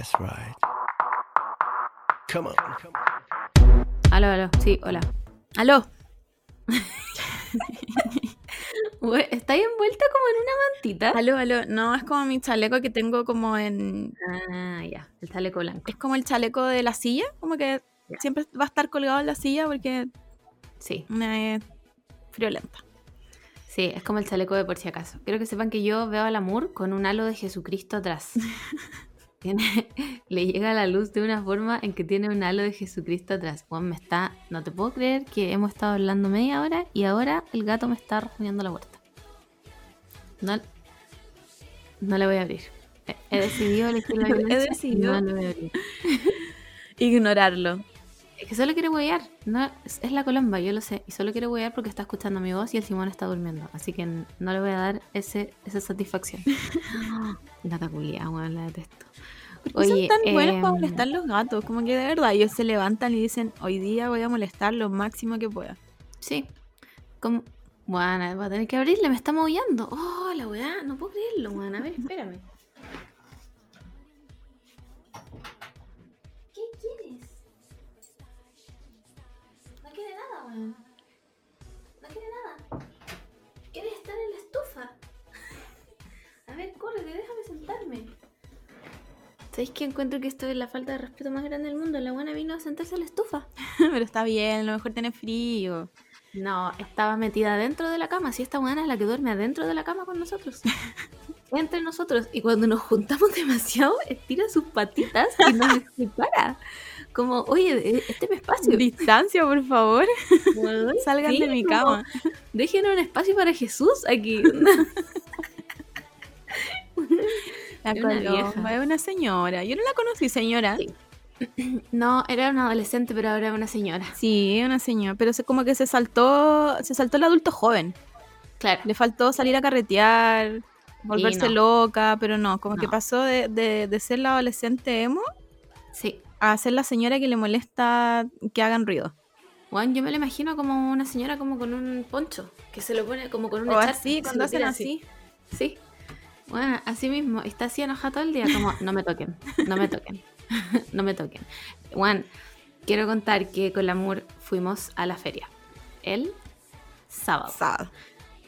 That's right. Come on. Aló, aló. Sí, hola. Aló. Güey, ¿Está ahí envuelta como en una mantita? Aló, aló. No, es como mi chaleco que tengo como en... Ah, ya. El chaleco blanco. Es como el chaleco de la silla, como que siempre va a estar colgado en la silla porque Sí, una es friolenta. sí, es como el chaleco de por si acaso. Quiero que sepan que yo veo al amor con un halo de Jesucristo atrás. Tiene, le llega la luz de una forma en que tiene un halo de Jesucristo atrás. Juan me está. No te puedo creer que hemos estado hablando media hora y ahora el gato me está rasguñando la puerta. No, no le voy a abrir. He, he decidido elegir la He violencia decidido. No le voy a abrir. Ignorarlo. Es que solo quiere huear. No, es, es la colomba, yo lo sé. Y solo quiere huear porque está escuchando mi voz y el Simón está durmiendo. Así que no le voy a dar ese, esa satisfacción. Gata culia, weón, la detesto. ¿Por qué son tan buenos para em, molestar los gatos? Como que de verdad ellos se levantan y dicen, hoy día voy a molestar lo máximo que pueda. Sí. Como... Bueno, voy a tener que abrirle, me está maullando. Oh, la weá, no puedo creerlo, weón. A ver, espérame. ¿Qué quieres? No quiere nada, weón. No quiere nada. Quiere estar en la estufa. A ver, corre, déjame sentarme. ¿Sabéis que encuentro que esto es la falta de respeto más grande del mundo? La buena vino a sentarse a la estufa. Pero está bien, a lo mejor tiene frío. No, estaba metida dentro de la cama. Si esta buena es la que duerme adentro de la cama con nosotros. Entre nosotros. Y cuando nos juntamos demasiado, estira sus patitas y nos separa. Como, oye, eh, este es mi espacio. Distancia, por favor. Salgan sí, de mi como, cama. Dejen un espacio para Jesús aquí. La Era una vieja. señora. Yo no la conocí, señora. Sí. No, era una adolescente, pero ahora es una señora. Sí, una señora. Pero se, como que se saltó, se saltó el adulto joven. Claro. Le faltó salir a carretear, volverse no. loca, pero no, como que pasó de, de- de ser la adolescente emo Sí. a ser la señora que le molesta que hagan ruido. Juan, yo me lo imagino como una señora como con un poncho, que se lo pone como con un O así, cuando hacen así. Sí. Bueno, así mismo. Está así enojada todo el día, como, no me toquen, no me toquen, no me toquen. Juan, quiero contar que con la Amor fuimos a la feria. El sábado. Sábado.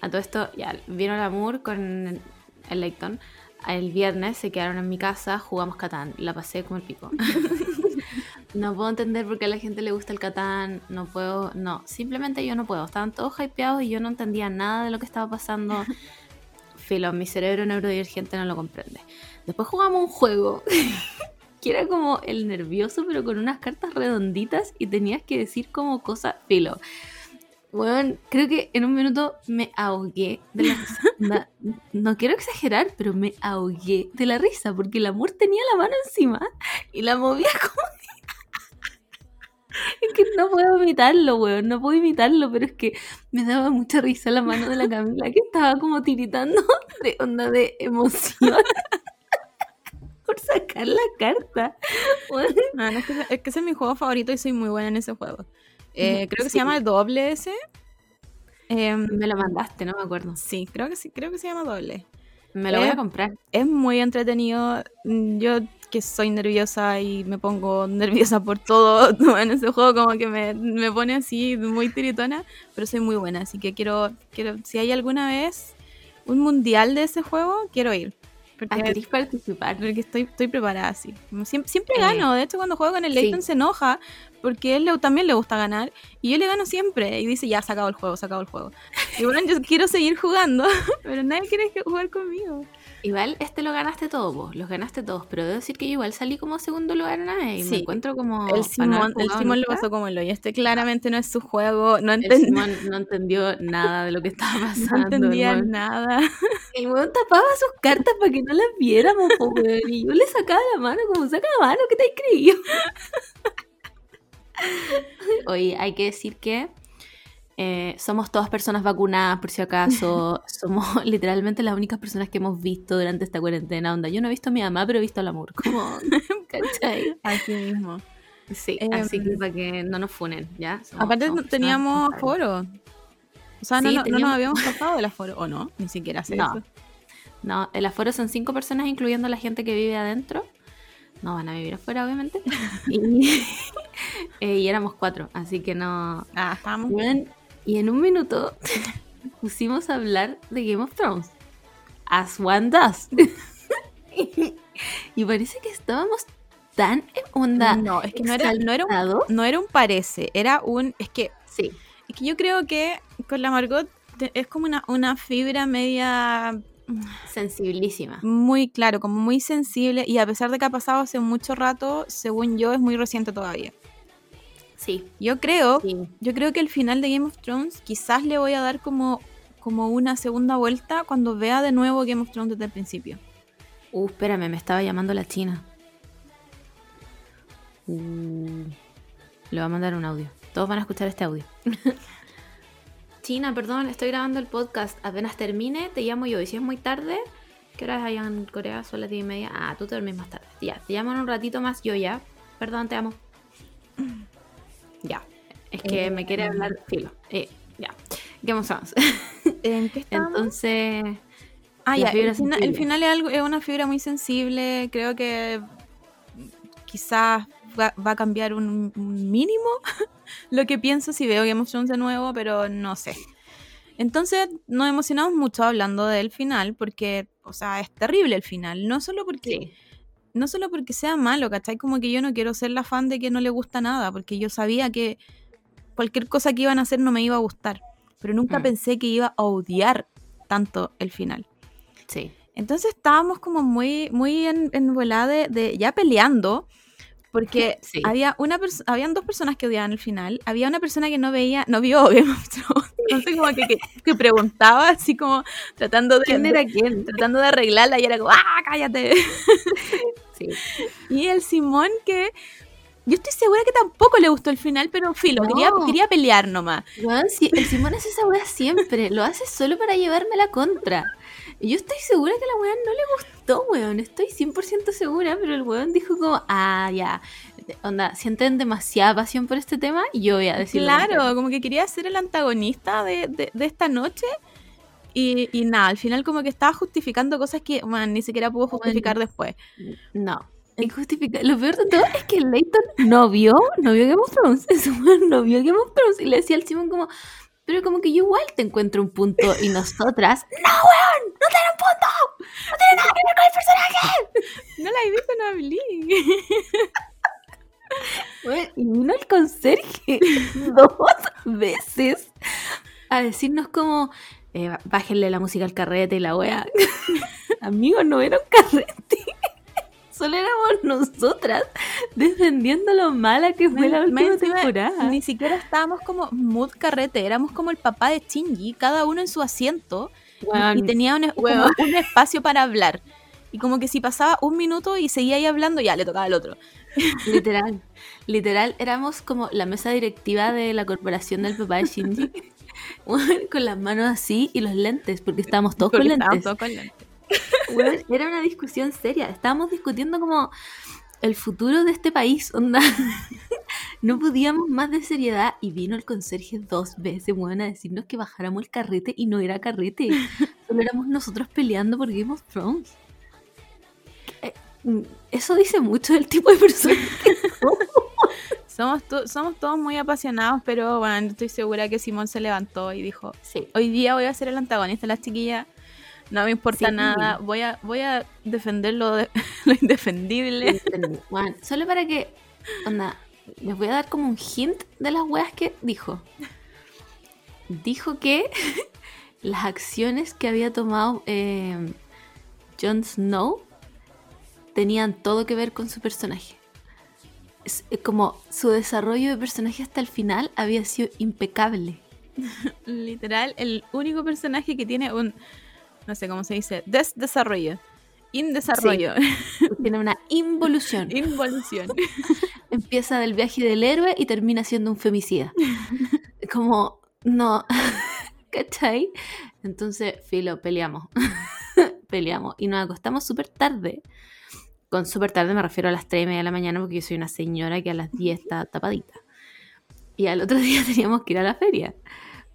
A todo esto, ya, vino la Amor con el Layton. El viernes se quedaron en mi casa, jugamos Catán. La pasé como el pico. no puedo entender por qué a la gente le gusta el Catán. No puedo, no, simplemente yo no puedo. Estaban todos hypeados y yo no entendía nada de lo que estaba pasando. Filo, mi cerebro neurodivergente no lo comprende. Después jugamos un juego que era como el nervioso, pero con unas cartas redonditas y tenías que decir como cosas. Filo. Bueno, creo que en un minuto me ahogué de la risa. Onda, No quiero exagerar, pero me ahogué de la risa porque el amor tenía la mano encima y la movía como. Es que no puedo imitarlo, weón, no puedo imitarlo, pero es que me daba mucha risa la mano de la Camila que estaba como tiritando de onda de emoción por sacar la carta. No, es, que, es que ese es mi juego favorito y soy muy buena en ese juego. Eh, creo que Sí. se llama doble ese. Em, Me lo mandaste, no me acuerdo. sí, creo que sí, creo que se llama doble. Me lo voy a comprar. Es muy entretenido. Mm, Yo que soy nerviosa y me pongo nerviosa por todo en ese juego, como que me, me pone así muy tiritona, pero soy muy buena, así que quiero, quiero, si hay alguna vez un mundial de ese juego, quiero ir. Porque, Ah, ¿Querés participar? porque estoy, estoy preparada así. Siempre, siempre Eh, gano, de hecho cuando juego con el sí. Leighton se enoja porque él también le gusta ganar y yo le gano siempre y dice ya se acabó el juego, se acabó el juego. Y bueno, yo quiero seguir jugando, pero nadie quiere jugar conmigo. Igual este lo ganaste todos vos, los ganaste todos, pero debo decir que yo igual salí como segundo lugar en AE y me encuentro como... El Simón, el Simón lo pasó como el hoyo. Este claramente no es su juego. No, El enten- Simón no entendió nada de lo que estaba pasando. no entendía el nada. El weón tapaba sus cartas para que no las viéramos, weón, y yo le sacaba la mano como saca la mano, ¿qué te has creído? Oye, hay que decir que eh, somos todas personas vacunadas, por si acaso. somos literalmente las únicas personas que hemos visto durante esta cuarentena. Onda, yo no he visto a mi mamá, pero he visto al amor. Como, ¿cachai? Así mismo. Sí, Em, así que para que no nos funen, ¿ya? Somos- Aparte somos teníamos foro. O sea, no, Sí, no- no teníamos- nos habíamos pasado del aforo. ¿O no? Ni siquiera sé No. eso. No, el aforo son cinco personas, incluyendo la gente que vive adentro. no van a vivir afuera, obviamente. y, eh, y éramos cuatro, así que no. Ah, estábamos. Y en un minuto pusimos a hablar de Game of Thrones. As one does. y parece que estábamos tan en onda. No, es que no era, no, era un, no era un parece, era un. Es que, Sí. es que yo creo que con la Margot es como una, una fibra media Sensibilísima. muy claro, como muy sensible. Y a pesar de que ha pasado hace mucho rato, según yo, es muy reciente todavía. Sí. Yo creo, sí. yo creo que el final de Game of Thrones quizás le voy a dar como, como una segunda vuelta cuando vea de nuevo Game of Thrones desde el principio. Uh, espérame, me estaba llamando la China. Uh, le voy a mandar un audio. Todos van a escuchar este audio. China, perdón, estoy grabando el podcast. Apenas termine, te llamo yo. Y si es muy tarde, ¿qué horas hay en Corea? Son las 10 y media. Ah, tú te dormís más tarde. Ya, te llamo en un ratito más yo ya. Perdón, te amo. Ya. Es que me quiere hablar filo. Eh, ya. Game of Thrones. ¿En qué estábamos? Entonces. Ah, ya, el, fina- el sensible. final es, algo, es una fibra muy sensible. Creo que quizás va, va a cambiar un, un mínimo lo que pienso si veo Game of Thrones de nuevo, pero no sé. Entonces nos emocionamos mucho hablando del final porque, o sea, es terrible el final. No solo porque, Sí. No solo porque sea malo, ¿cachai? Como que yo no quiero ser la fan de que no le gusta nada, porque yo sabía que cualquier cosa que iban a hacer no me iba a gustar. Pero nunca Mm. pensé que iba a odiar tanto el final. Sí. Entonces estábamos como muy, muy en, en volada de, de ya peleando, porque Sí. había una habían dos personas que odiaban el final, había una persona que no veía, no vio Game of Thrones, entonces como que, que, que preguntaba así como tratando de, ¿Quién era quién? tratando de arreglarla y era como, ¡ah, cállate! Sí. Y el Simón que yo estoy segura que tampoco le gustó el final, pero filo, No. quería, quería pelear nomás. Si- el Simón hace esa weá siempre. Lo hace solo para llevarme la contra. Yo estoy segura que la weá no le gustó, weón. Estoy 100% segura, pero el weón dijo como, ah, ya. Onda, sienten demasiada pasión por este tema y yo voy a decir. Claro, como que quería ser el antagonista de, de- de esta noche. Y, y nada, al final como que estaba justificando cosas que man, ni siquiera pudo justificar después. No. Injustifica- Lo peor de todo es que Leighton no vio, no vio Game of Thrones. Weón no vio Game of Thrones. Y le decía al Simón como, pero como que yo igual te encuentro un punto y nosotras, no, weón, no tiene un punto. No tiene nada que ver con el personaje. No la he visto, no hablé. Y vino el conserje dos veces a decirnos como, eh, bájenle la música al carrete y la wea. Amigo, no era un carrete. Solo éramos nosotras defendiendo lo mala que fue la Más última encima, temporada. Ni siquiera estábamos como mood carrete, éramos como el papá de Shinji, cada uno en su asiento. y- tenía un, como weón. un espacio para hablar. Y como que si pasaba un minuto y seguía ahí hablando, ya le tocaba al otro. Literal, literal, éramos como la mesa directiva de la corporación del papá de Shinji. Con las manos así y los lentes, porque estábamos todos Porque con estábamos lentes. todos con lentes. Era una discusión seria. Estábamos discutiendo como el futuro de este país, onda. No podíamos más de seriedad y vino el conserje dos veces, weón, a decirnos que bajáramos el carrete y no era carrete. Solo éramos nosotros peleando por Game of Thrones. Eh, Eso dice mucho del tipo de persona que somos. Somos, to- somos todos muy apasionados, pero bueno, estoy segura que Simón se levantó y dijo, Sí. hoy día voy a ser el antagonista de las chiquillas, no me importa Sí. nada, voy a, voy a defender lo, de- lo indefendible. Solo para que, onda, les voy a dar como un hint de las weas que dijo. Dijo que las acciones que había tomado eh, Jon Snow tenían todo que ver con su personaje. Es, es como su desarrollo de personaje hasta el final había sido impecable. Literal, el único personaje que tiene un, no sé cómo se dice, desdesarrollo, indesarrollo, Tiene una involución. involución. empieza del viaje del héroe y termina siendo un femicida. Como, no, ¿cachai? Entonces, filo, peleamos. peleamos. Y nos acostamos súper tarde. Con súper tarde me refiero a las 3 y media de la mañana porque yo soy una señora que a las 10 está tapadita. Y al otro día teníamos que ir a la feria.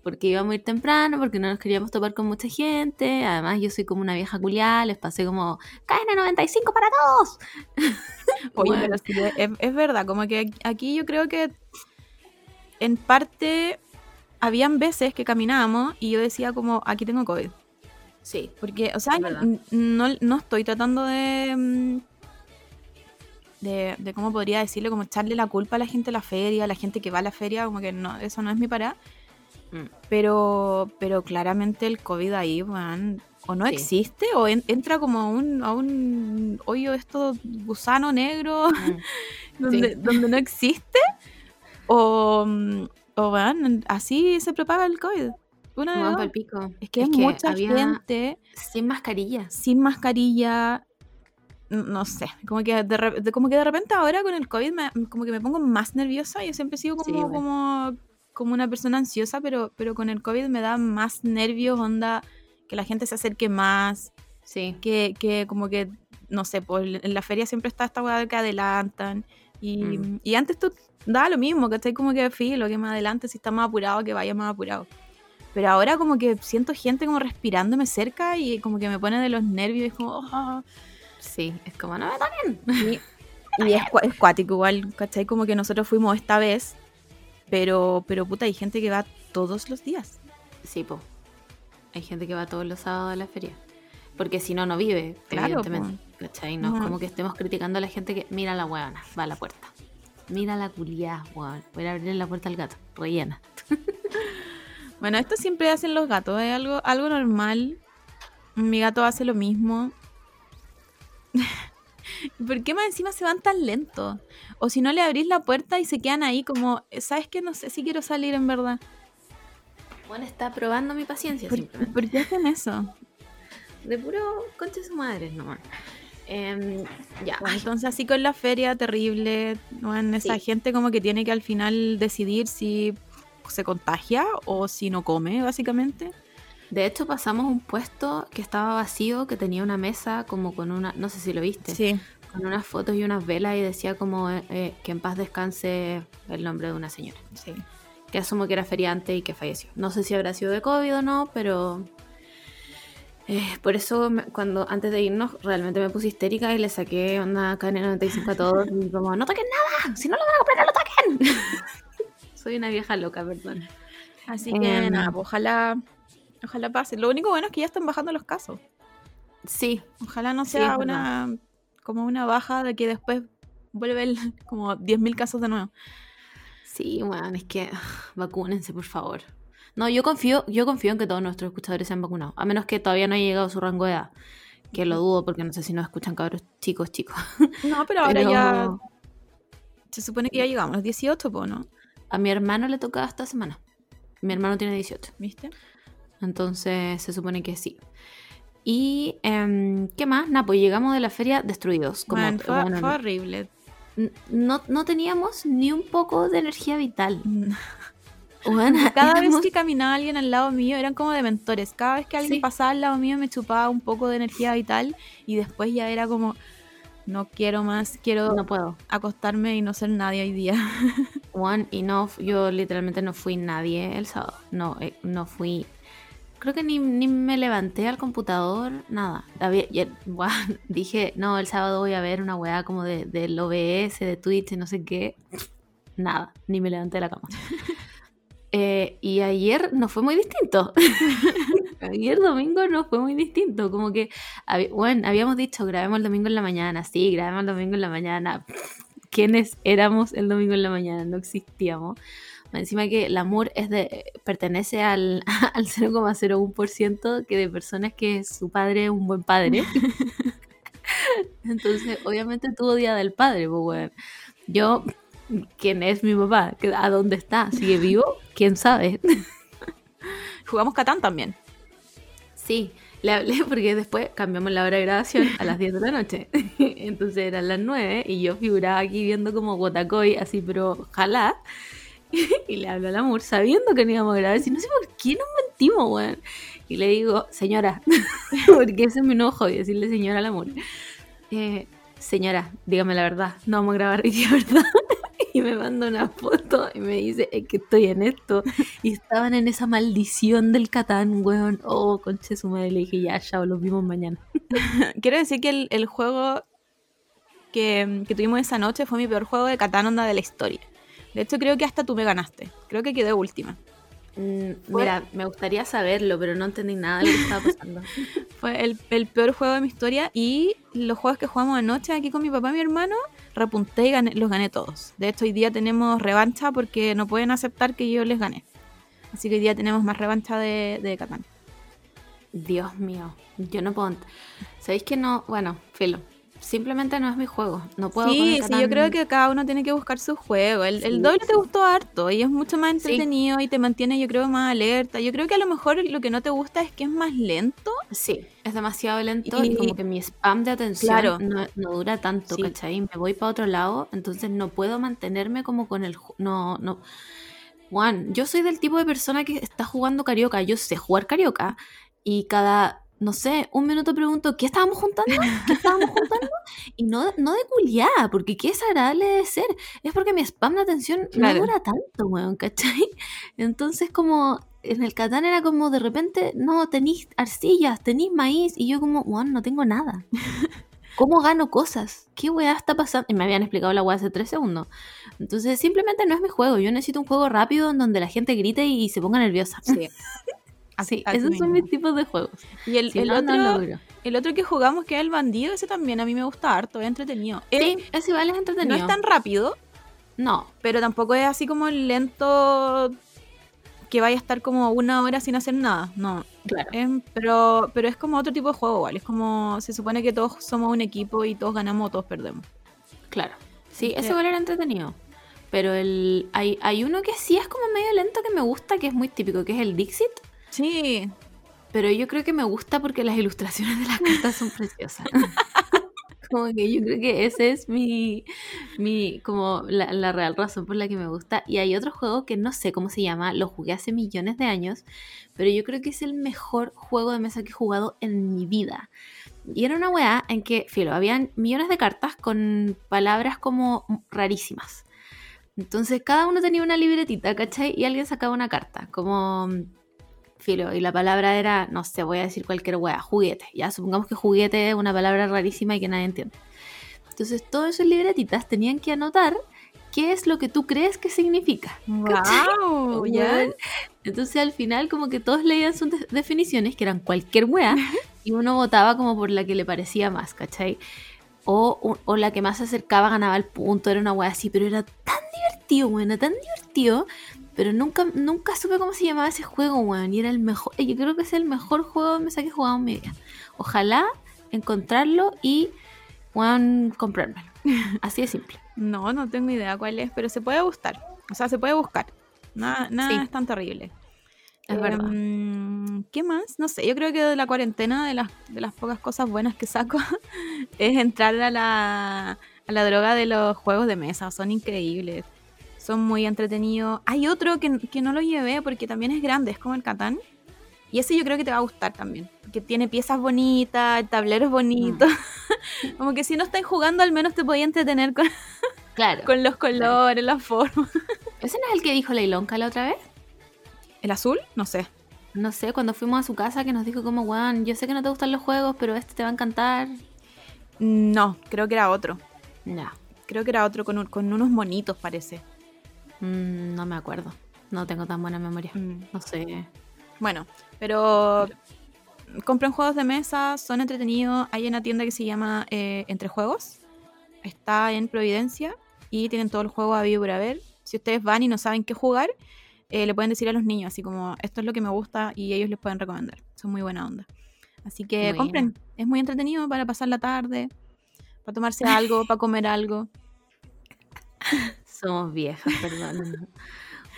Porque íbamos a ir temprano, porque no nos queríamos topar con mucha gente. Además, yo soy como una vieja culiada, les pasé como, ¡Cadena 95 para todos! Oye, Bueno. pero sí, es, es verdad, como que aquí yo creo que en parte habían veces que caminábamos y yo decía como, aquí tengo COVID. Sí, Porque, o sea, no, no estoy tratando de, mm, de, de, ¿cómo podría decirlo? Como echarle la culpa a la gente de la feria, a la gente que va a la feria, como que no, eso no es mi parada. Pero, pero claramente el COVID ahí, weón, o no Sí. existe, o en- entra como a un, a un hoyo esto gusano negro Mm. donde, donde no existe, o, o weón, así se propaga el COVID. Una pa'l pico. Es que hay mucha había gente sin mascarilla. sin mascarilla. No sé, como que de, re- de- como que de repente ahora con el COVID me, como que me pongo más nerviosa. Yo siempre he sido Sí, como, igual. como, como una persona ansiosa, pero, pero con el COVID me da más nervios, onda, que la gente se acerque más, Sí. que, que como que, no sé, pues en la feria siempre está esta de que adelantan. Y, Mm. y antes tú daba lo mismo, que como que filo, que más adelante, si está más apurado, que vaya más apurado. Pero ahora como que siento gente como respirándome cerca y como que me pone de los nervios es como... "Ah". Sí, es como, no me toquen. Y, y es, cua- es cuático igual, ¿cachai? Como que nosotros fuimos esta vez, pero, pero puta, hay gente que va todos los días. Sí, po. Hay gente que va todos los sábados a la feria. Porque si no, no vive, Claro, evidentemente. ¿Cachai? No es como que estemos criticando a la gente que mira la huevona, va a la puerta. Mira la culiá, weón. Voy a abrir la puerta al gato, rellena. Bueno, esto siempre hacen los gatos, es algo, algo normal. Mi gato hace lo mismo. ¿Por qué más encima se van tan lento? O si no le abrís la puerta y se quedan ahí como, ¿sabes qué? No sé si quiero salir en verdad. Bueno, está probando mi paciencia ¿Por, simplemente. por qué hacen eso? De puro concha de su madre, nomás. Em, ya. Entonces así con la feria, terrible. Bueno, esa Sí. gente como que tiene que al final decidir si se contagia o si no come, básicamente. De hecho, pasamos un puesto que estaba vacío, que tenía una mesa como con una, no sé si lo viste, Sí. con unas fotos y unas velas y decía como eh, eh, que en paz descanse el nombre de una señora. Sí. que asumo que era feriante y que falleció. No sé si habrá sido de COVID o no, pero eh, por eso me- cuando antes de irnos realmente me puse histérica y le saqué una KN95 a todos y como, no toquen nada, si no lo van a comprar, no lo toquen. Soy una vieja loca, perdón. Así que nada, pues, ojalá, ojalá pase. Lo único bueno es que ya están bajando los casos. Sí, Ojalá no sea una como una baja de que después vuelve el- como 10.000 casos de nuevo. sí, bueno, es que vacúnense, por favor. No, yo confío, yo confío en que todos nuestros escuchadores se han vacunado, a menos que todavía no haya llegado su rango de edad. Que lo dudo porque no sé si nos escuchan cabros chicos, chicos. No, pero ahora Pero ya se supone que ya llegamos, los 18, pues, ¿no? A mi hermano le toca esta semana. Mi hermano tiene 18. ¿Viste? Entonces se supone que sí. Y, em, ¿qué más? Nada, pues llegamos de la feria destruidos. Como, Man, fue, bueno, fue horrible. no, no teníamos ni un poco de energía vital. Bueno, Cada vez éramos- que caminaba alguien al lado mío eran como de mentores. Cada vez que alguien Sí. pasaba al lado mío me chupaba un poco de energía vital y después ya era como, no quiero más, quiero No puedo. acostarme y no ser nadie hoy día. Juan, y no, yo literalmente no fui nadie el sábado. No, eh, no fui. Creo que ni, ni me levanté al computador, nada. Había- ya- guau, dije, no, el sábado voy a ver una weá como de, del OBS, de Twitch, no sé qué. Nada, ni me levanté de la cama. Eh, y ayer no fue muy distinto. ayer domingo no fue muy distinto. Como que, bueno, habíamos dicho, grabemos el domingo en la mañana. Sí, grabemos el domingo en la mañana. ¿Quiénes éramos el domingo en la mañana? No existíamos. Encima que el amor es de, pertenece al, al 0,01% que de personas que su padre es un buen padre. Entonces, obviamente tuvo día del padre, pues bueno. Yo, ¿quién es mi papá? ¿A dónde está? ¿Sigue vivo? ¿Quién sabe? Jugamos Catán también. Sí, le hablé porque después cambiamos la hora de grabación a las 10 de la noche. Entonces eran las 9 y yo figuraba aquí viendo como Wotakoi, así, pero ojalá. Y le hablo al amor sabiendo que no íbamos a grabar. Y no sé por qué nos mentimos, weón. Y le digo, señora, porque ese es mi nuevo hobby, decirle señora al amor. Eh, señora, dígame la verdad, no vamos a grabar hoy ¿verdad? Y me manda una foto y me dice, es que estoy en esto. Y estaban en esa maldición del Catán, weón. Oh, conche su madre. Le dije, ya, ya, los vimos mañana. Quiero decir que el, el juego que, que tuvimos esa noche fue mi peor juego de Catán onda de la historia. De hecho, creo que hasta tú me ganaste. Creo que quedé última. Mm, mira, me gustaría saberlo, pero no entendí nada de lo que estaba pasando. Fue el, el peor juego de mi historia y los juegos que jugamos anoche aquí con mi papá y mi hermano, repunté y gané- los gané todos. De hecho, hoy día tenemos revancha porque no pueden aceptar que yo les gané. Así que hoy día tenemos más revancha de, de Catán. Dios mío, yo no puedo. ¿Sabéis que no? Bueno, filo. Simplemente no es mi juego. No puedo. Sí, sí, yo creo que cada uno tiene que buscar su juego. El, el Sí, doble te gustó harto y es mucho más Sí. entretenido y te mantiene, yo creo, más alerta. Yo creo que a lo mejor lo que no te gusta es que es más lento. Sí, es demasiado lento y, Y- como que mi spam de atención Claro. no, no dura tanto. ¿cachai? Me voy para otro lado, entonces no puedo mantenerme como con el... No, no. Juan, yo soy del tipo de persona que está jugando carioca. Yo sé jugar carioca y cada, no sé, un minuto pregunto, ¿qué estábamos juntando? ¿Qué estábamos juntando? Y no, no de culiada, porque qué desagradable de ser. Es porque mi spam de atención Claro. no dura tanto, weón, ¿cachai? Entonces como en el Catán era como de repente, no, tenéis arcillas, tenéis maíz, y yo como, weón, no tengo nada. ¿Cómo gano cosas? ¿Qué weá está pasando? Y me habían explicado la weá hace tres segundos. Entonces simplemente no es mi juego. Yo necesito un juego rápido en donde la gente grite y se ponga nerviosa. Sí. Así esos son mis tipos de juegos. Y el, Si el no, no otro, logro. el otro que jugamos, que es el bandido, ese también a mí me gusta harto, es entretenido. Sí, Eh, es igual, es no entretenido. es tan rápido, No, pero tampoco es así como lento que vaya a estar como una hora sin hacer nada. No. claro. Pero, pero es como otro tipo de juego, igual. Es como se supone que todos somos un equipo y todos ganamos o todos perdemos. Claro. Sí, ese igual era entretenido. Pero el hay, hay uno que sí es como medio lento que me gusta, que es muy típico, que es el Dixit. Sí. Pero yo creo que me gusta porque las ilustraciones de las cartas son preciosas. como que yo creo que ese es mi, mi como la, la real razón por la que me gusta. Y hay otro juego que no sé cómo se llama, lo jugué hace millones de años, pero yo creo que es el mejor juego de mesa que he jugado en mi vida. Y era una weá en que, filo, habían millones de cartas con palabras como rarísimas. Entonces cada uno tenía una libretita, ¿cachai? Y alguien sacaba una carta, como filo, y la palabra era, no sé, voy a decir cualquier wea, juguete. Ya, supongamos que juguete es una palabra rarísima y que nadie entiende. Entonces, todas esas libretitas tenían que anotar qué es lo que tú crees que significa. ¡Wow! Entonces, al final, como que todos leían sus de- definiciones, que eran cualquier wea, y uno votaba como por la que le parecía más, ¿cachai? O, o- o la que más se acercaba ganaba el punto, era una wea así, pero era tan divertido, era tan divertido. Pero nunca, nunca supe cómo se llamaba ese juego, weón. Y era el mejor. Yo creo que es el mejor juego de mesa que he jugado en mi vida. Ojalá encontrarlo y, weón, comprármelo. Así de simple. No, no tengo idea cuál es, pero se puede buscar. O sea, se puede buscar. Nada, nada Sí. es tan terrible. Es verdad. Em, ¿Qué más? No sé, yo creo que de la cuarentena, de las, de las pocas cosas buenas que saco, es entrar a la, a la droga de los juegos de mesa. Son increíbles. Son muy entretenidos. Hay otro que, que no lo llevé porque también es grande, es como el Catán. Y ese yo creo que te va a gustar también. Porque tiene piezas bonitas, el tablero es bonito. como que si no estáis jugando, al menos te podía entretener con, Claro. con los colores, las formas. ¿Ese no es el que dijo la Ilonka la otra vez? ¿El azul? No sé. No sé, cuando fuimos a su casa que nos dijo como, weón, yo sé que no te gustan los juegos, pero este te va a encantar. No, creo que era otro. No, Creo que era otro con, un- con unos monitos, parece. Mm, no me acuerdo. No tengo tan buena memoria. Mm. No sé. Bueno, pero compren juegos de mesa, son entretenidos. Hay una tienda que se llama eh, Entre Juegos. Está en Providencia y tienen todo el juego a vivo por haber. Si ustedes van y no saben qué jugar, eh, le pueden decir a los niños, así como esto es lo que me gusta y ellos les pueden recomendar. Son muy buena onda. Así que compren. Es muy entretenido para pasar la tarde, para tomarse algo, para comer algo. Somos viejas, perdón.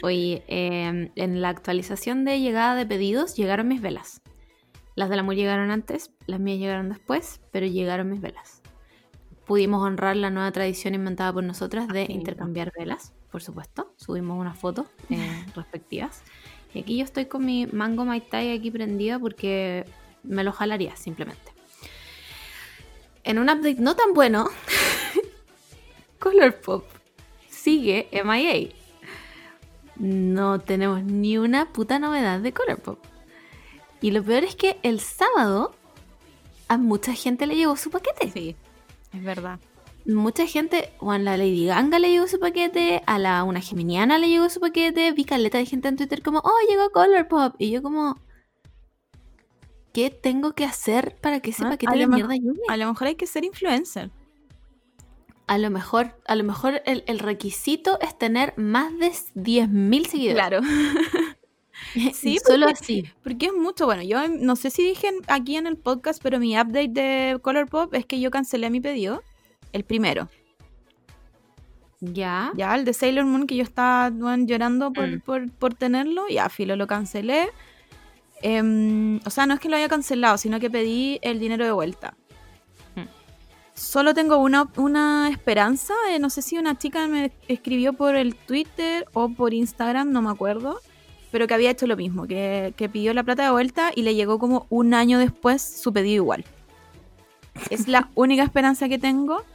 Oye, eh, en la actualización de llegada de pedidos llegaron mis velas. Las del amor llegaron antes, las mías llegaron después, pero llegaron mis velas. Pudimos honrar la nueva tradición inventada por nosotras de intercambiar velas, por supuesto. Subimos unas fotos eh, respectivas. Y aquí yo estoy con mi mango Mai Tai aquí prendida porque me lo jalaría simplemente. En un update no tan bueno, Colourpop sigue MIA. No tenemos ni una puta novedad de Colourpop. Y lo peor es que el sábado a mucha gente le llegó su paquete. Sí, es verdad. mucha gente, o a la Lady Ganga le llegó su paquete, a la una geminiana le llegó su paquete, vi caleta de gente en Twitter como, oh, llegó Colourpop. Y yo como, ¿qué tengo que hacer para que ese Ah, paquete de mierda llegue? A lo mejor hay que ser influencer. A lo mejor, a lo mejor el, el requisito es tener más de 10.000 seguidores. Claro. Sí, solo porque- así. Porque es mucho, bueno, yo no sé si dije aquí en el podcast, pero mi update de Colourpop es que yo cancelé mi pedido, el primero. Ya. Ya, el de Sailor Moon que yo estaba llorando por, Mm. por, por tenerlo, ya, filo, lo cancelé. Em, o sea, no es que lo haya cancelado, sino que pedí el dinero de vuelta. Solo tengo una, una esperanza, eh, no sé si una chica me escribió por el Twitter o por Instagram, no me acuerdo, pero que había hecho lo mismo, que, que pidió la plata de vuelta y le llegó como un año después su pedido igual. Es la única esperanza que tengo.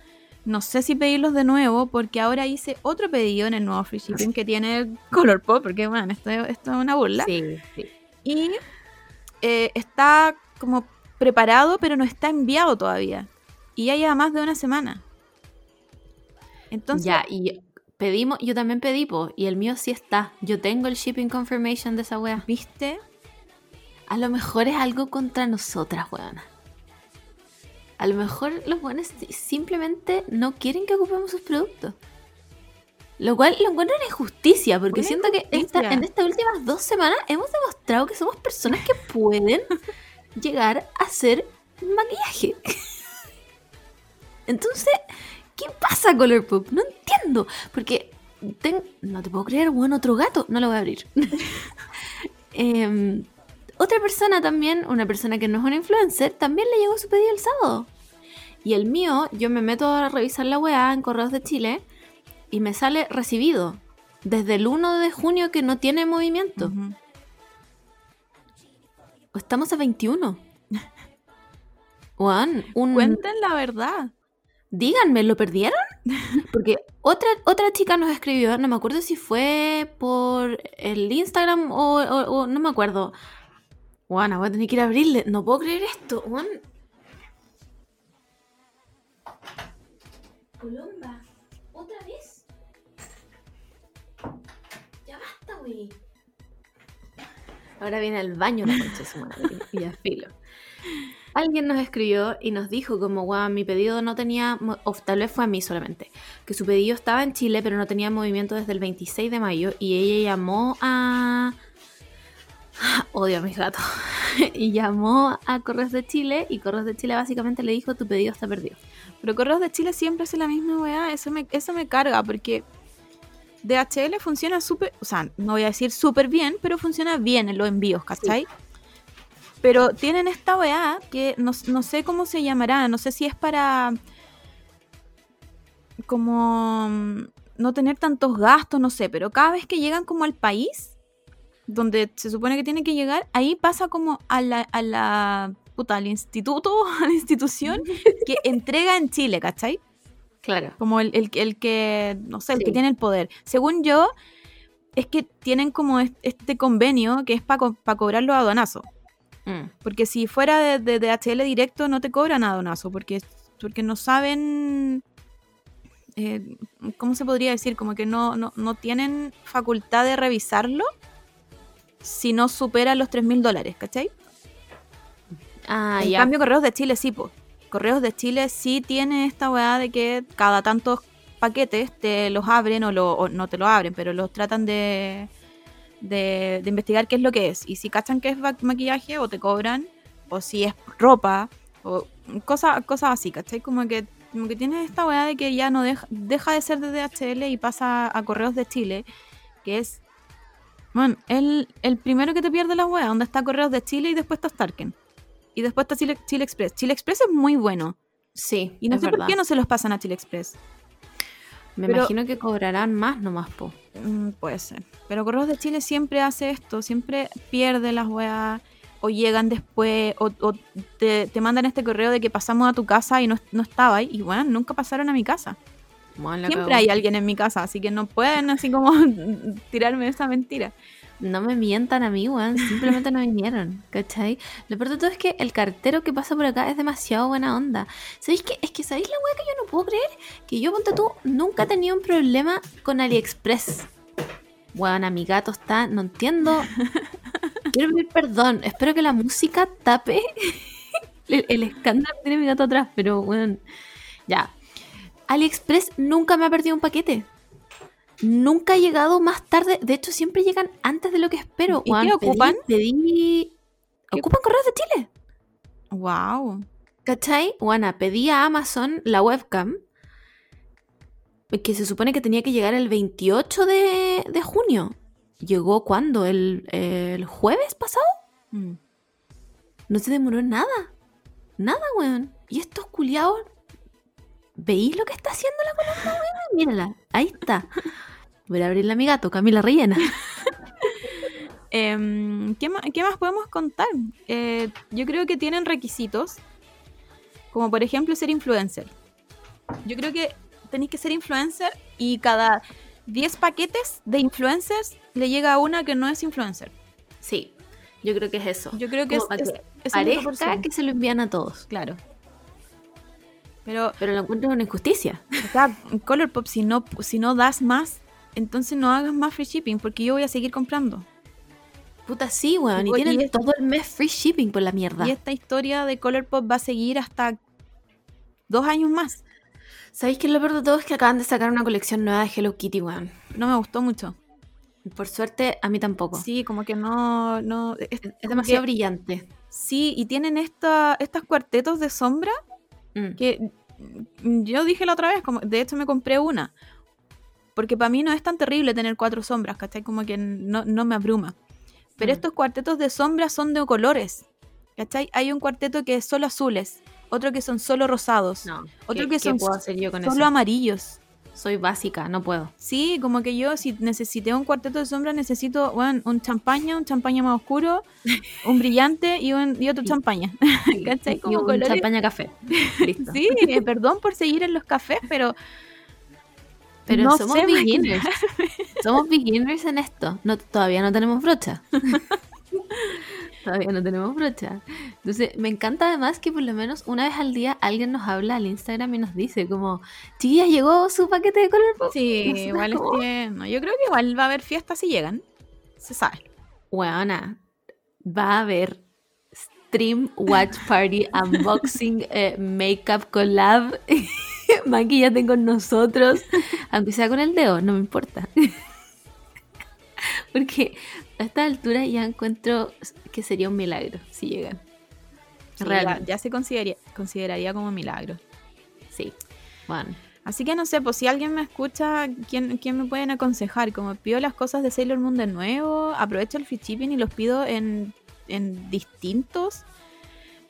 No sé si pedirlos de nuevo porque ahora hice otro pedido en el nuevo free shipping que tiene Colourpop, porque bueno, esto, esto es una burla. Sí, sí. Y eh, está como preparado, pero no está enviado todavía. Y ya lleva más de una semana. Entonces, ya, y pedimos, yo también pedí, po, y el mío sí está. Yo tengo el shipping confirmation de esa wea. ¿viste? A lo mejor es algo contra nosotras, weona. A lo mejor los buenos simplemente no quieren que ocupemos sus productos. Lo cual lo encuentro una injusticia, porque siento que esta- en estas últimas dos semanas hemos demostrado que somos personas que pueden llegar a hacer maquillaje. Entonces, ¿qué pasa, Colourpop? No entiendo. Porque ten- no te puedo creer, bueno, otro gato. No lo voy a abrir. Em, otra persona también, una persona que no es una influencer, también le llegó su pedido el sábado. Y el mío, yo me meto a revisar la weá en Correos de Chile y me sale recibido. Desde el 1 de junio que no tiene movimiento. Estamos a 21. Juan, un... Cuenten la verdad. Díganme, ¿lo perdieron? Porque otra, otra chica nos escribió, no me acuerdo si fue por el Instagram o, o- o no me acuerdo. Juana, voy a tener que ir a abrirle. No puedo creer esto, Juan. Colomba, ¿otra vez? Ya basta, güey. Ahora viene al baño la concha de su madre. Y ya filo. Alguien nos escribió y nos dijo como, guau, mi pedido no tenía, o tal vez fue a mí solamente, que su pedido estaba en Chile pero no tenía movimiento desde el 26 de mayo y ella llamó a... Odio a mis gatos. y llamó a Correos de Chile y Correos de Chile básicamente le dijo, tu pedido está perdido. Pero Correos de Chile siempre hace la misma weá. Eso me, eso me carga porque DHL funciona súper, o sea, no voy a decir súper bien, pero funciona bien en los envíos, ¿cachai? Pero tienen esta weá que no, no sé cómo se llamará, no sé si es para como mm, no tener tantos gastos, no sé, pero cada vez que llegan como al país, donde se supone que tiene que llegar, ahí pasa como a la, a la puta, al instituto, a la institución que entrega en Chile, ¿cachai? Claro. Como el, el- el que, no sé, el Sí. que tiene el poder. Según yo, es que tienen como est- este convenio que es para cobrar los aduanazos. Mm. Porque si fuera de, de DHL directo, no te cobran aduanazo, porque, porque no saben. eh, ¿Cómo se podría decir? Como que no, no, no tienen facultad de revisarlo si no supera los 3 mil dólares, ¿cachai? Ah, en ya. cambio, Correos de Chile sí, po. Correos de Chile sí tiene esta weá de que cada tantos paquetes te los abren o, lo- o no te lo abren, pero los tratan de, de, de investigar qué es lo que es. Y si cachan que es ma- maquillaje o te cobran, o si es ropa, o cosas cosas así, ¿cachai? Como que, como que tiene esta weá de que ya no deja, deja de ser de DHL y pasa a Correos de Chile, que es... Bueno, el, el primero que te pierde la weá, donde está Correos de Chile y después está Starken. Y después está Chile, Chile Express. Chile Express es muy bueno. Sí, Y no es sé por qué no se los pasan a Chile Express. Me pero- imagino que cobrarán más nomás, po. Mm, puede ser. Pero Correos de Chile siempre hace esto. Siempre pierde las weas. O llegan después. O, o te, te mandan este correo de que pasamos a tu casa y no, no estaba ahí. Y bueno, nunca pasaron a mi casa. Bueno, Siempre hay alguien en mi casa. Así que no pueden así como tirarme esa mentira. No me mientan a mí, weón. Simplemente no vinieron, ¿cachai? Lo peor de todo es que el cartero que pasa por acá es demasiado buena onda. ¿Sabéis qué? Es que ¿sabéis la weá que yo no puedo creer? Que yo, ponte tú, nunca he tenido un problema con AliExpress. Weón, a mi gato está... No entiendo. Quiero pedir perdón. Espero que la música tape el, el escándalo que tiene mi gato atrás. Pero, weón, ya. AliExpress nunca me ha perdido un paquete. Nunca ha llegado más tarde. De hecho, siempre llegan antes de lo que espero. ¿Y qué ocupan? Pedí. ¿Qué- Ocupan correos de Chile. Wow. ¿Cachai? Bueno, pedí a Amazon la webcam. Que se supone que tenía que llegar el 28 de, de junio. ¿Llegó cuándo? ¿El, el jueves pasado? Mm. No se demoró nada. Nada, weón. Y estos culiados. ¿Veis lo que está haciendo la Colomba, weón? Mírala. Ahí está. Voy a abrirle a mi gato, Camila Rellena. Em, ¿qué, ma- qué más podemos contar? Eh, yo creo que tienen requisitos, como por ejemplo ser influencer. Yo creo que tenéis que ser influencer y cada 10 paquetes de influencers le llega a una que no es influencer. Sí, yo creo que es eso. Yo creo que es, Como es- que es Parezca que se lo envían a todos. Claro. Pero, Pero lo encuentro una injusticia. o sea, Colourpop, si no, si no das más, entonces no hagas más free shipping, porque yo voy a seguir comprando. Puta, sí, weón. Y, Oye, tienen y todo el mes free shipping por la mierda. Y esta historia de Colourpop va a seguir hasta dos años más. ¿Sabéis que lo peor de todo es que acaban de sacar una colección nueva de Hello Kitty, weón? No me gustó mucho. Por suerte, a mí tampoco. Sí, como que no. no es, demasiado que- brillante. Sí, y tienen esta, estos cuartetos de sombra Mm. que yo dije la otra vez, como de hecho me compré una. Porque para mí no es tan terrible tener cuatro sombras, ¿cachai? Como que no, no me abruma. Pero Mm. estos cuartetos de sombras son de colores, ¿cachai? Hay un cuarteto que es solo azules, otro que son solo rosados, No. Otro ¿Qué, que son puedo hacer yo con solo eso? amarillos. Soy básica, no puedo. Sí, como que yo si necesité un cuarteto de sombra necesito bueno, un champaña, un champaña más oscuro, un brillante y, un, y otro Sí. champaña. ¿Cachai? Y Como un colores- champaña café. Listo. Sí, eh, perdón por seguir en los cafés, pero Pero no somos beginners. somos beginners en esto. No, todavía no tenemos brocha. todavía no tenemos brocha. Entonces, me encanta además que por lo menos una vez al día alguien nos habla al Instagram y nos dice como, chiquillas, llegó su paquete de color pop. Sí, igual es como, que no, yo creo que igual va a haber fiestas si llegan. Se sabe. Weona, va a haber stream, watch party, unboxing, eh, makeup collab, maquillate con nosotros, aunque sea con el dedo, no me importa. Porque a esta altura ya encuentro que sería un milagro si llegan. Sí, Realmente. ya, ya se consideraría, consideraría como milagro. Sí. Bueno, Así que no sé, pues si alguien me escucha, ¿quién, quién me pueden aconsejar? Como pido las cosas de Sailor Moon de nuevo, aprovecho el free shipping y los pido en, en distintos.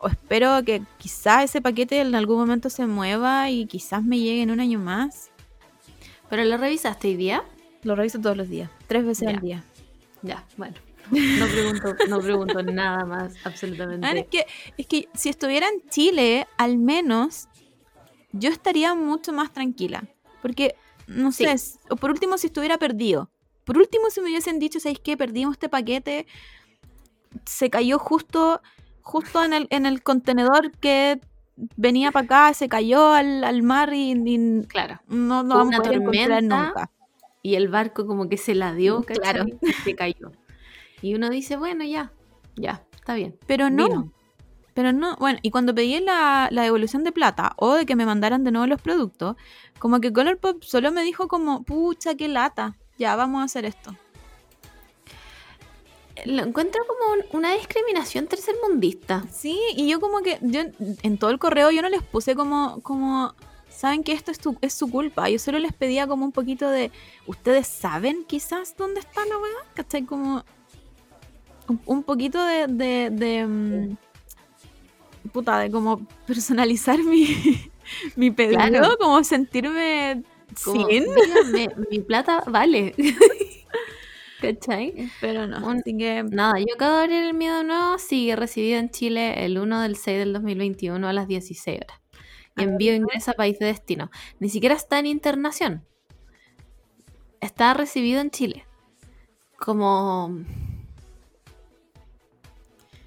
O espero que quizás ese paquete en algún momento se mueva y quizás me llegue en un año más. ¿pero lo revisaste hoy día? Lo reviso todos los días, tres veces Ya. al día. Ya, bueno. No pregunto, no pregunto nada más, absolutamente. Ah, es, que, es que si estuviera en Chile, al menos yo estaría mucho más tranquila. Porque, no Sí. sé, o por último, si estuviera perdido. Por último, si me hubiesen dicho, ¿sabéis qué? Perdimos este paquete, se cayó justo, justo en el, en el contenedor que venía para acá, se cayó al, al mar y, y Claro. no, no vamos a poder encontrar nunca. y el barco como que se la dio. Claro. Se cayó. Y uno dice, bueno, ya, ya, está bien. Pero no, Vino. Pero no, bueno, y cuando pedí la, la devolución de plata o de que me mandaran de nuevo los productos, como que Colourpop solo me dijo como, pucha, qué lata, ya vamos a hacer esto. Lo encuentro como un- una discriminación tercermundista. Sí, y yo como que, yo en todo el correo yo no les puse como, como, saben que esto es, tu- es su culpa, yo solo les pedía como un poquito de, ¿ustedes saben quizás dónde está la weá? ¿Cachai? Como un, un poquito de, de, de, mm, puta, de como personalizar mi, mi pedido, Claro. como sentirme Como, sin, díganme, mi plata vale. ¿Cachai? pero no, Un- así que... Nada, yo acabo de abrir el miedo nuevo, sigue recibido en Chile el 1 del 6 del 2021 a las 16 horas. Envío ingresa a país de destino. Ni siquiera está en internación. Está recibido en Chile. como...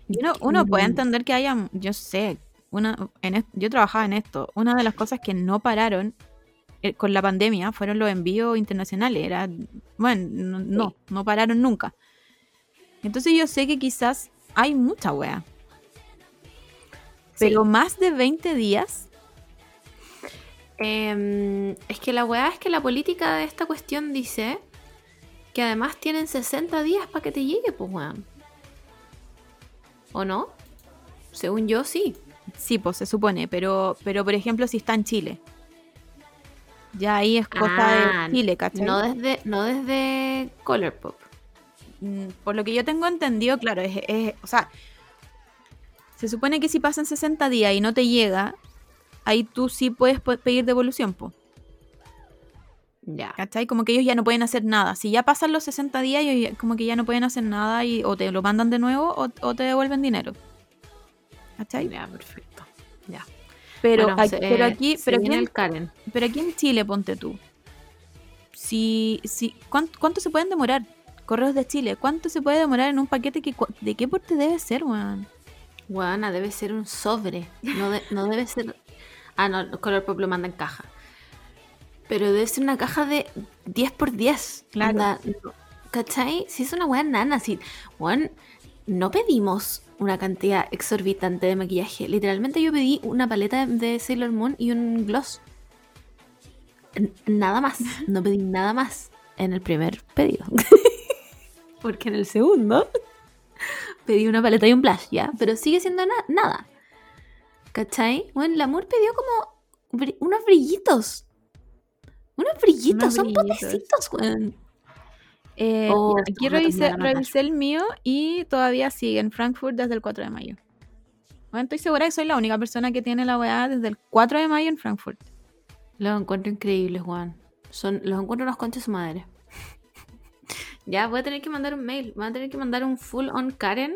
Uno, uno puede Mm. entender que haya, yo sé, una, en yo trabajaba en esto. Una de las cosas que no pararon con la pandemia fueron los envíos internacionales. Era, bueno, no, no, no pararon nunca. Entonces yo sé que quizás hay mucha wea. Pero más de 20 días, Em, es que la weá es que la política de esta cuestión dice que además tienen 60 días para que te llegue, pues weón. ¿O no? Según yo, sí. sí, pues se supone, pero, pero por ejemplo si está en Chile. Ya ahí es cosa Ah, de Chile, ¿cachai? No desde, no desde Colourpop. Mm, por lo que yo tengo entendido, claro, es, es- o sea, se supone que si pasan 60 días y no te llega, ahí tú sí puedes pedir devolución, po, Ya. ¿cachai? Como que ellos ya no pueden hacer nada. Si ya pasan los 60 días, ellos ya- como que ya no pueden hacer nada y o te lo mandan de nuevo o, o te devuelven dinero. ¿Cachai? Ya, perfecto. Ya. Pero, Bueno, aquí, se- pero eh, aquí, pero aquí, el Karen. pero aquí en Chile, ponte tú. Si, si, ¿cuánto, cuánto se pueden demorar? Correos de Chile, ¿cuánto se puede demorar en un paquete? Que, ¿De qué porte debe ser, weón? Guana, debe ser un sobre. No, de- no debe ser. Ah, no, Colourpop lo manda en caja. Pero debe ser una caja de 10 por 10. Claro. Onda, no- ¿Cachai? Si es una weá nana, si. Weón, no pedimos una cantidad exorbitante de maquillaje. Literalmente yo pedí una paleta de Sailor Moon y un gloss. N- Nada más. No pedí nada más en el primer pedido. Porque en el segundo pedí una paleta y un blush, ¿ya? Pero sigue siendo na- nada. ¿Cachai? Bueno, el amor pidió como unos brillitos. Unos brillitos, Unos son brillitos. potecitos, weón. Eh, Oh, aquí revisé, el mío y todavía sigue en Frankfurt desde el 4 de mayo. Bueno, estoy segura que soy la única persona que tiene la weá desde el 4 de mayo en Frankfurt. Los encuentro increíbles, Juan. Son, los encuentro unos conchas de su madre. ya, voy a tener que mandar un mail. Voy a tener que mandar un full on Karen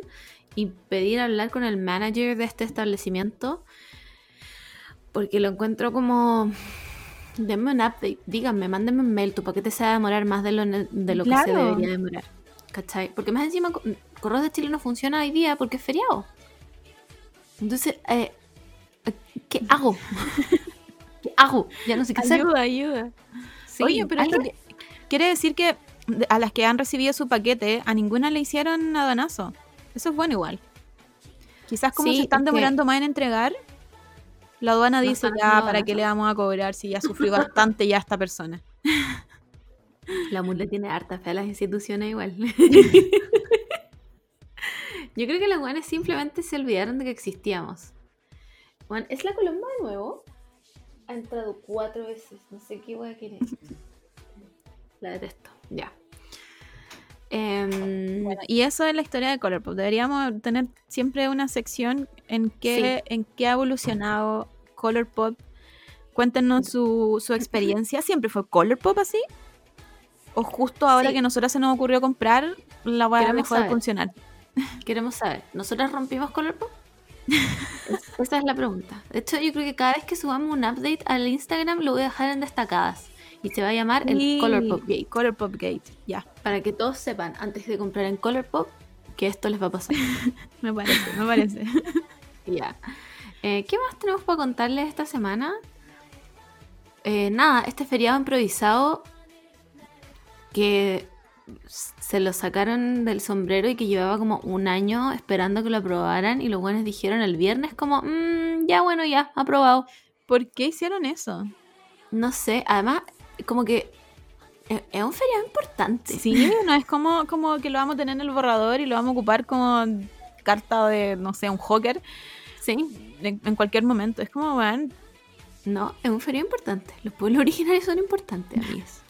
y pedir hablar con el manager de este establecimiento. Porque lo encuentro como. Denme un update. Díganme, mándenme un mail. Tu paquete se va a demorar más de lo, de lo que se debería demorar. ¿Cachai? Porque más encima, co- Correos de Chile no funciona hoy día porque es feriado. Entonces, eh, ¿qué hago? ¿Qué hago? Ya no sé qué hacer. Ayuda, ayuda. Sí, Oye, pero esto que- quiere decir que a las que han recibido su paquete, a ninguna le hicieron aduanazo. Eso es bueno igual. Quizás como Sí, se están que- demorando más en entregar, la aduana No dice ya, ¿para qué aduanazo". le vamos a cobrar si ya sufrió bastante ya esta persona? La MUR le tiene harta fe a las instituciones igual. Yo creo que las guanes simplemente se olvidaron de que existíamos. Juan, ¿es la Colomba de nuevo? Ha entrado cuatro veces. No sé qué voy a querer. La detesto. Ya. Em, Bueno, y eso es la historia de Colourpop. Deberíamos tener siempre una sección en qué, en qué ha evolucionado Colourpop. Cuéntenos su, su experiencia. ¿Siempre fue Colourpop así? ¿O justo ahora Sí. que a nosotras se nos ocurrió comprar, la dejó de saber. funcionar? queremos saber, ¿nosotras rompimos Colourpop? Es- Esa es la pregunta. De hecho, yo creo que cada vez que subamos un update al Instagram lo voy a dejar en destacadas. Y se va a llamar el Y- Colourpop Gate. Colourpop Gate, ya. Para que todos sepan, antes de comprar en Colourpop, que esto les va a pasar. Me parece, me parece. ya. Eh, ¿Qué más tenemos para contarles esta semana? Eh, nada, este feriado improvisado que se lo sacaron del sombrero y que llevaba como un año esperando que lo aprobaran y los buenos dijeron el viernes como, "Mm, ya bueno, ya, aprobado. ¿Por qué hicieron eso? No sé, además como que es, un feriado importante. Sí, no es como, como que lo vamos a tener en el borrador y lo vamos a ocupar como carta de, no sé, un hocker Sí, en, en cualquier momento. Es como, bueno, No, es un feriado importante. Los pueblos originarios son importantes, amigos.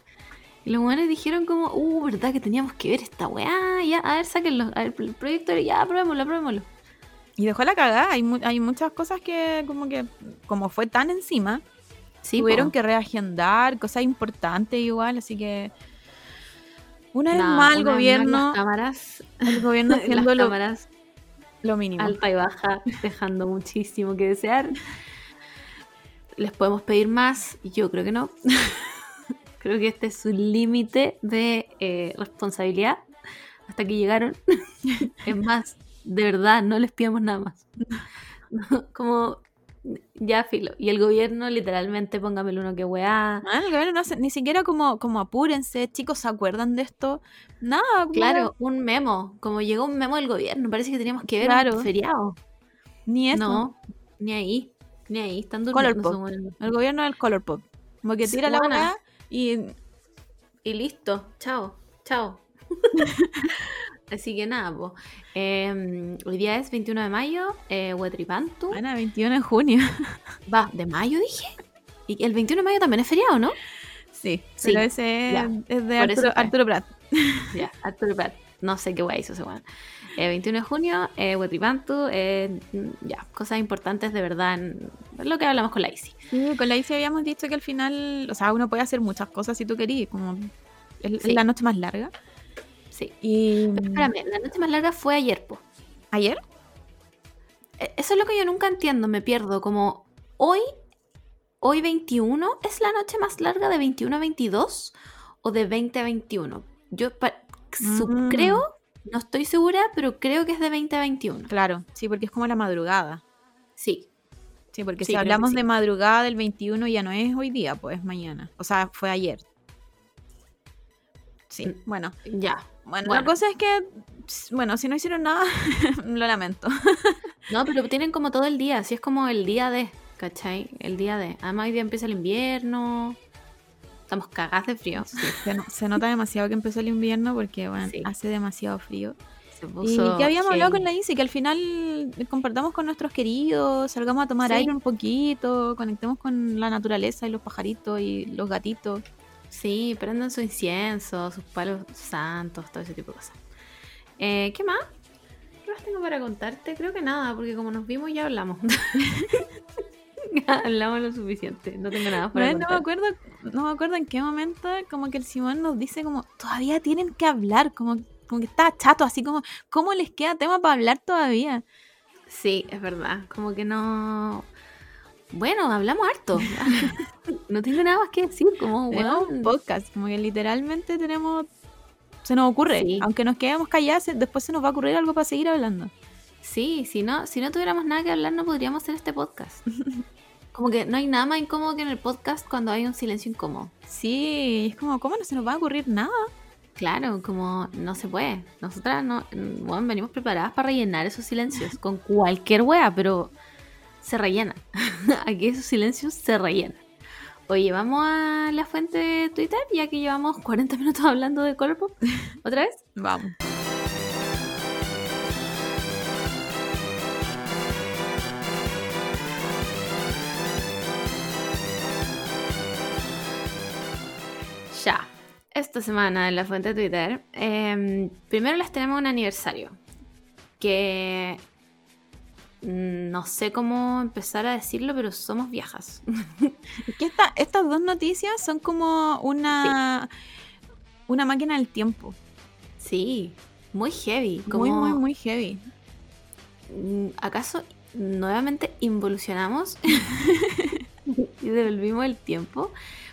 Y los buenos dijeron como, uh, ¿verdad que teníamos que ver esta weá? Ya, a ver, sáquenlo. A ver, el proyecto, ya, aprobémoslo, aprobémoslo. Y dejó la cagada. Hay, mu- hay muchas cosas que, como que, como fue tan encima, Sí, tuvieron po. que reagendar, cosas importantes igual. Así que, una vez más, el gobierno, Las cámaras, el gobierno las haciendo lo, cámaras lo mínimo. alta y baja, dejando muchísimo que desear. ¿Les podemos pedir más? Yo creo que no. creo que este es su límite de eh, responsabilidad. hasta que llegaron. es más, de verdad, no les pidamos nada más. como ya filo. Y el gobierno literalmente póngame el uno que weá. Ah, el gobierno no hace, ni siquiera como, como apúrense, chicos, ¿se acuerdan de esto? Nada, Claro, un memo. Como llegó un memo del gobierno, parece que teníamos que ver Claro. un feriado. ni eso. No, ni ahí. Ni ahí. Están Color durmiendo. pop. weones. El gobierno del color pop. Como que Sí, tira la weá y Y listo. Chao. Chao. Así que nada, po. Eh, hoy día es 21 de mayo, eh, Huetripantu. bueno, 21 de junio. Va, ¿de mayo dije? Y el 21 de mayo también es feriado, ¿no? Sí, Sí, pero ese ya. es de Arturo. Arturo Prat. Ya, Arturo Prat. No sé qué guay hizo ese weón. Eh, 21 de junio, eh, Huetripantu. eh, ya, cosas importantes de verdad. en- lo que hablamos con la Isi. Sí, con la Isi habíamos dicho que al final, o sea, uno puede hacer muchas cosas si tú querías, como es es Sí. la noche más larga. Sí. Y Pero espérame, la noche más larga fue ayer, po. ayer, Eh, Eso es lo que yo nunca entiendo, me pierdo. Como hoy, hoy 21, ¿es la noche más larga de 21 a 22 o de 20 a 21? Yo Mm. creo, no estoy segura, pero creo que es de 20 a 21. claro, sí, porque es como la madrugada. Sí, Sí, porque Sí, si hablamos sí. de madrugada del 21 ya no es hoy día, pues mañana. O sea, fue ayer. Sí, bueno. ya. Bueno, Bueno. la cosa es que, bueno, si no hicieron nada, lo lamento. No, pero tienen como todo el día, así es como el día de, ¿cachai? El día de. Además, hoy día empieza el invierno. Estamos cagadas de frío. Se, no- se nota demasiado que empezó el invierno porque, bueno, Sí. hace demasiado frío. Se Y que habíamos hablado con la Isi, que al final compartamos con nuestros queridos, salgamos a tomar Sí. aire un poquito, conectemos con la naturaleza y los pajaritos y los gatitos. Sí, prendan su incienso, sus palos santos, todo ese tipo de cosas. Eh, ¿Qué más? ¿Qué más tengo para contarte? Creo que nada, porque como nos vimos ya hablamos. hablamos lo suficiente. No tengo nada para Bueno, no me acuerdo, no me acuerdo en qué momento como que el Simón nos dice como todavía tienen que hablar, como, como que está chato, así como ¿cómo les queda tema para hablar todavía? Sí, es verdad. Como que no. Bueno, hablamos harto. no tengo nada más que decir. Como, weón, un podcast, como que literalmente tenemos se nos ocurre, Sí. aunque nos quedemos callados, después se nos va a ocurrir algo para seguir hablando. Sí, si no, si no tuviéramos nada que hablar, no podríamos hacer este podcast. Como que no hay nada más incómodo que en el podcast cuando hay un silencio incómodo. Sí, es como, ¿cómo no se nos va a ocurrir nada? Claro, como no se puede. Nosotras no, bueno, venimos preparadas para rellenar esos silencios con cualquier wea, pero se rellenan. Aquí esos silencios se rellenan. Oye, vamos a la fuente de Twitter, ya que llevamos 40 minutos hablando de Colourpop. ¿Otra vez? Vamos. Ya. Esta semana en la fuente de Twitter, em, primero les tenemos un aniversario. Que no sé cómo empezar a decirlo, pero somos viejas. Es que esta- estas dos noticias son como una, una máquina del tiempo. Sí, muy heavy. Muy, como- muy, muy heavy. Mm, ¿Acaso nuevamente involucionamos y devolvimos el tiempo?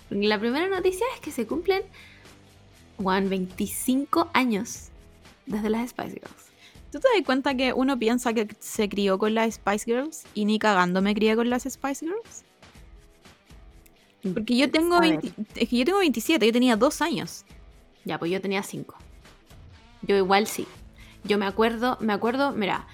Porque la primera noticia es que se cumplen Juan, 25 años desde las Spice Girls. ¿Tú te das cuenta que uno piensa que se crió con las Spice Girls y ni cagando me crié con las Spice Girls? Porque yo tengo, A ver. 20 es que yo tengo 27, yo tenía dos años. Ya, pues yo tenía 5. Yo igual sí. Yo me acuerdo, me acuerdo, mira,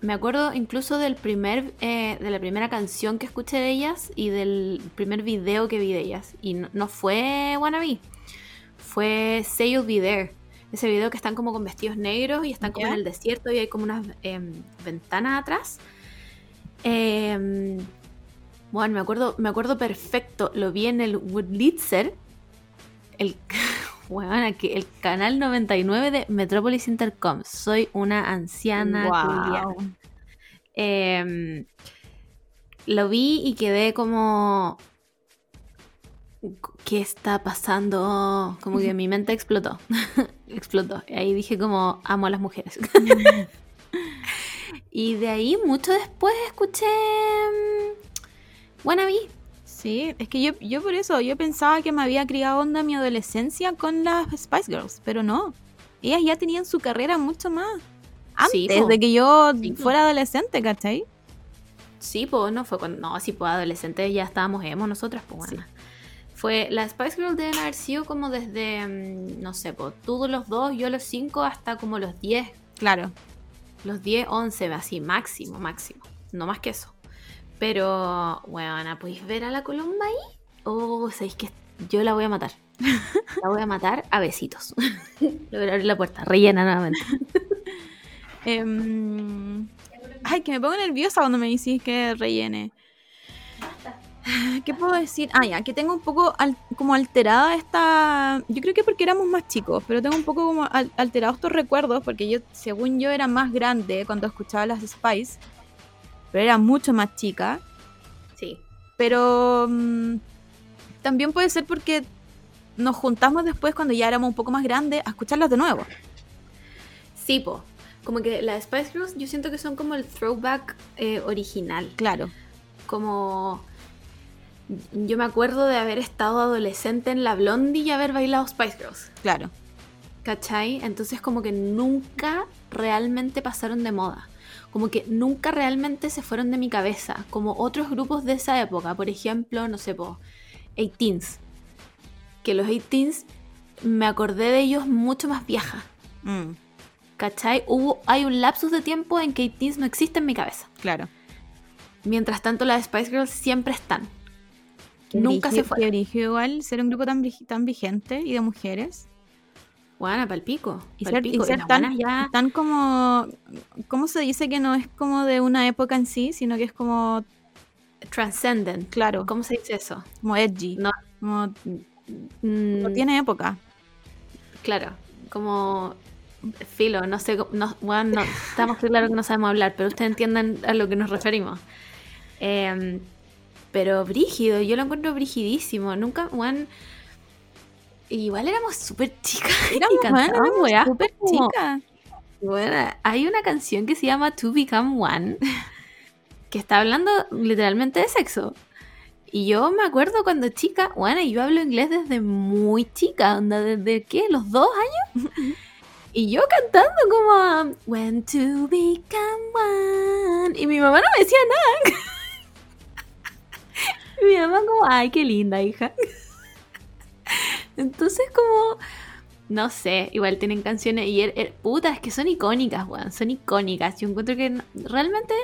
me acuerdo incluso del primer, eh, de la primera canción que escuché de ellas y del primer video que vi de ellas. Y no, no fue Wannabe, fue Say You'll Be There. Ese video que están como con vestidos negros y están como en el desierto y hay como unas em, ventanas atrás. Em, bueno, me acuerdo, me acuerdo perfecto. Lo vi en el Woodlitzer. El, weón, aquí, el canal 99 de Metropolis Intercom. Soy una anciana. Guau. Em, lo vi y quedé como. ¿Qué está pasando? Como que mi mente explotó. explotó. Y ahí dije como amo a las mujeres. y de ahí, mucho después, escuché mm, Wannabe. Sí, es que yo, yo por eso, yo pensaba que me había criado onda mi adolescencia con las Spice Girls, pero no. ellas ya tenían su carrera mucho más Sí, antes po. de que yo Sí, fuera adolescente, ¿cachai? Sí, pues no fue cuando. No, sí, pues adolescentes ya estábamos emo nosotras, pues bueno. Fue. Las Spice Girls deben haber sido como desde. mm, No sé, pues tú los dos, yo los cinco, hasta como los 10. Claro. Los 10, 11, así, máximo, máximo. No más que eso. Pero, bueno, ¿podéis ver a la Colomba ahí? Oh, sabéis que yo la voy a matar. La voy a matar a besitos. Le voy a abrir la puerta, rellena nuevamente. Em, ay, que me pongo nerviosa cuando me decís que rellene. ¿Qué puedo decir? Ah, ya, que tengo un poco al- como alterada esta... Yo creo que porque éramos más chicos, pero tengo un poco como al- alterados estos recuerdos, porque yo, según yo, era más grande cuando escuchaba las Spice, pero era mucho más chica. Sí. Pero mm, también puede ser porque nos juntamos después, cuando ya éramos un poco más grandes, a escucharlas de nuevo. Sí, po. Como que las Spice Girls yo siento que son como el throwback eh, original. Claro. Como... Yo me acuerdo de haber estado adolescente en la Blondie y haber bailado Spice Girls. Claro. ¿Cachai? Entonces como que nunca realmente pasaron de moda. Como que nunca realmente se fueron de mi cabeza. Como otros grupos de esa época. Por ejemplo, no sé, po, 18s. Que los 18s me acordé de ellos mucho más vieja. Mm, ¿Cachai? Hubo, hay un lapsus de tiempo en que 18s no existe en mi cabeza. claro. Mientras tanto las Spice Girls siempre están. Nunca se qué brígido igual ser un grupo tan, tan vigente y de mujeres. Bueno, palpico. Y ser, palpico. y ser las tan, ya... tan como... ¿Cómo se dice que no es como de una época en sí, sino que es como, Transcendent. claro, ¿Cómo se dice eso? como edgy? No. Como, Mm, no tiene época. Claro, como filo, no sé, no, bueno, no, estamos claro que no sabemos hablar, pero ustedes entienden a lo que nos referimos. Em, pero brígido, yo lo encuentro brigidísimo. Nunca, bueno, igual éramos súper chicas. y Éramos, bueno, cantábamos weas súper chicas. Bueno, hay una canción que se llama To Become One, que está hablando literalmente de sexo. Y yo me acuerdo cuando chica, bueno, y yo hablo inglés desde muy chica, onda, desde qué, los dos años. Y yo cantando como When to become one. Y mi mamá no me decía nada. Y mi mamá como, ay, qué linda hija. Entonces como, no sé, igual tienen canciones y er- er- puta, es que son icónicas, weón, son icónicas. Yo encuentro que no- realmente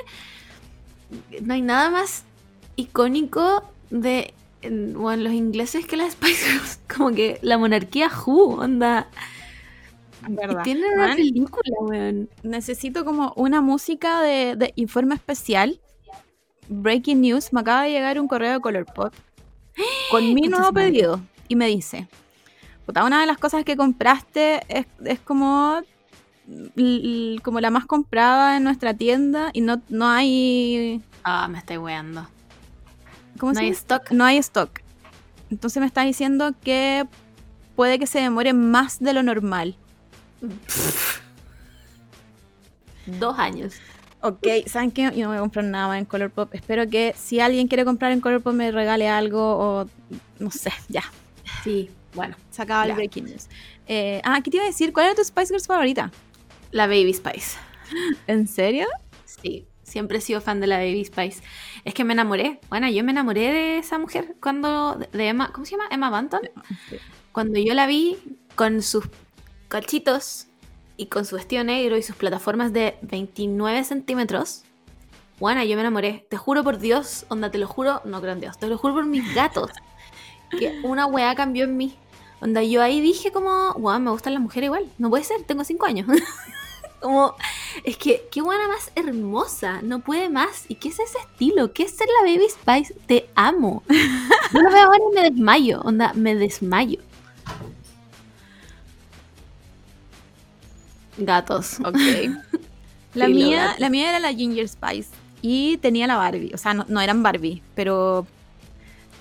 no hay nada más icónico de en- bueno, los ingleses que las Spice Girls. Como que la monarquía Who, onda. ¿Verdad? Tienen una película, weón. necesito como una música de, de informe especial. Breaking news, me acaba de llegar un correo de Colourpop con mi nuevo pedido y me dice, puta, una de las cosas que compraste es, es como como la más comprada en nuestra tienda y no, no hay Ah, me estoy weando. ¿cómo No se hay dice? stock. No hay stock. Entonces me está diciendo que puede que se demore más de lo normal. Dos años. Ok, ¿saben qué? Yo no voy a comprar nada más en Colourpop. Espero que si alguien quiere comprar en Colourpop me regale algo o no sé, ya. Sí, bueno. Se acaba el breaking news. Eh, ah, ¿qué te iba a decir? ¿Cuál era tu Spice Girls favorita? La Baby Spice. ¿En serio? Sí, siempre he sido fan de la Baby Spice. Es que me enamoré. Bueno, yo me enamoré de esa mujer cuando. de Emma. ¿Cómo se llama? Emma Banton. Cuando yo la vi con sus cachitos y con su vestido negro y sus plataformas de 29 centímetros. Bueno, yo me enamoré. Te juro por Dios, onda, te lo juro. No creo en Dios, te lo juro por mis gatos. que una weá cambió en mí. Onda, yo ahí dije como, wow, me gustan las mujeres igual. No puede ser, tengo 5 años. como, es que, qué buena más hermosa. No puede más. ¿Y qué es ese estilo? ¿Qué es ser la Baby Spice? Te amo. Yo lo veo ahora y me desmayo. Onda, me desmayo. Gatos. Ok. la, Sí, mía, la mía era la Ginger Spice y tenía la Barbie. O sea, no, no eran Barbie, pero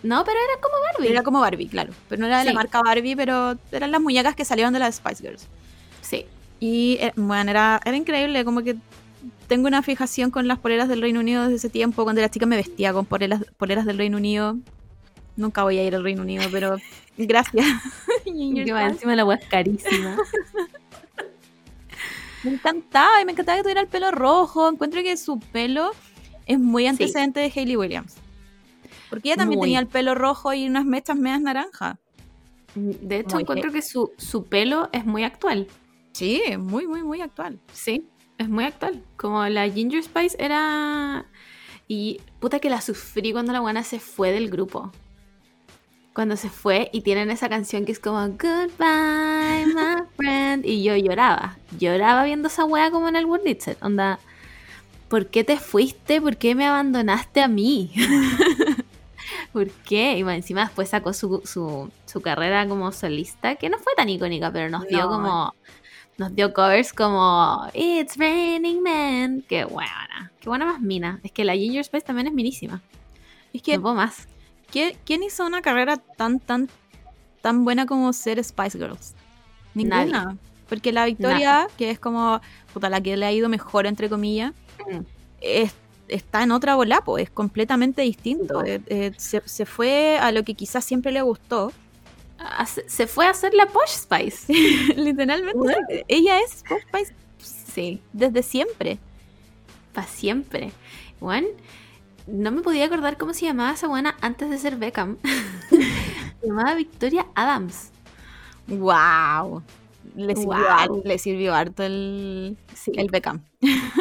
No, pero era como Barbie. era como Barbie, claro. Pero no era de la marca Barbie, pero eran las muñecas que salieron de las Spice Girls. Sí. Y eh, bueno, era, era increíble, como que tengo una fijación con las poleras del Reino Unido desde ese tiempo. Cuando era chica me vestía con poleras, poleras del Reino Unido. Nunca voy a ir al Reino Unido, pero gracias. Encima la web carísima. Me encantaba y me encantaba que tuviera el pelo rojo. Encuentro que su pelo es muy antecedente de Hayley Williams. Porque ella también Muy. tenía el pelo rojo y unas mechas medias naranjas. De hecho, Muy encuentro que su, su pelo es muy actual. Sí, muy, muy, muy actual. Sí, es muy actual. Como la Ginger Spice era. Y puta que la sufrí cuando la buena se fue del grupo. Cuando se fue y tienen esa canción que es como Goodbye, my friend. Y yo lloraba. Lloraba viendo esa wea como en el World It Onda, ¿por qué te fuiste? ¿Por qué me abandonaste a mí? ¿Por qué? Y bueno, encima después sacó su, su, su carrera como solista, que no fue tan icónica, pero nos dio No. como. Nos dio covers como It's Raining Men. Qué buena. Qué buena más mina. Es que la Ginger Spice también es minísima. Es que, no puedo más. ¿Quién, hizo una carrera tan, tan, tan buena como ser Spice Girls? Ninguna. Nadie. Porque la Victoria, que es como puta, la que le ha ido mejor, entre comillas, Mm. es- está en otra bola, po, es completamente distinto. Eh, eh, se, se fue a lo que quizás siempre le gustó. Hace- Se fue a hacer la Posh Spice. Literalmente, Bueno. ella es Posh Spice Sí, desde siempre. para siempre. Bueno, no me podía acordar cómo se llamaba esa buena antes de ser Beckham. se llamaba Victoria Adams. ¡Wow! Le sirvió, Wow. har- le sirvió harto el, Sí, el Beckham.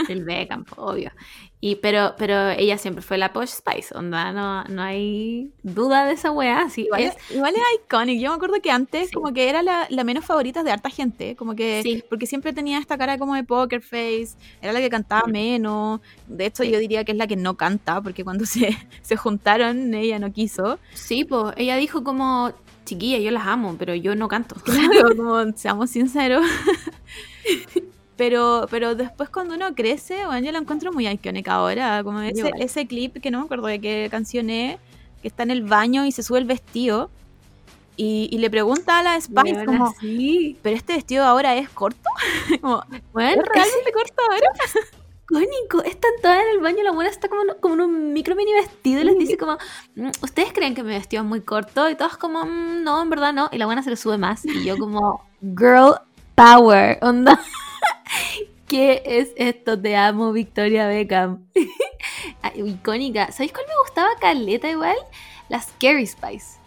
el Beckham, obvio. Y, pero, pero ella siempre fue la Posh Spice, onda, no, no hay duda de esa wea. Sí, Igual es, igual es iconic. Yo me acuerdo que antes Sí. como que era la, la menos favorita de harta gente. Como que Sí. porque siempre tenía esta cara como de poker face. Era la que cantaba Mm. menos. De hecho, yo diría que es la que no canta, porque cuando se, se juntaron, ella no quiso. sí, pues ella dijo como, chiquilla, yo las amo, pero yo no canto. Claro, como seamos sinceros. Pero, pero después cuando uno crece, bueno, yo la encuentro muy icónica ahora. Como ese, ese clip que no me acuerdo de qué canción es, que está en el baño y se sube el vestido. Y, y le pregunta a la Spice como, sí. ¿pero este vestido ahora es corto? como, Bueno, ¿Es realmente corto ahora? icónico. Están todas en el baño, la buena está como, en- como en un micro mini vestido y les dice como, "Mm, ¿ustedes creen que mi vestido es muy corto? Y todos como, "Mm, no, en verdad no. Y la buena se lo sube más. Y yo como, girl power, onda. ¿Qué es esto? Te amo, Victoria Beckham. Icónica. ¿Sabéis cuál me gustaba caleta igual? La Scary Spice.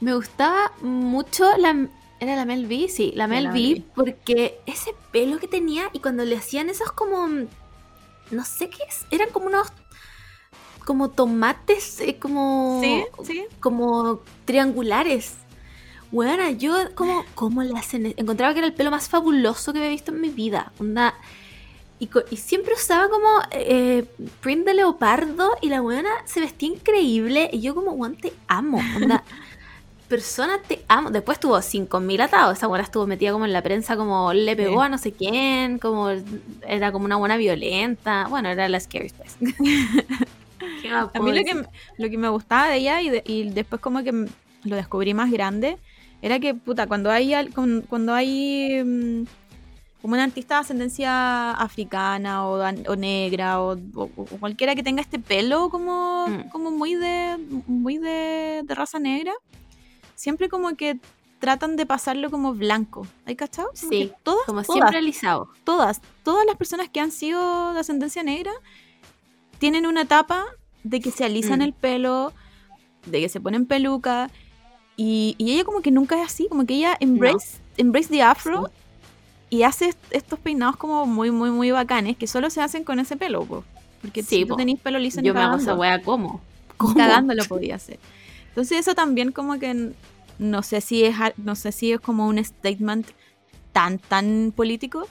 Me gustaba mucho la... ¿Era la Mel B? Sí, la Mel la B, porque ese pelo que tenía y cuando le hacían esos como... No sé qué es, eran como unos... Como tomates, eh, como... Sí, sí. Como triangulares. Bueno, yo como... ¿Cómo le hacen? Encontraba que era el pelo más fabuloso que había visto en mi vida. Onda... Y, y siempre usaba como eh, print de leopardo y la buena se vestía increíble y yo como, weón, te amo. Onda, persona, te amo. Después tuvo 5.000 atados. Esa buena estuvo metida como en la prensa, como le pegó Sí. a no sé quién, como era como una buena violenta. Bueno, era la Scary Spice. ¿Qué más A mí lo que, lo que me gustaba de ella y, de- y después como que lo descubrí más grande, era que, puta, cuando hay, cuando hay mm, como una artista de ascendencia africana o, o negra o, o- o cualquiera que tenga este pelo como, Mm. como muy, de, muy de, de raza negra, siempre como que tratan de pasarlo como blanco. ¿Hay cachado? Como Sí, todas, Como todas, siempre alisado. todas, todas las personas que han sido de ascendencia negra tienen una etapa de que se alisan Mm. el pelo, de que se ponen peluca. Y, y ella como que nunca es así, como que ella embrace, embrace the afro y hace est- estos peinados como muy, muy, muy bacanes que solo se hacen con ese pelo, po. Porque Sí, si tú tenés pelo liso Yo me hago esa wea como. cagando lo podía hacer. Entonces eso también como que no sé si es no sé si es como un statement tan tan político,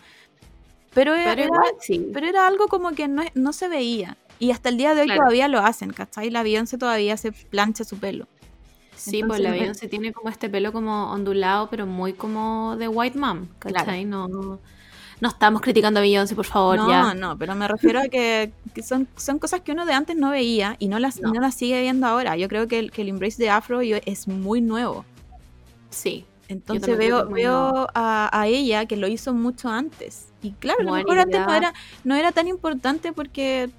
pero, Pero era, igual sí. pero era algo como que no, no se veía. Y hasta el día de hoy Claro. todavía lo hacen, ¿cachai? La Beyoncé todavía se plancha su pelo. Sí, Entonces, pues la Beyoncé tiene como este pelo como ondulado, pero muy como de white mom, ¿cachai? No, no estamos criticando a Beyoncé, por favor, no, ya. no, pero me refiero a que, que son, son cosas que uno de antes no veía y no las, No. no las sigue viendo ahora. Yo creo que el, que el Embrace de Afro yo- es muy nuevo. Sí, Entonces veo, veo a, a ella que lo hizo mucho antes. Y claro, a lo mejor antes no era, no era tan importante porque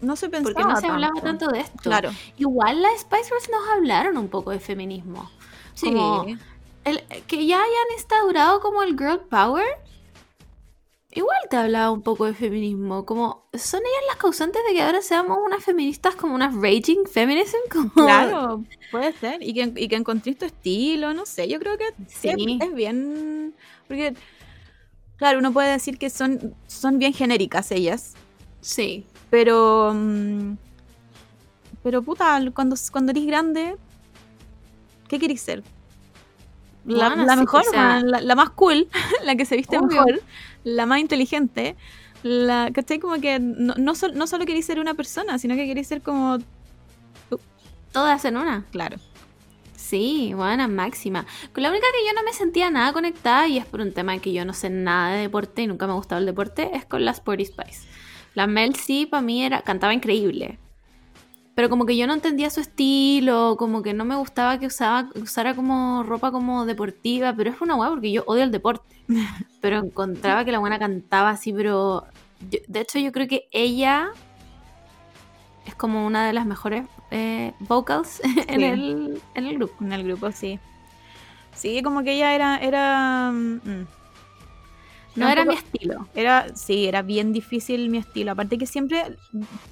no se pensaba porque no se hablaba tanto. de esto. Claro. Igual las Spice Girls nos hablaron un poco de feminismo. Sí. Como el, que ya hayan instaurado como el girl power, igual te hablaba un poco de feminismo, como son ellas las causantes de que ahora seamos unas feministas como unas raging feminism, como Claro, puede ser. Y que, y que encontré tu estilo, no sé. Yo creo que Sí. es, es bien. Porque, claro, uno puede decir que son, son bien genéricas ellas. Sí, Pero. mm, Pero puta, cuando, cuando eres grande, ¿qué querés ser? La, Bueno, la sí, mejor, o sea- weón, la, la más cool, la que se viste Obvio. mejor, la más inteligente. La, ¿Cachai? Como que no, no, sol- no solo querés ser una persona, sino que querés ser como. todas en una. Claro. Sí, buena, máxima. Con la única que yo no me sentía nada conectada, y es por un tema que yo no sé nada de deporte y nunca me ha gustado el deporte, es con la Sporty Spice. La Mel sí, para mí era, cantaba increíble. Pero como que yo no entendía su estilo, como que no me gustaba que usaba, usara como ropa como deportiva, pero es una weá porque yo odio el deporte. Pero encontraba que la buena cantaba así, pero... yo- de hecho yo creo que ella es como una de las mejores eh, vocals en, el, en el grupo. En el grupo, sí. Sí, como que ella era. era mm, No era poco- mi estilo. Era, sí, era bien difícil mi estilo. Aparte que siempre,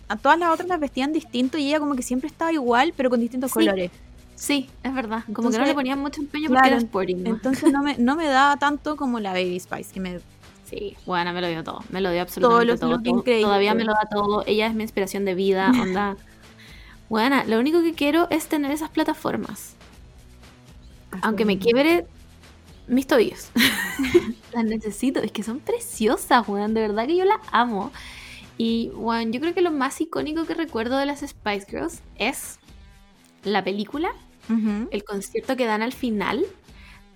a todas las otras las vestían distinto y ella como que siempre estaba igual, pero con distintos Sí. colores. Sí, es verdad. Como que no le ponían mucho empeño claro, porque era sporting. ¿no? Entonces no me, no me daba tanto como la Baby Spice, que me... Sí, bueno, me lo dio todo. Me lo dio absolutamente todo. todo-. Todavía me lo da todo. Ella es mi inspiración de vida. Onda. Bueno, lo único que quiero es tener esas plataformas. Aunque me quiebre mis tobillos. las necesito. Es que son preciosas, weón. De verdad que yo las amo. Y, bueno, yo creo que lo más icónico que recuerdo de las Spice Girls es la película el concierto que dan al final,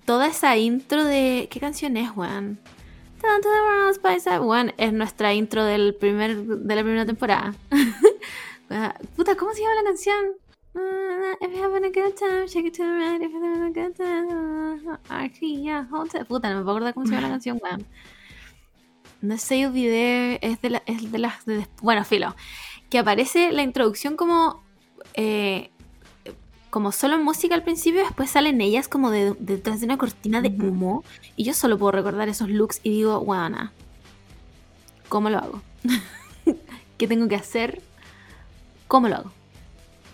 toda esa intro de. ¿Qué canción es, weón? Down to the world, spice up. Weón, es nuestra intro del primer, de la primera temporada. Weón, Puta, ¿cómo se llama la canción? If you're having a good time, shake it to the right. If you're having a good time, uh, Arquilla, hold it. Puta, no me puedo acordar cómo se llama la canción, weón. No sé, olvidé. Es de, la, es de las. de- bueno, filo. Que aparece la introducción como. eh, como solo en música al principio, después salen ellas como de, detrás de una cortina de humo. Y yo solo puedo recordar esos looks y digo, guana, ¿cómo lo hago? ¿Qué tengo que hacer? ¿Cómo lo hago?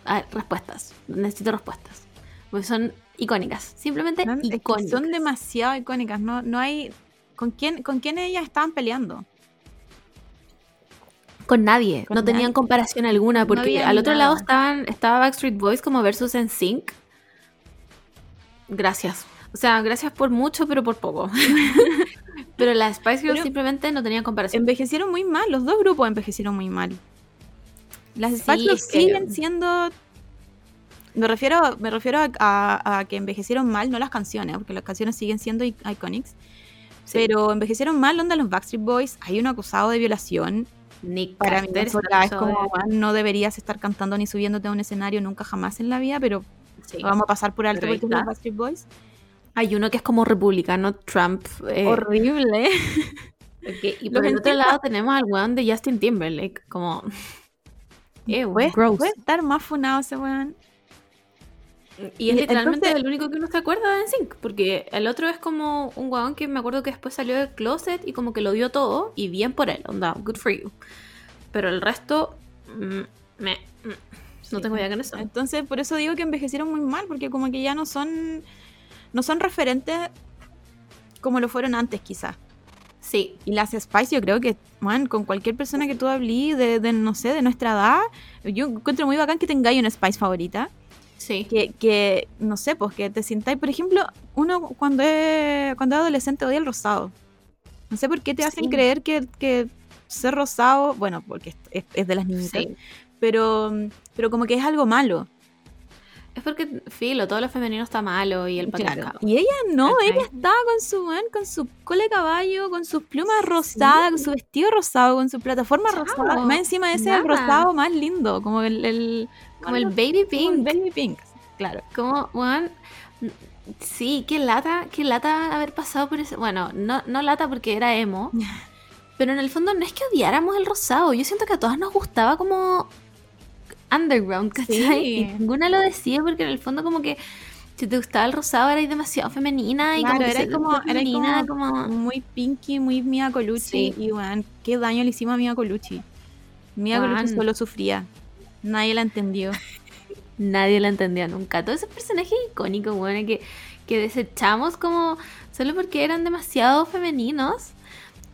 A ver, respuestas. Necesito respuestas. Porque son icónicas. Simplemente Son- es que icónicas. son demasiado icónicas. No, no hay... ¿Con quién, ¿Con quién ellas estaban peleando? Con nadie. Con no tenían comparación alguna. Porque al otro nada. lado estaban, estaba Backstreet Boys como versus NSYNC. Gracias. O sea, gracias por mucho, pero por poco. pero las Spice Girls Pero- simplemente no tenían comparación. Envejecieron muy mal, los dos grupos envejecieron muy mal. Las Sí, que- siguen siendo... Me refiero, me refiero a, a- a que envejecieron mal, no las canciones, porque las canciones siguen siendo iconics. Sí. Pero envejecieron mal, onda los Backstreet Boys. Hay un acusado de violación. Nick Para mí, es como, de- "Juan, no deberías estar cantando ni subiéndote a un escenario nunca jamás en la vida, pero Sí. vamos a pasar por alto porque está. los Backstreet Boys. Hay uno que es como republicano, Trump. eh, Horrible. ok, Y Los por el otro lado tenemos al weón de Justin Timberlake. Como. Puede, gross. puede estar más funado ese weón. Y es Y literalmente entonces- el único que uno se acuerda de NSYNC, porque el otro es como un guau que me acuerdo que después salió del closet y como que lo dio todo, y bien por él, onda, good for you. Pero el resto, mm, me, mm, no Sí. tengo idea con eso. Entonces, por eso digo que envejecieron muy mal, porque como que ya no son no son referentes como lo fueron antes, quizás. Sí, Y las Spice, yo creo que, man, con cualquier persona que tú hablís de, de, no sé, de nuestra edad, yo encuentro muy bacán que tengáis una Spice favorita. sí. Que, que, no sé, pues que te sintáis, por ejemplo, uno cuando es, cuando es adolescente odia el rosado. No sé por qué te hacen Sí. creer que, que ser rosado, bueno, porque es, es- es de las niñitas, Sí. pero, pero como que es algo malo. Es porque, filo, todo lo femenino está malo y el patriarcado. Y ella no, ella estaba con su con su cola de caballo, con sus plumas rosadas, con su vestido rosado, con su plataforma rosada. Más encima ese es el nada. rosado más lindo, como el, el Como el como baby el pink. baby pink. Claro. Como, weón, sí, qué lata, qué lata haber pasado por ese. Bueno, no, no lata porque era emo. Pero en el fondo no es que odiáramos el rosado. Yo siento que a todas nos gustaba como underground, ¿cachai? Sí. Y ninguna lo decía porque en el fondo como que Si te gustaba el rosado, eras demasiado femenina y Claro, como se- como, era femenina, como, como- muy pinky, muy Mia Colucci. Sí. Y bueno, qué daño le hicimos a Mia Colucci. Mia Juan. Colucci solo sufría. Nadie la entendió. Nadie la entendía nunca. Todos esos personajes icónicos, bueno, que, que desechamos como solo porque eran demasiado femeninos.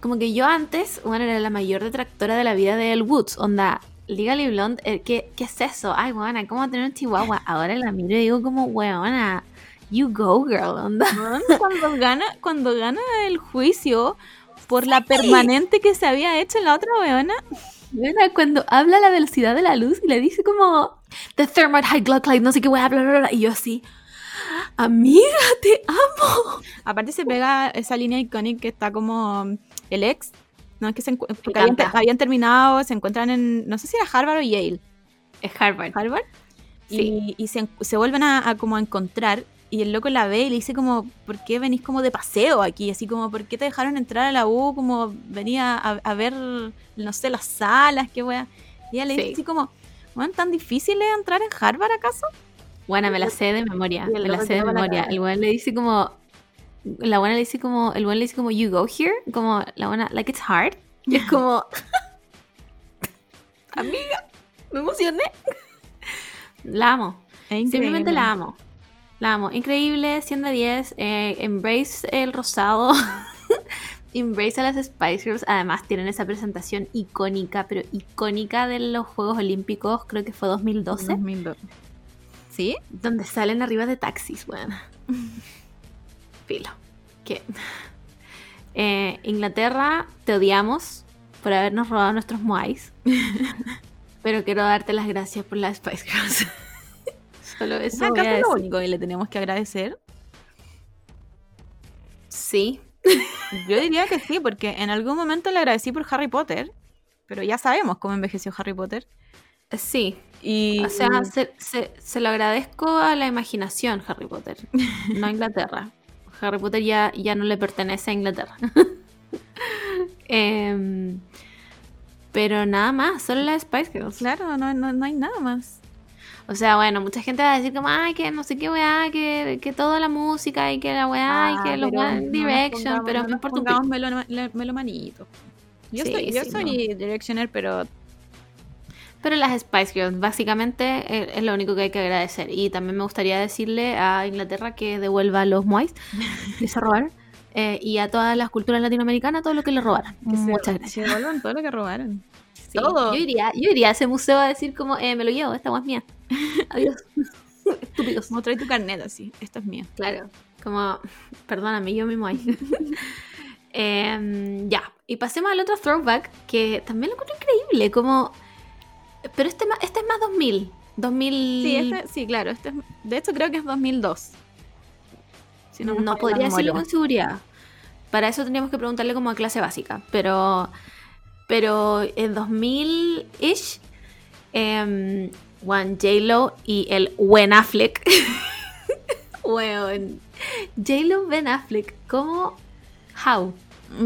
Como que yo antes, bueno, era la mayor detractora de la vida de Elle Woods. Onda, Legally Blonde, eh, ¿qué, ¿qué es eso? Ay, buena, ¿cómo tener un chihuahua? Ahora la miro y digo como, weona, you go, girl, onda. Cuando gana, cuando gana el juicio por la permanente que se había hecho en la otra weona. Buena, cuando habla la velocidad de la luz y le dice como, the thermite high glow light, no sé qué, wea, bla, bla, bla. Y yo así, amiga, te amo. Aparte se pega esa línea icónica que está como el ex. No es que se porque habían, terminado, se encuentran en, no sé si era Harvard o Yale. Es Harvard. Harvard. Sí. Y, y se, se vuelven a, a como a encontrar. Y el loco la ve y le dice como, ¿por qué venís como de paseo aquí? Así como, ¿por qué te dejaron entrar a la U? Como venía a, a ver, no sé, las salas, qué wea. Y ella le dice Sí. así como, ¿bueno, tan difícil es entrar en Harvard acaso? Buena, me la sé de memoria. Me la sé de memoria. El buen le dice como. La buena le dice como. El buen le dice como, you go here. Como la buena, like it's hard. Y es como. Amiga, me emocioné. La amo. Simplemente la amo. La amo. Increíble, 100 de 10. eh, embrace el rosado. embrace a las Spice Girls. Además, tienen esa presentación icónica, pero icónica de los Juegos Olímpicos. Creo que fue 2012. 2002. ¿Sí? Donde salen arriba de taxis, bueno. Filo. Que. Eh, Inglaterra, te odiamos por habernos robado nuestros Moais. Pero quiero darte las gracias por las Spice Girls. Solo eso. voy a ¿Acaso es lo único que le tenemos que agradecer? Sí. Yo diría que sí, porque en algún momento le agradecí por Harry Potter, pero ya sabemos cómo envejeció Harry Potter. Sí. Y O sea, se, se- se lo agradezco a la imaginación, Harry Potter. No a Inglaterra. Harry Potter ya, ya no le pertenece a Inglaterra. Em, pero nada más, solo las Spice Girls. claro, no, no, no hay nada más. O sea, bueno, mucha gente va a decir como, ay, que no sé qué weá, que, que toda la música y que la weá y que los Ah, pero One Direction, pero no me importa un. Yo Sí, soy, yo sí, soy Directioner, pero Pero las Spice Girls, básicamente, eh, es lo único que hay que agradecer. Y también me gustaría decirle a Inglaterra que devuelva los Moais que se robaron. eh, y a todas las culturas latinoamericanas todo lo que le robaron. que se- Muchas gracias. devuelvan todo lo que robaron. Sí, todo. Yo, iría, yo iría a ese museo a decir como, eh, me lo llevo, esta es mía. Adiós. Estúpidos. Como trae tu carnet así, esta es mía. Claro, como, perdóname, yo mismo ahí. Em, ya, y pasemos al otro throwback que también lo encuentro increíble, como, pero este, este es más 2000, 2000, Sí, este, sí, claro. Este es- de hecho, creo que es 2002. Si no, la podría decirlo con seguridad. Para eso tendríamos que preguntarle como a clase básica, pero, pero en 2000-ish, em, Juan J-Lo y el Ben Affleck. Weón. J-Lo Ben Affleck, ¿cómo? How?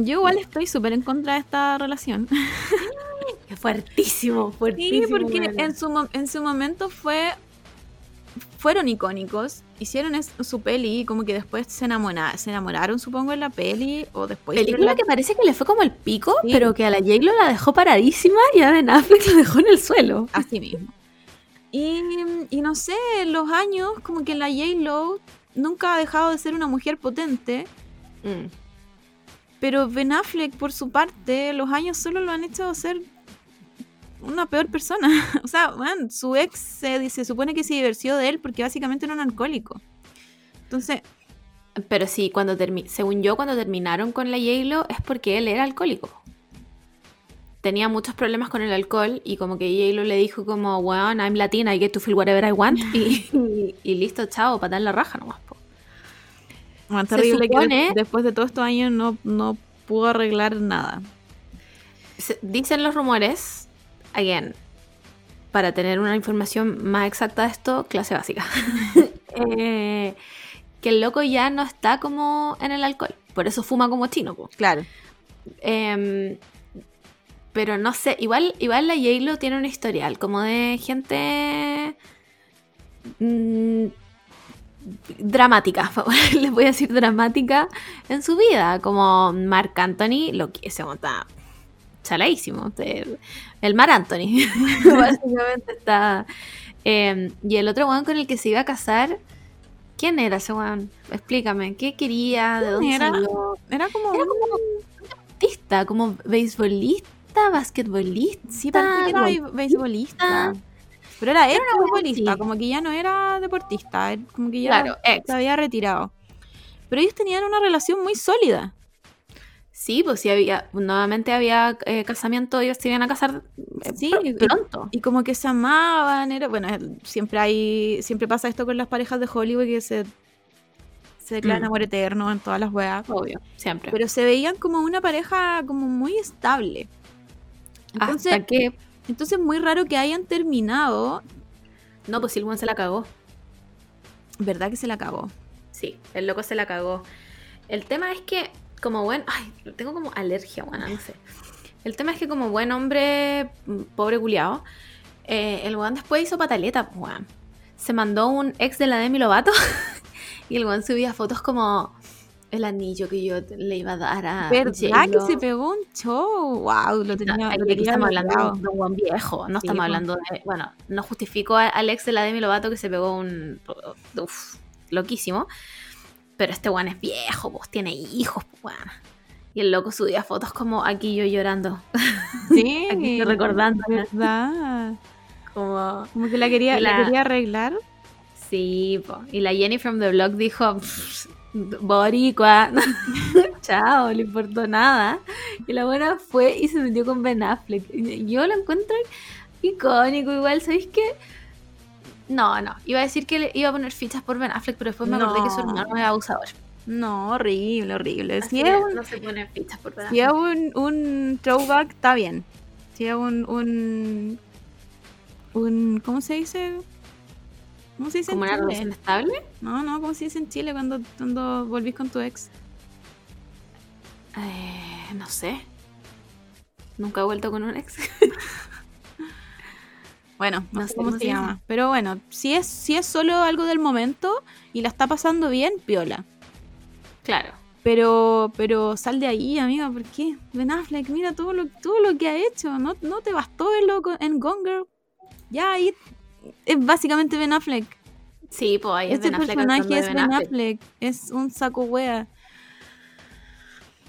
Yo igual estoy súper en contra de esta relación. Fuertísimo, Sí, fuertísimo. porque weona. en su, en su momento fue fueron icónicos, hicieron es- su peli y como que después se, enamora- se enamoraron, supongo, en la peli o después Película la- que parece que le fue como el pico, Sí. pero que a la J-Lo la dejó paradísima y a Ben Affleck la dejó en el suelo. así mismo. Y, y no sé, los años, como que la J-Lo nunca ha dejado de ser una mujer potente, Mm. pero Ben Affleck, por su parte, los años solo lo han hecho ser una peor persona. o sea, man, su ex se, se supone que se divorció de él porque básicamente era un alcohólico. Entonces, Pero sí, cuando según yo, cuando terminaron con la J-Lo es porque él era alcohólico. Tenía muchos problemas con el alcohol y como que J-Lo le dijo como, weón, I'm Latina, I get to feel whatever I want. y, y- y listo, chao, patar la raja nomás. po. Se terrible supone- de- después de todos estos años no, no pudo arreglar nada. Dicen los rumores, again, para tener una información más exacta de esto, clase básica, eh, que el loco ya no está como en el alcohol, por eso fuma como chino. po. Claro. Em, pero no sé, igual, igual la J-Lo tiene un historial como de gente mm, dramática, les voy a decir dramática en su vida, como Mark Anthony, lo que se monta chaladísimo, el, Mar Anthony, básicamente está... eh, y el otro weón con el que se iba a casar, ¿quién era ese weón? Explícame, ¿qué quería? ¿De dónde era? salió? Era como. Era como deportista, como beisbolista, basquetbolista. Sí, parece que era beisbolista. Pero era ex así. como que ya no era deportista, como que ya Claro, se había retirado. Pero ellos tenían una relación muy sólida. Sí, pues sí había, nuevamente había eh, casamiento, ellos se iban a casar eh, Sí, y- pronto. Y como que se amaban, era, bueno, siempre hay, siempre pasa esto con las parejas de Hollywood que se, se declaran Mm. amor eterno en todas las weas. Obvio, siempre. Pero se veían como una pareja como muy estable. Entonces, Hasta que, entonces muy raro que hayan terminado. no, pues Silvon se la cagó. ¿Verdad que se la acabó? Sí, el loco se la cagó. El tema es que, como buen. Ay, tengo como alergia, bueno, no sé. El tema es que, como buen hombre, mm, pobre culiao, eh, el weón después hizo pataleta, weón. Se mandó un ex de la Demi Lovato y el weón subía fotos como el anillo que yo le iba a dar a. ¿Verdad que se pegó un show? Wow, lo tenía, No, lo aquí estamos hablando de un buen viejo, no Sí, estamos hablando de. Bueno, no justifico al ex de la Demi Lovato que se pegó un. Uf, loquísimo. Pero este weón es viejo, pues tiene hijos, pues weón. Y el loco subía fotos como aquí yo llorando. Sí, Aquí estoy recordando. ¿verdad? Como. Como que la quería, la la- quería arreglar. Sí, po. Y la Jenny from the blog dijo. "Pff, Boricua. Chao, le importó nada. Y la buena fue y se metió con Ben Affleck. Yo lo encuentro icónico, igual, ¿sabéis qué? No, no. Iba a decir que le iba a poner fichas por Ben Affleck, pero después me acordé que su No. hermano era abusador. No, horrible, horrible. Así Si es un, no se ponen fichas por Ben si es un, un throwback, está bien. Si es un, un, un. ¿Cómo se dice? ¿Cómo se dice Como en una relación estable. No, no, ¿cómo se dice en Chile cuando, cuando volvís con tu ex? Eh, no sé. Nunca he vuelto con un ex. Bueno, no, No sé cómo se llama. Pero bueno, si es, si es solo algo del momento y la está pasando bien, piola. claro. Pero, pero sal de ahí, amiga, ¿por qué? Ben Affleck, mira todo lo, todo lo que ha hecho. ¿No, no te bastó verlo en Gone Girl? Ya ahí es básicamente Ben Affleck. Sí, pues ahí es Este Ben Affleck personaje es Ben Affleck. Es un saco wea.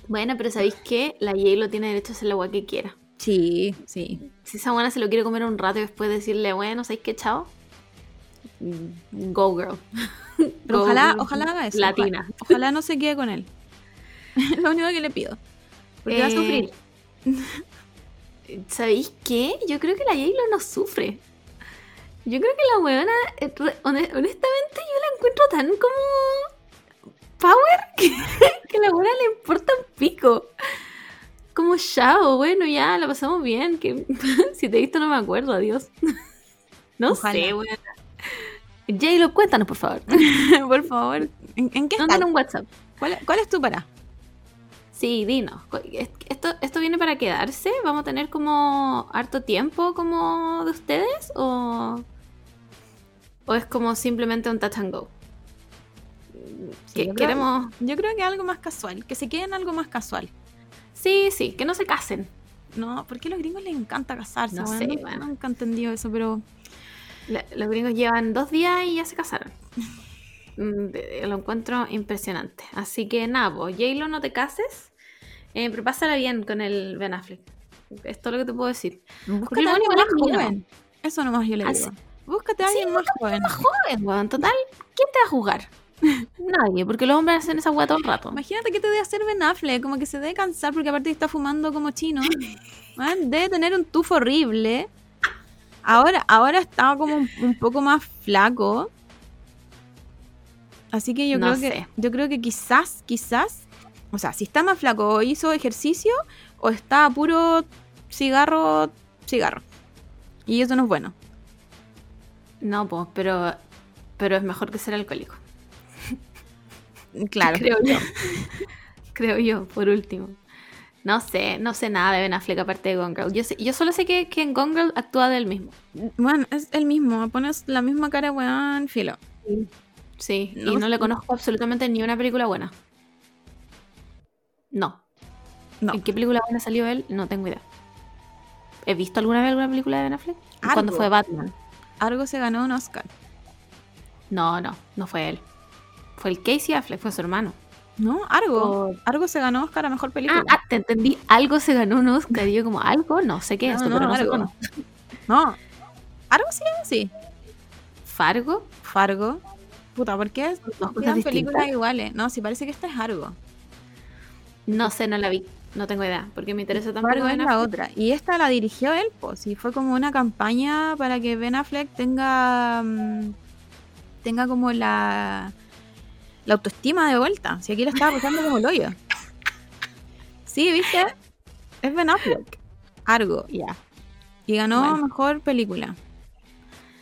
Bueno, pero ¿sabéis qué? La J-Lo tiene derecho a hacer la agua que quiera. Sí, sí. Si esa buena se lo quiere comer un rato y después decirle, bueno, ¿sabéis qué, chao? Mm, Go girl. Pero Go ojalá, girl ojalá haga eso. Latina. Ojalá, ojalá no se quede con él. Es lo único que le pido. Porque va a Eh, sufrir. ¿Sabéis qué? Yo creo que la J-Lo no sufre. Yo creo que la weona, eh, honestamente, yo la encuentro tan como power que, que la weona le importa un pico. Como chao, bueno, ya, la pasamos bien. Que, si te he visto no me acuerdo, adiós. No Ojalá. sé, weona. J-Lo, cuéntanos, por favor. Por favor. ¿En, en qué? Mándanos un WhatsApp. ¿Cuál, ¿Cuál es tu para? Sí, dinos. ¿Esto, ¿Esto viene para quedarse? ¿Vamos a tener como harto tiempo como de ustedes? ¿O, o es como simplemente un touch and go? Sí, Que- yo creo- queremos... Yo creo que algo más casual. Que se queden algo más casual. Sí, sí, que no se casen. No, porque a los gringos les encanta casarse. No sé, no, bueno. nunca he entendido eso, pero La- Los gringos llevan dos días y ya se casaron. Mm, Lo encuentro impresionante. Así que nada, pues, J-Lo, no te cases, eh, pero pásala bien con el Ben Affleck. Es todo lo que te puedo decir. búscate a alguien más joven. Eso nomás yo le digo. sí. Búscate a Sí, alguien más joven. Más joven, weón. Total, ¿quién te va a juzgar? Nadie, porque los hombres hacen esa weá todo el rato. Imagínate que te debe hacer Ben Affleck, como que se debe cansar porque aparte está fumando como chino. Weón, debe tener un tufo horrible. Ahora, ahora está como un, un poco más flaco. Así que yo No creo que yo creo que quizás, quizás, o sea, si está más flaco o hizo ejercicio o está a puro cigarro, cigarro. Y eso no es bueno. No, pues, pero, pero es mejor que ser alcohólico. Claro. Creo yo. Creo yo, por último. No sé, no sé nada de Ben Affleck aparte de Gone Girl. Yo, sé- yo solo sé que, que en Gone Girl actúa del mismo. Bueno, es el mismo. Pones la misma cara, weón, filo. Sí, y No le conozco absolutamente ni una película buena. No. No. ¿En qué película buena salió él? No tengo idea. ¿He visto alguna vez alguna película de Ben Affleck? Cuando Argo. fue Batman. Algo se ganó un Oscar. No, no, no fue él. Fue el Casey Affleck, fue su hermano. ¿No? Algo. O- Algo se ganó Oscar a mejor película. Ah, ah, te entendí. Algo se ganó un Oscar. Yo como, algo, no sé qué es No, esto, no, pero no cuándo. No. Algo sí, sí. ¿Fargo? Fargo. Puta, ¿por qué distintas. películas iguales? No, sí, parece que esta es Argo. No sé, no la vi. No tengo idea, porque me interesa tampoco Fargo es la Affleck. otra. Y esta la dirigió él, pues. Y fue como una campaña para que Ben Affleck tenga. mm, tenga como la. La autoestima de vuelta. Si aquí la estaba pasando como el hoyo. Sí, ¿viste? Es Ben Affleck. Argo. Ya. Y ganó Bueno. mejor película.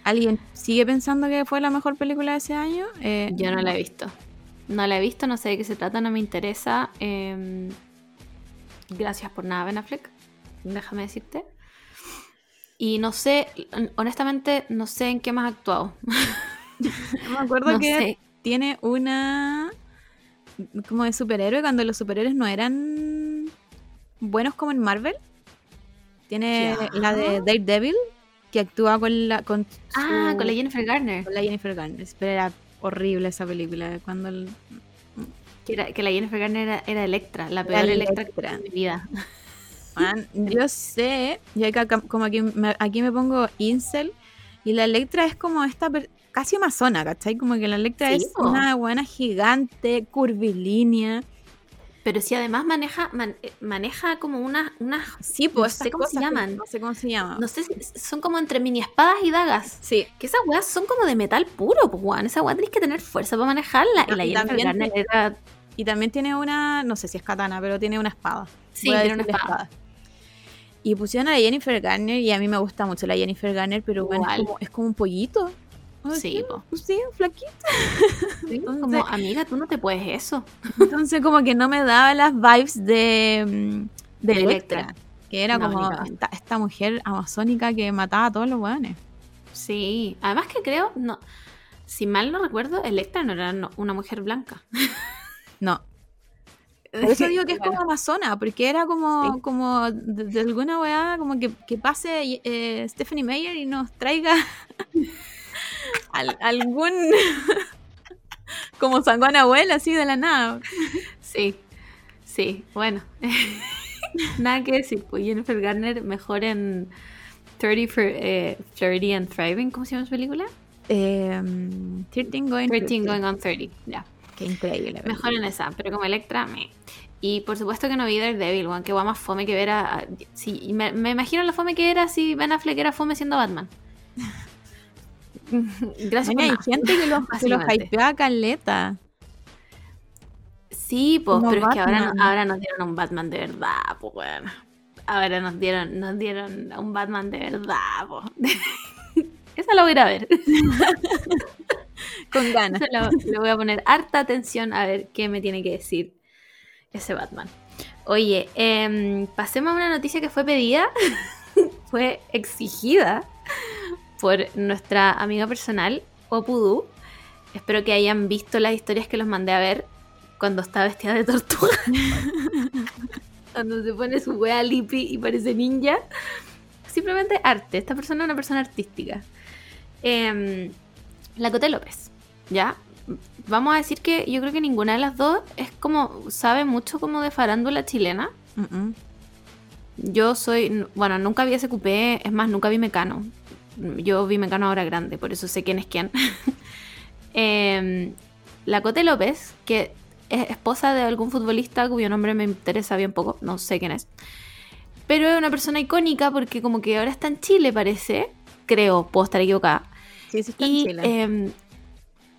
¿Alguien sigue pensando que fue la mejor película de ese año? Eh, Yo no la he visto. No la he visto, no sé de qué se trata, no me interesa. Em, gracias por nada, Ben Affleck. Déjame decirte. Y no sé, honestamente, no sé en qué más ha actuado. Me acuerdo No que sé. Tiene una como de superhéroe cuando los superhéroes no eran buenos como en Marvel. Tiene la de Daredevil que actúa con la con, Ah, su- con la Jennifer Garner. con la Jennifer Garner. Pero era horrible esa película cuando el- Que, era- que la Jennifer Garner era, era Electra, la peor Electra, que Electra. en mi vida. Man, yo sé, yo acá, como aquí me, aquí me pongo incel y la Electra es como esta casi amazona, ¿cachai? Como que la Electra Sí, es una buena gigante, curvilínea. Pero si además maneja, man- eh, maneja como unas, unas, Sí, No pues sé cómo se llaman. No sé cómo se llaman. no sé si son como entre mini espadas y dagas. Sí, Que esas weas son como de metal puro, pues weón. Esa wea tenés que tener fuerza para manejarla. Y la y también era. y también tiene una, no sé si es katana, pero tiene una espada. Sí, tiene una espada. Y pusieron a la Jennifer Garner y a mí me gusta mucho la Jennifer Garner, pero bueno, es como, es como un pollito. Sí. Sí, flaquito. Entonces- Como, amiga, tú no te puedes eso. Entonces como que no me daba las vibes de, mm, de De Electra. Electra. Que era No, como esta, esta mujer amazónica que mataba a todos los weones. Sí. Además que creo, no. Si mal no recuerdo, Electra no era no- una mujer blanca. No. Por eso digo que es como amazona, porque era como, Sí. como de, de alguna weá, como que, que pase eh, Stephanie Meyer y nos traiga al- algún como sanguana abuela así de la nada. Sí. Sí, bueno. Nada que decir. Pues Jennifer Garner mejor en 30 for, eh, Flirty and Thriving. ¿Cómo se llama su película? Eh, 13 Going 13 30. Going on 30. Ya. Qué increíble. Mejor en esa, pero como Electra, me. Y por supuesto que no vi Daredevil, weón, que va más fome que ver a. me, me imagino la fome que era si Ben Affleck era fome siendo Batman. Gracias Bueno, por hay gente que los, que los hypea caleta. Sí, pues, pero es que ahora, ahora nos dieron un Batman de verdad, pues, bueno. Ahora nos dieron, nos dieron un Batman de verdad, pues. Esa la voy a ir a ver. Con ganas. Le voy a poner harta atención a ver qué me tiene que decir ese Batman. Oye, em, pasemos a una noticia que fue pedida, fue exigida por nuestra amiga personal, Opudu. Espero que hayan visto las historias que los mandé a ver cuando está vestida de tortuga. cuando se pone su wea lippy y parece ninja. Simplemente arte. Esta persona es una persona artística. Em, la Cote López, ¿ya? Vamos a decir que yo creo que ninguna de las dos es como, sabe mucho como de farándula chilena. Yo soy, bueno, nunca vi ese cupé, es más, nunca vi Mecano. Yo vi Mecano ahora grande, por eso sé quién es quién. Em, la Cote López, que es esposa de algún futbolista cuyo nombre me interesa bien poco, no sé quién es. Pero es una persona icónica porque como que ahora está en Chile, parece. Creo, puedo estar equivocada. Sí, sí está en Y Chile. em,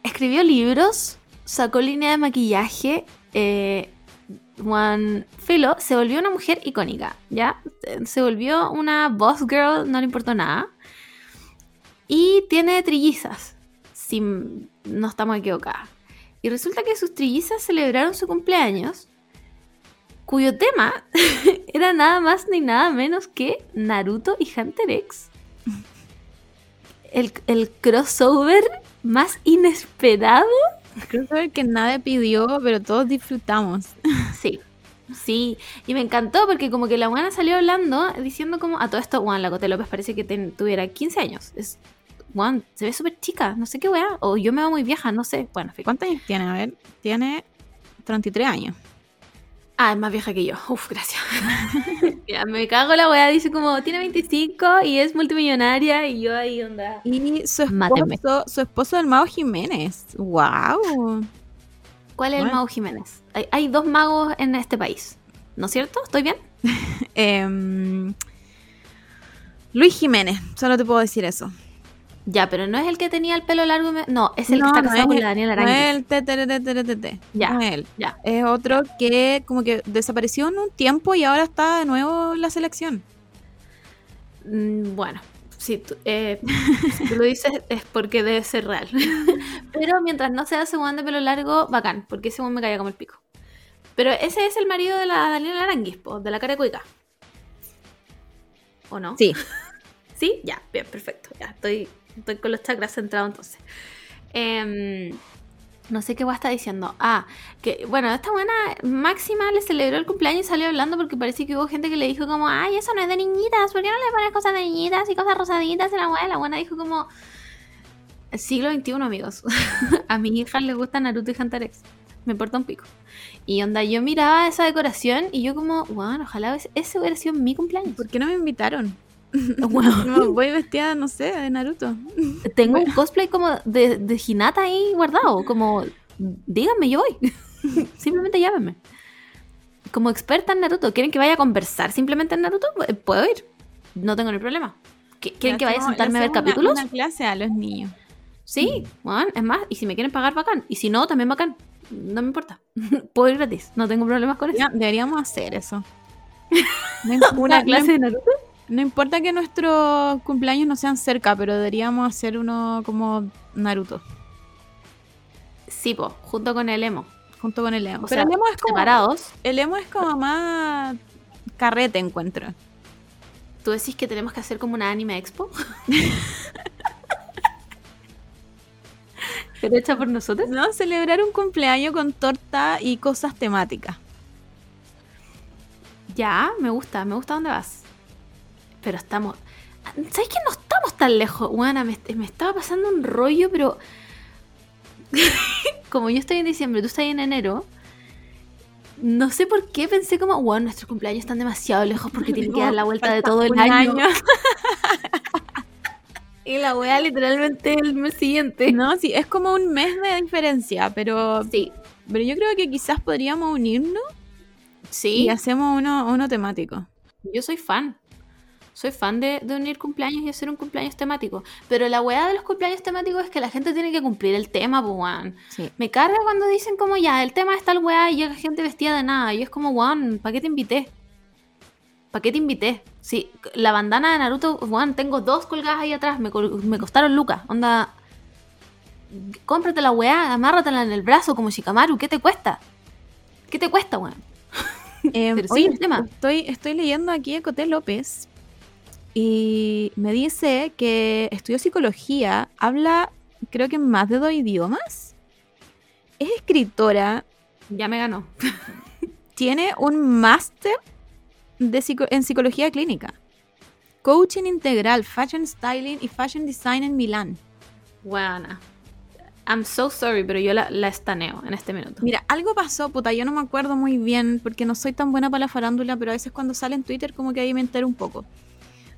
escribió libros, sacó línea de maquillaje. Eh, Juan Filo se volvió una mujer icónica, ¿ya? Se volvió una boss girl, no le importó nada. Y tiene trillizas, si no estamos equivocadas. Y resulta que sus trillizas celebraron su cumpleaños, cuyo tema era nada más ni nada menos que Naruto y Hunter X el, el crossover más inesperado. Crossover que nadie pidió, pero todos disfrutamos. Sí, sí. Y me encantó porque como que la buena salió hablando, diciendo como a todo esto, Juan, la Cote López parece que ten- tuviera 15 años. Es, Juan, se ve súper chica, no sé qué weá. O yo me veo muy vieja, no sé. Bueno, fijo. ¿Cuántos años tiene? A ver, tiene 33 años. Ah, es más vieja que yo. Uf, gracias. ya, me cago la weá. Dice como, tiene 25 y es multimillonaria. Y yo ahí, onda. Y su esposo, su esposo el Mago Jiménez. ¡Wow! ¿Cuál es el mago Jiménez? Hay, hay dos magos en este país. ¿No es cierto? ¿Estoy bien? Em, Luis Jiménez, solo te puedo decir eso. Ya, pero no es el que tenía el pelo largo. No, es el No, que está no casado con la Daniela No Aránguiz. es el te, te, te, te, te, te. Ya. No es él. Ya. Es otro que como que desapareció en un tiempo y ahora está de nuevo en la selección. Mm, Bueno, si tú, eh, si tú lo dices es porque debe ser real. Pero mientras no sea ese de pelo largo, bacán, porque ese me caía como el pico. Pero ese es el marido de la Daniela Aranguis, po, de la cara cuica. ¿O no? Sí. ¿Sí? Ya, bien, perfecto. Ya, estoy, estoy con los chakras centrados entonces. Em, no sé qué va a estar diciendo. Ah, que bueno, esta buena Máxima le celebró el cumpleaños y salió hablando porque parece que hubo gente que le dijo como, ay, eso no es de niñitas, ¿por qué no le pones cosas de niñitas y cosas rosaditas? Y la buena, la buena dijo como, siglo XXI, amigos. a mis hijas les gusta Naruto y Hunter x Me importa un pico. Y onda, yo miraba esa decoración y yo como, bueno, ojalá ese hubiera sido mi cumpleaños. ¿Por qué no me invitaron? Me Voy vestida, no sé, de Naruto. Tengo un cosplay como de, de Hinata ahí guardado. Como, díganme, yo voy. simplemente llámenme. Como experta en Naruto, ¿quieren que vaya a conversar simplemente en Naruto? Eh, Puedo ir. No tengo ni problema. ¿Qu- ¿Quieren que vaya a sentarme a ver hacemos una- capítulos? Una clase a los niños. Sí, bueno, es más, y si me quieren pagar, bacán. Y si no, también bacán. No me importa. Puedo ir gratis. No tengo problemas con eso. Ya, Deberíamos hacer eso. Una clase de Naruto. No importa que nuestros cumpleaños no sean cerca, pero deberíamos hacer uno como Naruto, Sí, po, junto con el emo. junto con el Emo. O pero sea, el Emo es como, separados. el Emo es como más carrete, encuentro. ¿Tú decís que tenemos que hacer como una anime expo? ¿Pero hecha por nosotros? No, celebrar un cumpleaños con torta y cosas temáticas. Ya, me gusta, me gusta dónde vas. Pero estamos. ¿Sabes que no estamos tan lejos? Bueno, me, me estaba pasando un rollo, pero. como yo estoy en diciembre, tú estás en enero. No sé por qué pensé como, bueno, nuestros cumpleaños están demasiado lejos porque tienen que dar la vuelta de todo el un año. Y la wea literalmente el mes siguiente. No, sí, es como un mes de diferencia, pero, Sí, pero yo creo que quizás podríamos unirnos sí. y hacemos uno, uno temático. Yo soy fan. Soy fan de, de unir cumpleaños y hacer un cumpleaños temático. Pero la weá de los cumpleaños temáticos es que la gente tiene que cumplir el tema, pues weón. Sí. Me carga cuando dicen como ya, el tema es tal weá y llega gente vestida de nada. Y es como, weón, ¿para qué te invité? ¿Para qué te invité? Sí, la bandana de Naruto, weón, tengo dos colgadas ahí atrás, me, me costaron lucas. Onda, cómprate la weá, amárratela en el brazo como Shikamaru, ¿qué te cuesta? ¿Qué te cuesta, weón? Eh, Pero sí, oye, el tema. Estoy, estoy leyendo aquí a Coté López y me dice que estudió psicología, habla creo que más de dos idiomas, es escritora, Ya me ganó. tiene un máster psico- en psicología clínica, coaching integral, fashion styling y fashion design en Milán. Buena. I'm so sorry, pero yo la, la estaneo en este minuto. Mira, algo pasó, puta, yo no me acuerdo muy bien porque no soy tan buena para la farándula, pero a veces cuando sale en Twitter como que ahí me entero un poco.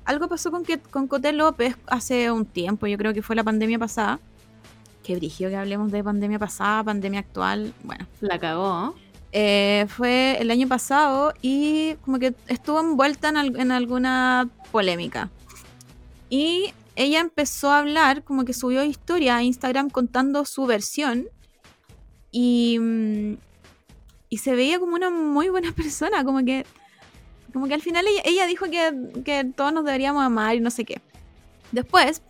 Algo pasó con, que, con Coté López hace un tiempo, yo creo que fue la pandemia pasada. Qué brillo que hablemos de pandemia pasada, pandemia actual. Bueno, La cagó. eh, fue el año pasado y como que estuvo envuelta en, al- en alguna polémica. Y ella empezó a hablar, como que subió historia a Instagram contando su versión y, mm, y se veía como una muy buena persona, como que, como que al final ella, ella dijo que, que todos nos deberíamos amar y no sé qué. Después,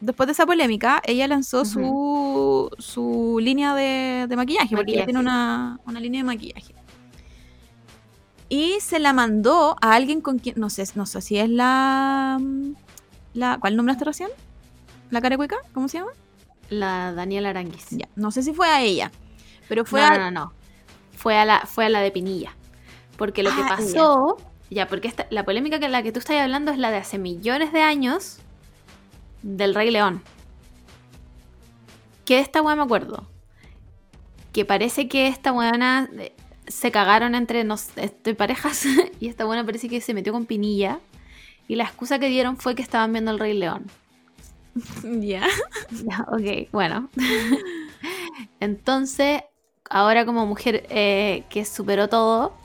después de esa polémica, ella lanzó su, su línea de, de maquillaje, porque ella tiene una, una línea de maquillaje. Y se la mandó a alguien con quien, no sé, no sé si es la... la ¿Cuál nombraste recién? ¿La carecuica? ¿Cómo se llama? La Daniela Aranguis. Ya, no sé si fue a ella, pero fue no, a... no, no, no. Fue a la, fue a la de Pinilla. Porque lo que Ah, pasó. Ya, porque esta- la polémica que la que tú estás hablando es la de hace millones de años del Rey León. Que esta weá me acuerdo. Que parece que esta weona eh, se cagaron entre nos, este, parejas y esta buena parece que se metió con Pinilla. Y la excusa que dieron fue que estaban viendo el Rey León. Ya. Ya, ok, bueno. Entonces, ahora como mujer eh, que superó todo,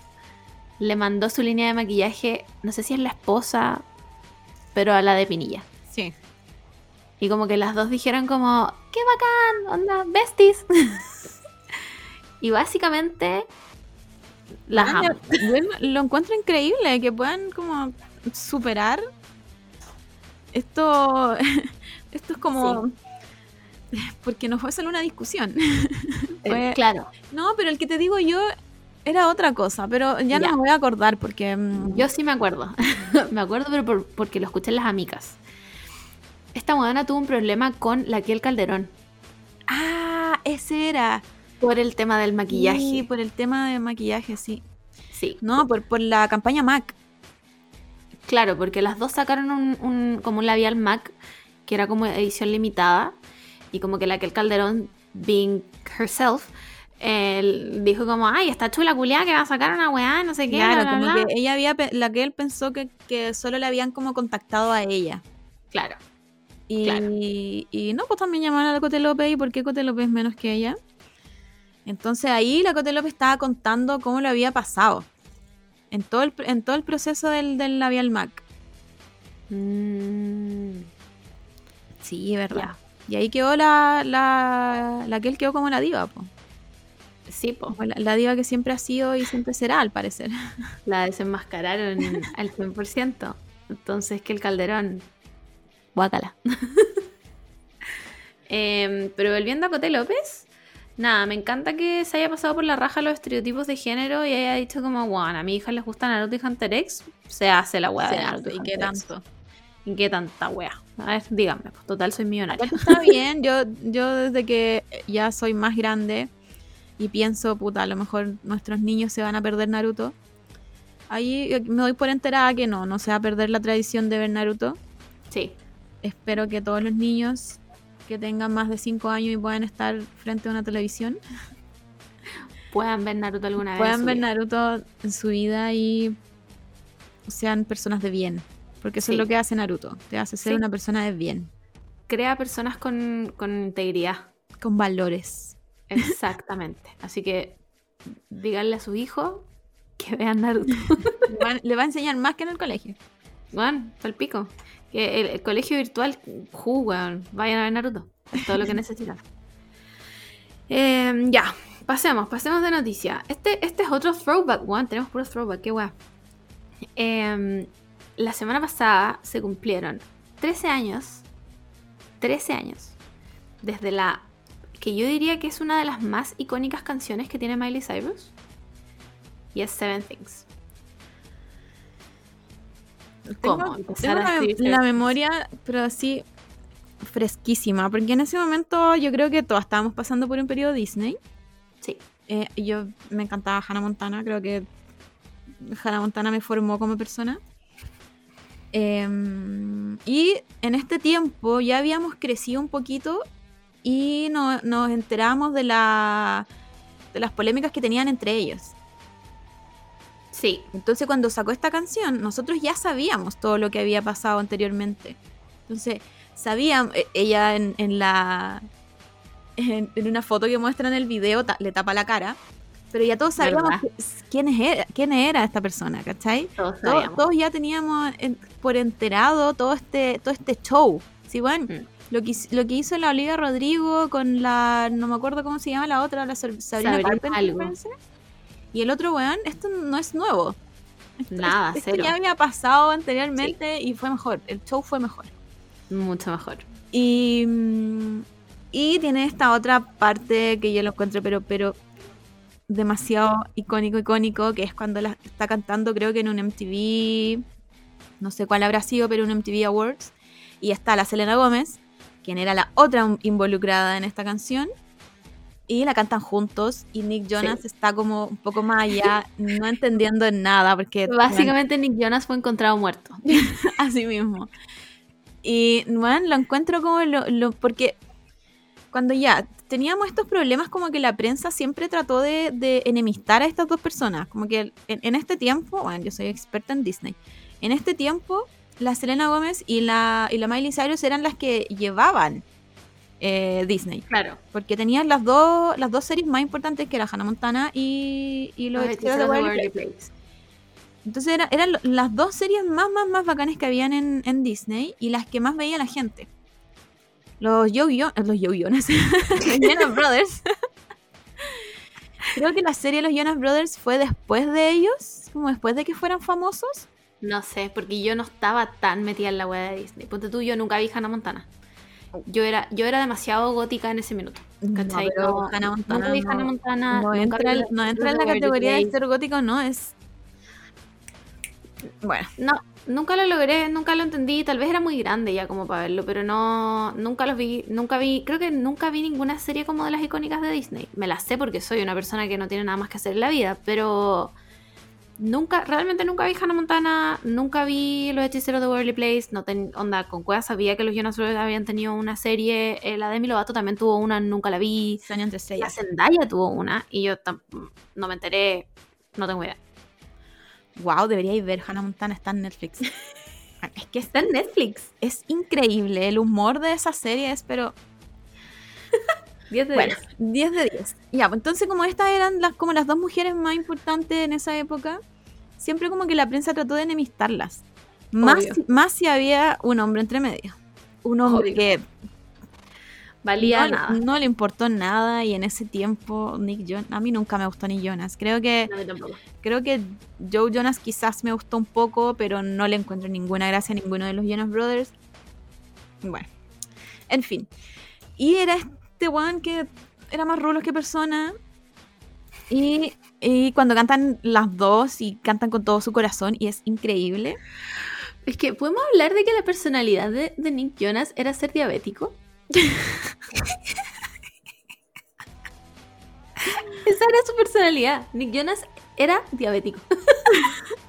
le mandó su línea de maquillaje, no sé si es la esposa, pero a la de Pinilla. Sí. Y como que las dos dijeron como, ¡qué bacán! ¡Onda, besties! y básicamente, las Ah, amo. lo encuentro increíble que puedan como superar esto. Esto es como. Porque no fue solo una discusión. Eh, Fue- claro, No, pero el que te digo yo era otra cosa, pero ya, Ya. no me voy a acordar porque. mm, Yo sí me acuerdo. me acuerdo, pero por- porque lo escuché en las amigas. Esta moderna tuvo un problema con la Kiel Calderón Ah, ese era. por el tema del maquillaje. Sí, por el tema de maquillaje, sí. Sí, No, por, por la campaña MAC. claro, porque las dos sacaron un, un- como un labial MAC que era como edición limitada y como que la Kiel Calderón, being herself, eh, dijo como, ay, está chula culiada que va a sacar una weá, no sé qué. Claro, bla, como bla". que ella había, la que él pensó que, que solo le habían como contactado a ella. Claro. Y, Claro. y no, pues también llamaron a la Cote López y por qué Cote López menos que ella. Entonces ahí la Cote López estaba contando cómo lo había pasado. En todo el, en todo el proceso del, del labial MAC. Mm, Sí, verdad. Ya. Y ahí quedó la, la, la que él quedó como la diva, po. Sí. Como La, la diva que siempre ha sido y siempre será, al parecer. La desenmascararon al 100%. Entonces, que el Calderón. Guácala. Em, pero volviendo a Coté López, nada, me encanta que se haya pasado por la raja los estereotipos de género y haya dicho como, bueno, a mi hija les gusta Naruto y Hunter X, se hace la weá de Naruto y, ¿Y qué X. tanto? ¿Y qué tanta weá? A ver, díganme, pues total soy millonaria. Está bien, yo, yo desde que ya soy más grande y pienso, puta, a lo mejor nuestros niños se van a perder Naruto. Ahí eh, me doy por enterada que no, no se va a perder la tradición de ver Naruto. Sí, Espero que todos los niños que tengan más de 5 años y puedan estar frente a una televisión puedan ver Naruto alguna vez. puedan ver vida. Naruto en su vida y sean personas de bien. Porque eso Sí. es lo que hace Naruto, te hace ser Sí. una persona de bien, Crea personas con, con integridad. con valores. Exactamente. Así que díganle a su hijo que vean Naruto. Le va a enseñar más que en el colegio. Juan, pico. Que el, el colegio virtual, ju, weón, vayan a ver Naruto. Es todo lo que necesitan. Em, ya, pasemos, pasemos de noticia. Este, este es otro throwback, weón. Tenemos puro throwback, qué weón. Em, la semana pasada se cumplieron 13 años. 13 años. Desde la que yo diría que es una de las más icónicas canciones que tiene Miley Cyrus. Y es Seven Things. ¿Cómo? Tengo, la, memoria, pero así fresquísima, porque en ese momento yo creo que todos estábamos pasando por un periodo Disney. Sí. Eh, yo me encantaba Hannah Montana, creo que Hannah Montana me formó como persona. Em, y en este tiempo ya habíamos crecido un poquito y no- nos enteramos de, la, de las polémicas que tenían entre ellos. Sí, Entonces cuando sacó esta canción, nosotros ya sabíamos todo lo que había pasado anteriormente. Entonces, sabíamos, eh, ella en, en la... En, en una foto que muestra en el video ta- le tapa la cara, pero ya todos sabíamos quién, es, era- quién era esta persona, ¿cachai? todos Todos, todos ya teníamos en- por enterado todo este, todo este show. ¿Sí, bueno? Mm. Lo que, lo que hizo la Olivia Rodrigo con la, no me acuerdo cómo se llama la otra, la Sab- Sabrina, Sabrina Carpenter, algo. Y el otro weón, esto no es nuevo. Esto- Nada, esto cero. ya había pasado anteriormente y fue mejor. El show fue mejor. Mucho mejor. Y, mm, y tiene esta otra parte que yo lo encuentro, pero, pero demasiado icónico, icónico, que es cuando la está cantando, creo que en un MTV, no sé cuál habrá sido, pero un MTV Awards. Y está la Selena Gómez, quien era la otra involucrada en esta canción. Y la cantan juntos y Nick Jonas está como un poco más allá, no entendiendo nada, porque... Básicamente Nick Jonas fue encontrado muerto. Así mismo. Y bueno, lo encuentro como lo, Porque cuando ya teníamos estos problemas, como que la prensa siempre trató de, enemistar a estas dos personas. Como que en, este tiempo, bueno, yo soy experta en Disney. En este tiempo, la Selena Gómez y la, y la Miley Cyrus eran las que llevaban eh, Disney. Claro. Porque tenían las dos, las dos series más importantes que era Hannah Montana y, y los, de World Place. Entonces eran las dos series más, más, más bacanas que habían en, Disney y las que más veía la gente. Los Yo Yo, los Yo Jonas, los Jonas Brothers. Creo que la serie de los Jonas Brothers fue después de ellos, como después de que fueran famosos. No sé, porque yo no estaba tan metida en la web de Disney. Ponte tú, yo nunca vi Hannah Montana. Yo era, yo era demasiado gótica en ese minuto. ¿Cachai? No, Hannah Montana, nunca vi Hannah Montana. No, entra, no entra en la categoría de ser gótico, no, es bueno. No, nunca lo logré, nunca lo entendí. Tal vez era muy grande ya como para verlo, pero no, nunca los vi, nunca vi, creo que nunca vi ninguna serie como de las icónicas de Disney. Me las sé porque soy una persona que no tiene nada más que hacer en la vida, pero nunca, realmente nunca vi Hannah Montana, nunca vi Los Hechiceros de Waverly Place, no ten, onda, con Cueva sabía que los Jonas Brothers habían tenido una serie, eh, la de Demi Lovato también tuvo una, nunca la vi. La Zendaya tuvo una y yo no me enteré, no tengo idea. Wow, deberíais ver Hannah Montana, está en Netflix. es que está en Netflix. Es increíble. El humor de esa serie es, pero. 10 de 10. 10 de 10. Ya, pues entonces, como estas eran las, como las dos mujeres más importantes en esa época, siempre como que la prensa trató de enemistarlas. Más, más si había un hombre entre medio. Un hombre que valía no, nada. No le importó nada y en ese tiempo Nick Jonas, a mí nunca me gustó ni Jonas. Creo que creo que Joe Jonas quizás me gustó un poco, pero no le encuentro ninguna gracia a ninguno de los Jonas Brothers. Bueno, en fin. Y era este one que era más rulos que persona. Y, y, cuando cantan las dos y cantan con todo su corazón y es increíble. Es que podemos hablar de que la personalidad de, de Nick Jonas era ser diabético. Esa era su personalidad. Nick Jonas era diabético.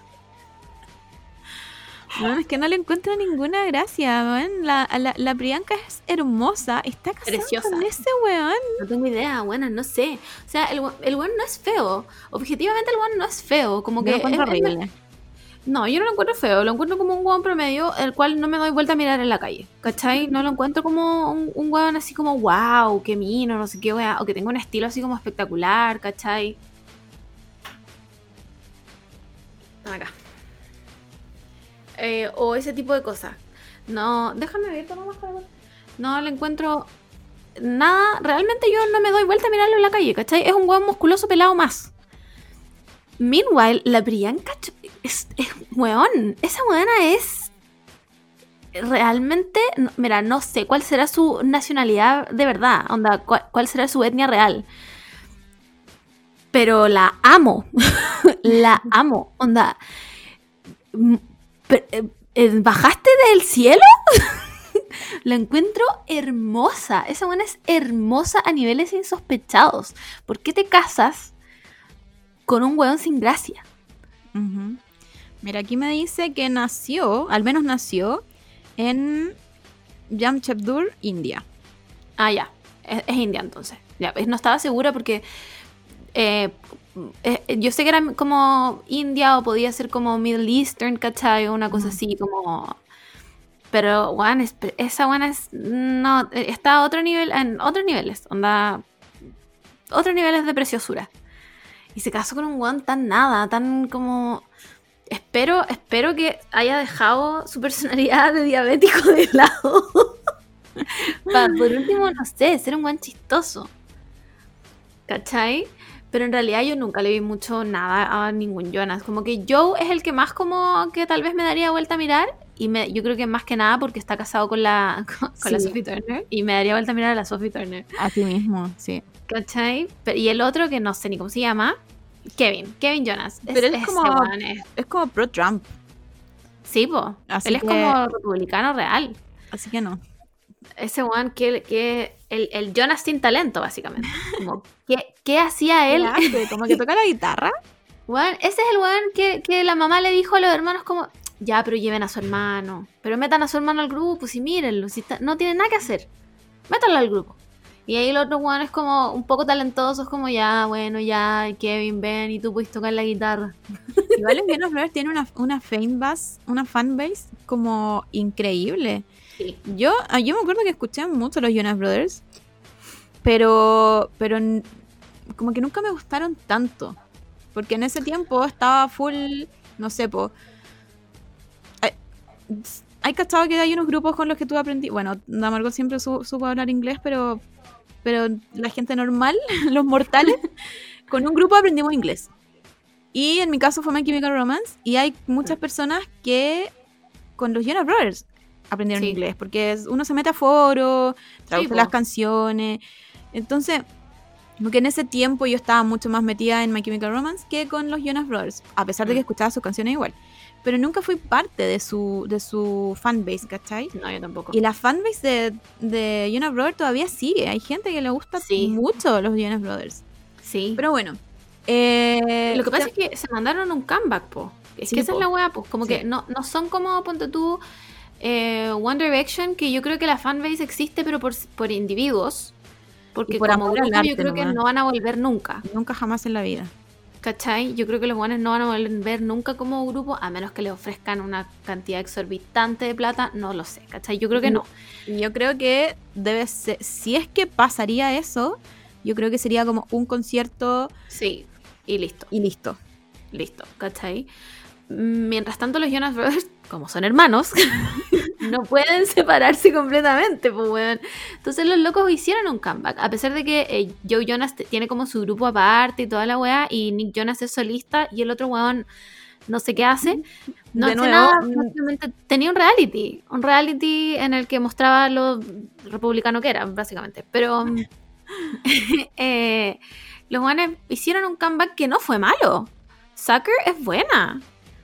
No, es que no le encuentro ninguna gracia, La, la, Priyanka es hermosa, está casada Preciosa. con ese weón. No tengo idea, bueno, no sé. O sea, el, el weón no es feo. Objetivamente el weón no es feo. Como que es, horrible. No, yo no lo encuentro feo, lo encuentro como un hueón promedio, el cual no me doy vuelta a mirar en la calle, ¿cachai? No lo encuentro como un, un hueón así como, wow, qué mino, no sé qué weón, o que tenga un estilo así como espectacular, ¿cachai? Acá. Eh, o ese tipo de cosas. No, déjame ver, toma más No le encuentro nada, realmente yo no me doy vuelta a mirarlo en la calle, ¿cachai? Es un hueón musculoso pelado más. Meanwhile, la Priyanka es, es weón. Esa weona es realmente, mira, no sé cuál será su nacionalidad de verdad, onda, cuál, será su etnia real. Pero la amo, la amo, onda. Eh, eh, ¿Bajaste del cielo? la encuentro hermosa. Esa buena es hermosa a niveles insospechados. ¿Por qué te casas con un weón sin gracia. Mira, aquí me dice que nació, al menos nació, en Jamshedpur, India. Ah, ya. Es, India entonces. Ya, no estaba segura porque eh, eh, yo sé que era como India o podía ser como Middle Eastern, ¿cachai? Una cosa así como... Pero, esa buena es... No, está a otro nivel, en otros niveles, onda... Otros niveles de preciosura. Y se casó con un weón tan nada, tan como. Espero, espero que haya dejado su personalidad de diabético de lado. por último, no sé, ser un weón chistoso. ¿Cachai? Pero en realidad yo nunca le vi mucho nada a ningún Jonas. Como que Joe es el que más como que tal vez me daría vuelta a mirar. Y me, yo creo que más que nada porque está casado con la, con, la Sophie Turner. Y me daría vuelta a mirar a la Sophie Turner. Así mismo, sí. ¿Cachai? y el otro que no sé ni cómo se llama, Kevin, Kevin Jonas. Pero él es, como, es como pro-Trump. Sí, po. él es como republicano real. Así que no. Ese weón que, que el, el Jonas sin talento, básicamente. Como, ¿qué, qué hacía él? Como que toca la guitarra. Weón, ese es el weón que, que la mamá le dijo a los hermanos como, ya, pero lleven a su hermano. Pero metan a su hermano al grupo, si mírenlo, si está- no tiene nada que hacer. Métanlo al grupo. Y ahí los otros weones como un poco talentosos, como ya, bueno, ya, Kevin, ven, y tú puedes tocar la guitarra. Igual los Jonas Brothers tiene una, una fanbase, una fanbase como increíble. Sí. Yo, ah, yo me acuerdo que escuché mucho los Jonas Brothers, pero, pero como que nunca me gustaron tanto. Porque en ese tiempo estaba full, no sé, po. Hay, hay cachado que hay unos grupos con los que tú aprendí. Bueno, Damargo siempre su- supo hablar inglés, pero, pero la gente normal, los mortales, con un grupo aprendimos inglés. Y en mi caso fue My Chemical Romance. Y hay muchas personas que con los Jonas Brothers aprendieron Sí. inglés. Porque uno se mete a foro, traduce las canciones. Entonces, como que en ese tiempo yo estaba mucho más metida en My Chemical Romance que con los Jonas Brothers. A pesar de que Mm. escuchaba sus canciones igual. Pero nunca fui parte de su, de su fanbase, ¿cachai? No, yo tampoco. Y la fanbase de, de Jonas Brothers todavía sigue. Hay gente que le gusta Sí. mucho los Jonas Brothers. Sí. Pero bueno. eh, Lo que pasa es que se mandaron un comeback, po. Es Sí, que esa po. es la weá, pues. Como Sí. que no, no son como, ponte tú, eh, One Direction, que yo creo que la fanbase existe, pero por, por individuos. Porque por como grupo yo creo que no van a volver nunca. Nunca jamás en la vida. ¿Cachai? Yo creo que los buenos no van a volver nunca como grupo, a menos que les ofrezcan una cantidad exorbitante de plata. No lo sé, ¿cachai? Yo creo que no. Y yo creo que debe ser, si es que pasaría eso, yo creo que sería como un concierto Sí, y listo. y listo. Listo, ¿cachai? Mientras tanto, los Jonas Brothers, como son hermanos, no pueden separarse completamente, pues, weón. Entonces, los locos hicieron un comeback. A pesar de que eh, Joe Jonas tiene como su grupo aparte y toda la weá, y Nick Jonas es solista, y el otro weón no sé qué hace. No De hace nuevo, nada, mm. básicamente tenía un reality. Un reality en el que mostraba lo republicano que era, básicamente. Pero. mm, eh, los weones hicieron un comeback que no fue malo. Sucker es buena.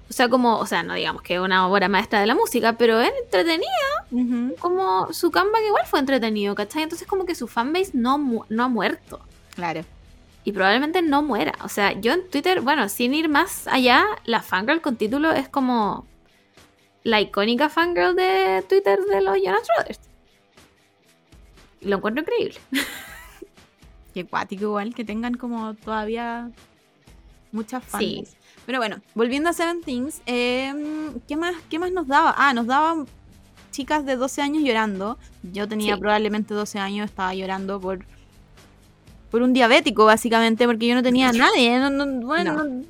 O sea, como, o sea, no digamos que una obra maestra de la música, pero es entretenida. Como su comeback igual fue entretenido, ¿cachai? Entonces, como que su fanbase no, mu- no ha muerto. Claro. Y probablemente no muera. O sea, yo en Twitter, bueno, sin ir más allá, la fangirl con título es como la icónica fangirl de Twitter de los Jonas Brothers. Lo encuentro increíble. Qué cuático igual, que tengan como todavía muchas fans. Sí. Pero bueno, volviendo a Seven Things, eh, ¿qué, más, ¿qué más nos daba? Ah, nos daban chicas de 12 años llorando. Yo tenía Sí. probablemente 12 años, estaba llorando por por un diabético, básicamente, porque yo no tenía a nadie. No, no- bueno, No. no,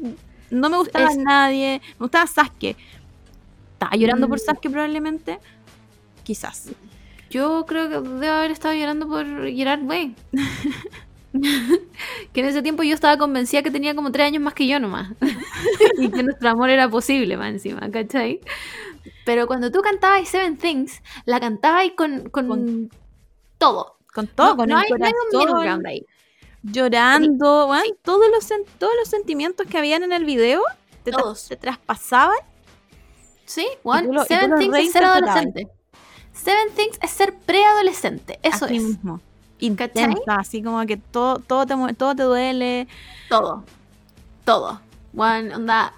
no me gustaba Es- nadie. Me gustaba Sasuke. Estaba llorando por Mm. Sasuke probablemente. Quizás. Yo creo que debo haber estado llorando por Gerard Way. que en ese tiempo yo estaba convencida que tenía como tres años más que yo nomás. y que nuestro amor era posible más encima, ¿cachai? Pero cuando tú cantabas Seven Things, la cantabas con, con, Con- todo. Con todo, No- con no el hay, no corazón, ground ahí. llorando, weón, todos, los, todos los sentimientos que habían en el video te, Todos. te traspasaban. Sí, one, lo- Seven Things es ser adolescente. Seven Things es ser preadolescente. Eso así es. mismo. ¿Cachai? Intensa, así como que todo, todo, te, todo te duele. Todo. Todo. One, onda.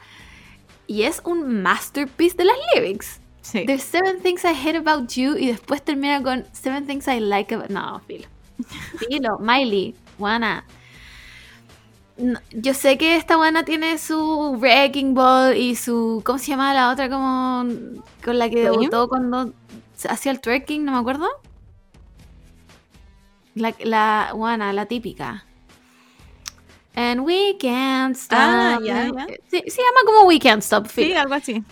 Y es un masterpiece de las lyrics. Sí. There's seven things I hate about you y después termina con seven things I like about... No, filo. Filo, Miley, Juana. No, yo sé que esta buena tiene su Wrecking Ball y su... ¿Cómo se llama la otra? Como con la que debutó cuando hacía el twerking, no me acuerdo. La, la Juana, la típica. And we can't stop. Ah, ya, ya. Sí, se llama como We Can't Stop. Sí, filo. algo así.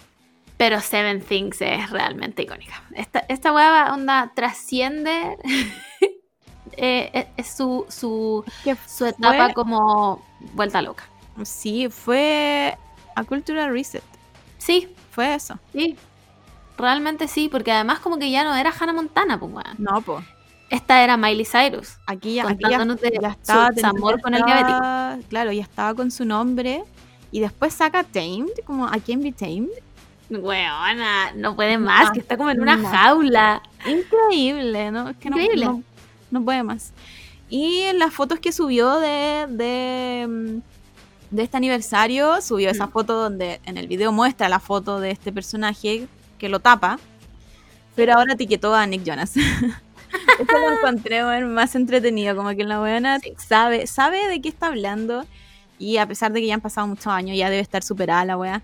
Pero Seven Things es realmente icónica. Esta, esta hueá onda trasciende eh, es- es su, su, Que su etapa fue- como vuelta loca. Sí, fue a Cultural Reset. Sí, Fue eso. sí. Realmente sí, porque además como que ya no era Hannah Montana, pues weón. No, pues. Esta era Miley Cyrus. Aquí ya, aquí ya, ya su estaba. desamor ya con el estaba- Claro, ya estaba con su nombre. Y después saca Tamed, como I Can Be Tamed. Weona, no puede más, No, que está como en una no. jaula. Increíble, ¿no? Es que no, Increíble. no, no puede más. Y en las fotos que subió de, de, de este aniversario, subió esa Mm. foto donde en el video muestra la foto de este personaje que lo tapa, pero ahora etiquetó a Nick Jonas. Eso lo encontré más entretenido, como que la buena sabe, sabe de qué está hablando y a pesar de que ya han pasado muchos años, ya debe estar superada la wea.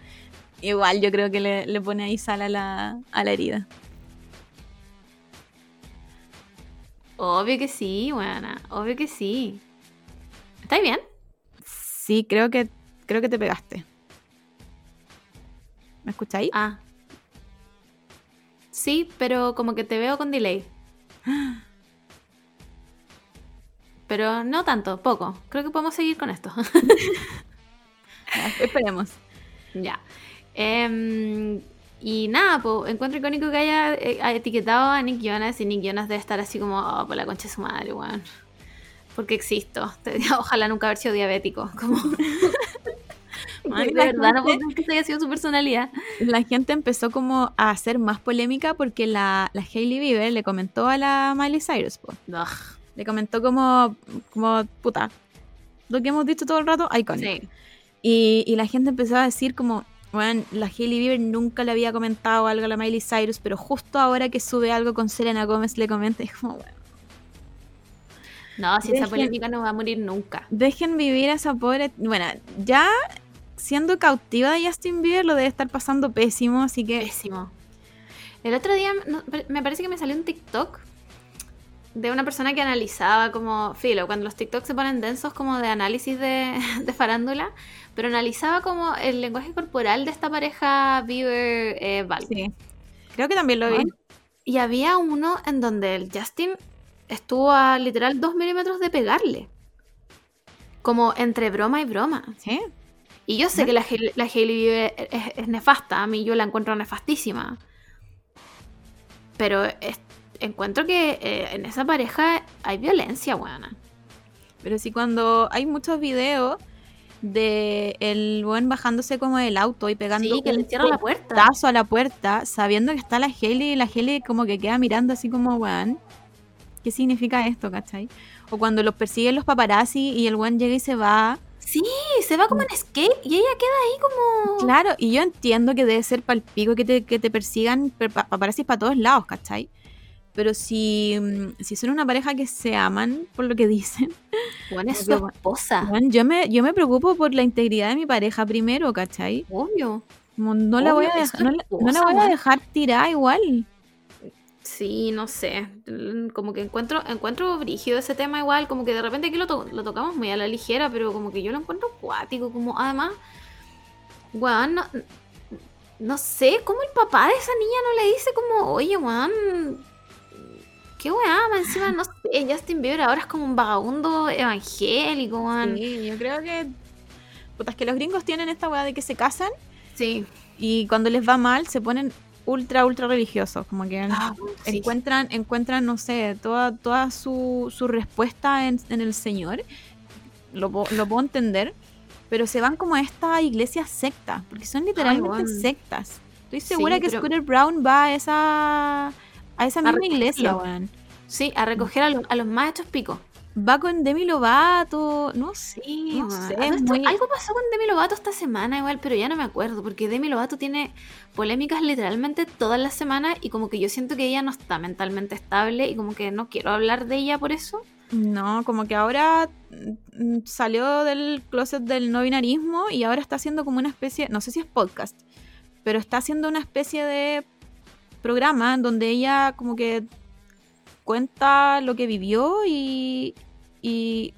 Igual yo creo que le, le pone ahí sal a la, a la herida. Obvio que sí, weona. Obvio que sí. ¿Estáis bien? Sí, creo que creo que te pegaste. ¿Me escucháis? Ah. Sí, pero como que te veo con delay. Pero no tanto, poco. Creo que podemos seguir con esto. Esperemos. ya. Em, y nada, pues encuentro icónico que haya eh, haya etiquetado a Nick Jonas y Nick Jonas debe estar así como, oh, por la concha de su madre, weón. Porque existo. Ojalá nunca haber sido diabético. Como, Ay, de la verdad, no gente- puedo creer que esa haya sido su personalidad. La gente empezó como a hacer más polémica porque la, la Hailey Bieber le comentó a la Miley Cyrus, le comentó como, como puta, lo que hemos dicho todo el rato, iconic. sí. Y, y la gente empezó a decir como, bueno, la Hailey Bieber nunca le había comentado algo a la Miley Cyrus, pero justo ahora que sube algo con Selena Gómez le comenta, y es como, bueno, No, si esa polémica no va a morir nunca. dejen vivir a esa pobre, bueno, ya siendo cautiva de Justin Bieber lo debe estar pasando pésimo, así que... Pésimo. El otro día no, me parece que me salió un TikTok de una persona que analizaba como, filo, cuando los TikToks se ponen densos como de análisis de, de farándula, pero analizaba como el lenguaje corporal de esta pareja Bieber eh, Val. Sí. Creo que también lo vi. Y había uno en donde el Justin estuvo a literal dos milímetros de pegarle. Como entre broma y broma. Sí. Y yo sé que la, la Hailey Bieber es, es nefasta, a mí yo la encuentro nefastísima. Pero es- encuentro que eh, en esa pareja hay violencia, buena. Pero sí, cuando hay muchos videos de el buen bajándose como del auto y pegando Sí, que un le cierra la puerta. tazo a la puerta, sabiendo que está la Hailey y la Hailey como que queda mirando así como, weón, ¿qué significa esto, cachai? O cuando los persiguen los paparazzi y el weón llega y se va. Sí, se va como en skate y ella queda ahí como... Claro, y yo entiendo que debe ser palpico que te, que te persigan per- pa- paparazzis para todos lados, ¿cachai? Pero si, mm, si son una pareja que se aman, por lo que dicen, Bueno, es su esposa. weón, yo, me, yo me preocupo por la integridad de mi pareja primero, ¿cachai? Obvio. Como no la voy a dejar, no, la- no la voy a dejar tirada igual. Sí, no sé. Como que encuentro, encuentro brígido ese tema igual, como que de repente aquí lo, to- lo tocamos muy a la ligera, pero como que yo lo encuentro cuático, como además, weón, no, no sé, como el papá de esa niña no le dice como, oye, weón, qué más encima, no sé, Justin Bieber ahora es como un vagabundo evangélico, weón. Sí, yo creo que. Putas, que los gringos tienen esta weá de que se casan Sí. y cuando les va mal se ponen ultra, ultra religiosos. Como que Ah, sí. encuentran, encuentran, no sé, toda, toda su, su respuesta en, en el Señor. Lo, lo puedo entender. Pero se van como a esta iglesia secta, porque son literalmente weón. sectas. Estoy Sí, segura que pero- Scooter Brown va a esa, a esa misma iglesia, weón. Sí, a recoger a los, a los más hechos picos. Va con Demi Lovato, no sé. Sí, No weón. sé, es esto- muy- Algo pasó con Demi Lovato esta semana igual, pero ya no me acuerdo, porque Demi Lovato tiene polémicas literalmente todas las semanas y como que yo siento que ella no está mentalmente estable y como que no quiero hablar de ella por eso. No, como que ahora mm, salió del closet del no binarismo y ahora está haciendo como una especie, no sé si es podcast, pero está haciendo una especie de programa en donde ella como que cuenta lo que vivió y... y...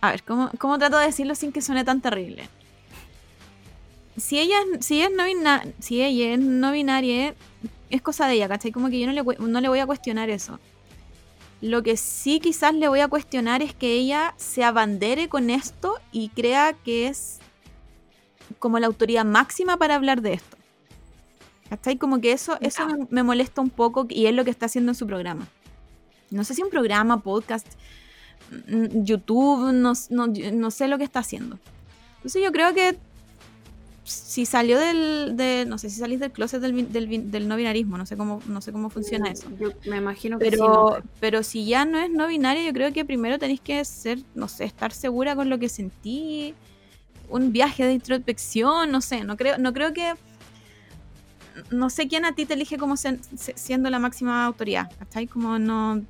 A ver, ¿cómo, trato de decirlo sin que suene tan terrible? Si ella, si es no bina- si ella es no binaria, es cosa de ella, ¿cachai? Como que yo no le, no le voy a cuestionar eso. Lo que sí quizás le voy a cuestionar es que ella se abandere con esto y crea que es como la autoridad máxima para hablar de esto. ¿Cachai? Como que eso, eso me, me molesta un poco y es lo que está haciendo en su programa. No sé si un programa, podcast, mm, YouTube, no, no, no sé lo que está haciendo. Entonces yo creo que si salió del, de, no sé si salís del closet del, del, no binarismo, no sé cómo, no sé cómo funciona eso. Yo me imagino que Pero, sí, no sé. pero si ya no es no binario, yo creo que primero tenéis que ser, no sé, estar segura con lo que sentí, un viaje de introspección, no sé, no creo, no creo que, no sé quién a ti te elige como siendo la máxima autoridad, ¿cachai? Como no,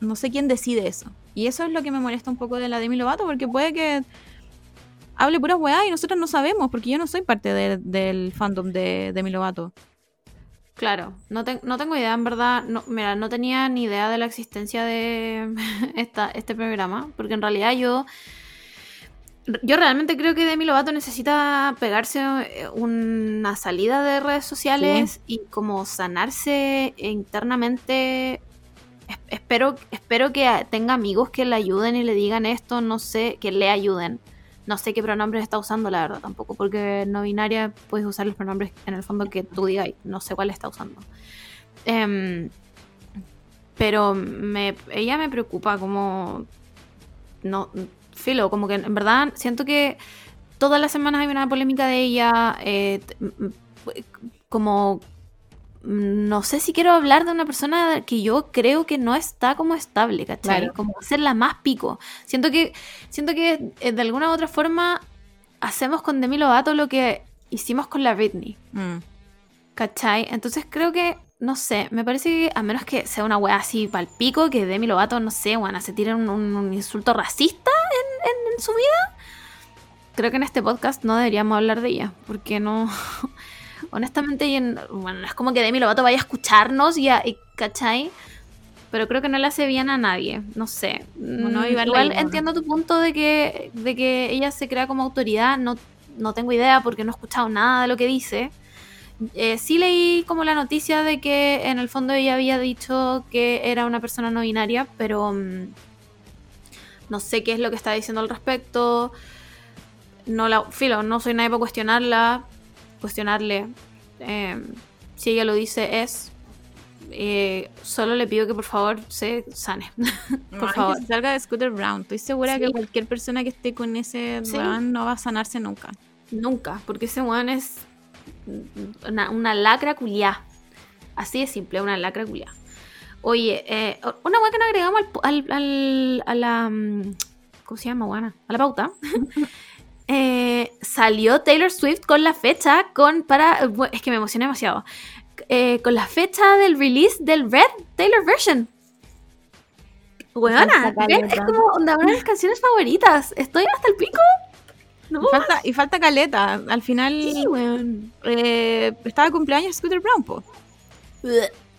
no sé quién decide eso. Y eso es lo que me molesta un poco de la Demi Lovato, porque puede que hable puras weá y nosotros no sabemos, porque yo no soy parte de- del fandom de Demi Lovato. Claro, no, te- no tengo idea, en verdad. Mira, no tenía ni idea de la existencia de esta, este programa, porque en realidad yo. Yo realmente creo que Demi Lovato necesita pegarse eh, una salida de redes sociales y como sanarse internamente. Es- Espero, espero que tenga amigos que le ayuden y le digan esto, no sé, que le ayuden. No sé qué pronombres está usando, la verdad, tampoco, porque no binaria puedes usar los pronombres en el fondo que tú digas, no sé cuál está usando. Em, pero me, ella me preocupa como... No, filo, como que en verdad siento que todas las semanas hay una polémica de ella, eh, como... No sé si quiero hablar de una persona que yo creo que no está como estable, ¿cachai? Claro. Como hacerla más pico. Siento que siento que eh, de alguna u otra forma hacemos con Demi Lovato lo que hicimos con la Britney, Mm. ¿cachai? Entonces creo que, no sé, me parece que a menos que sea una wea así pal pico, que Demi Lovato, no sé, bueno, se tire un, un- un insulto racista en, en- en su vida, creo que en este podcast no deberíamos hablar de ella, porque no... Honestamente, y en- bueno, no es como que Demi Lovato vaya a escucharnos y, a- y ¿cachai? Pero creo que no le hace bien a nadie, no sé. Bueno, Mm, Igual entiendo tu punto de que, de que ella se crea como autoridad, no, no tengo idea porque no he escuchado nada de lo que dice. Eh, sí leí como la noticia de que en el fondo ella había dicho que era una persona no binaria, pero mm, no sé qué es lo que está diciendo al respecto. No la, filo, no soy nadie para cuestionarla, cuestionarle. Eh, si ella lo dice es. Eh, solo le pido que por favor se sane. por favor. Que salga de Scooter Brown. Estoy segura Sí. que cualquier persona que esté con ese Sí. no va a sanarse nunca. Nunca, porque ese weón es una, una lacra culiá. Así de simple, una lacra culiá. Oye, eh, una weá que no agregamos al, al- al- a la. mm, ¿Cómo se llama, weana? A la pauta. Eh, salió Taylor Swift con la fecha con para. Es que me emocioné demasiado. Eh, con la fecha del release del Red Taylor version. Weona, Red es como una de mis canciones favoritas. Estoy hasta el pico. No Y falta, y falta caleta. Al final Sí, eh, estaba de cumpleaños Scooter Brown, po.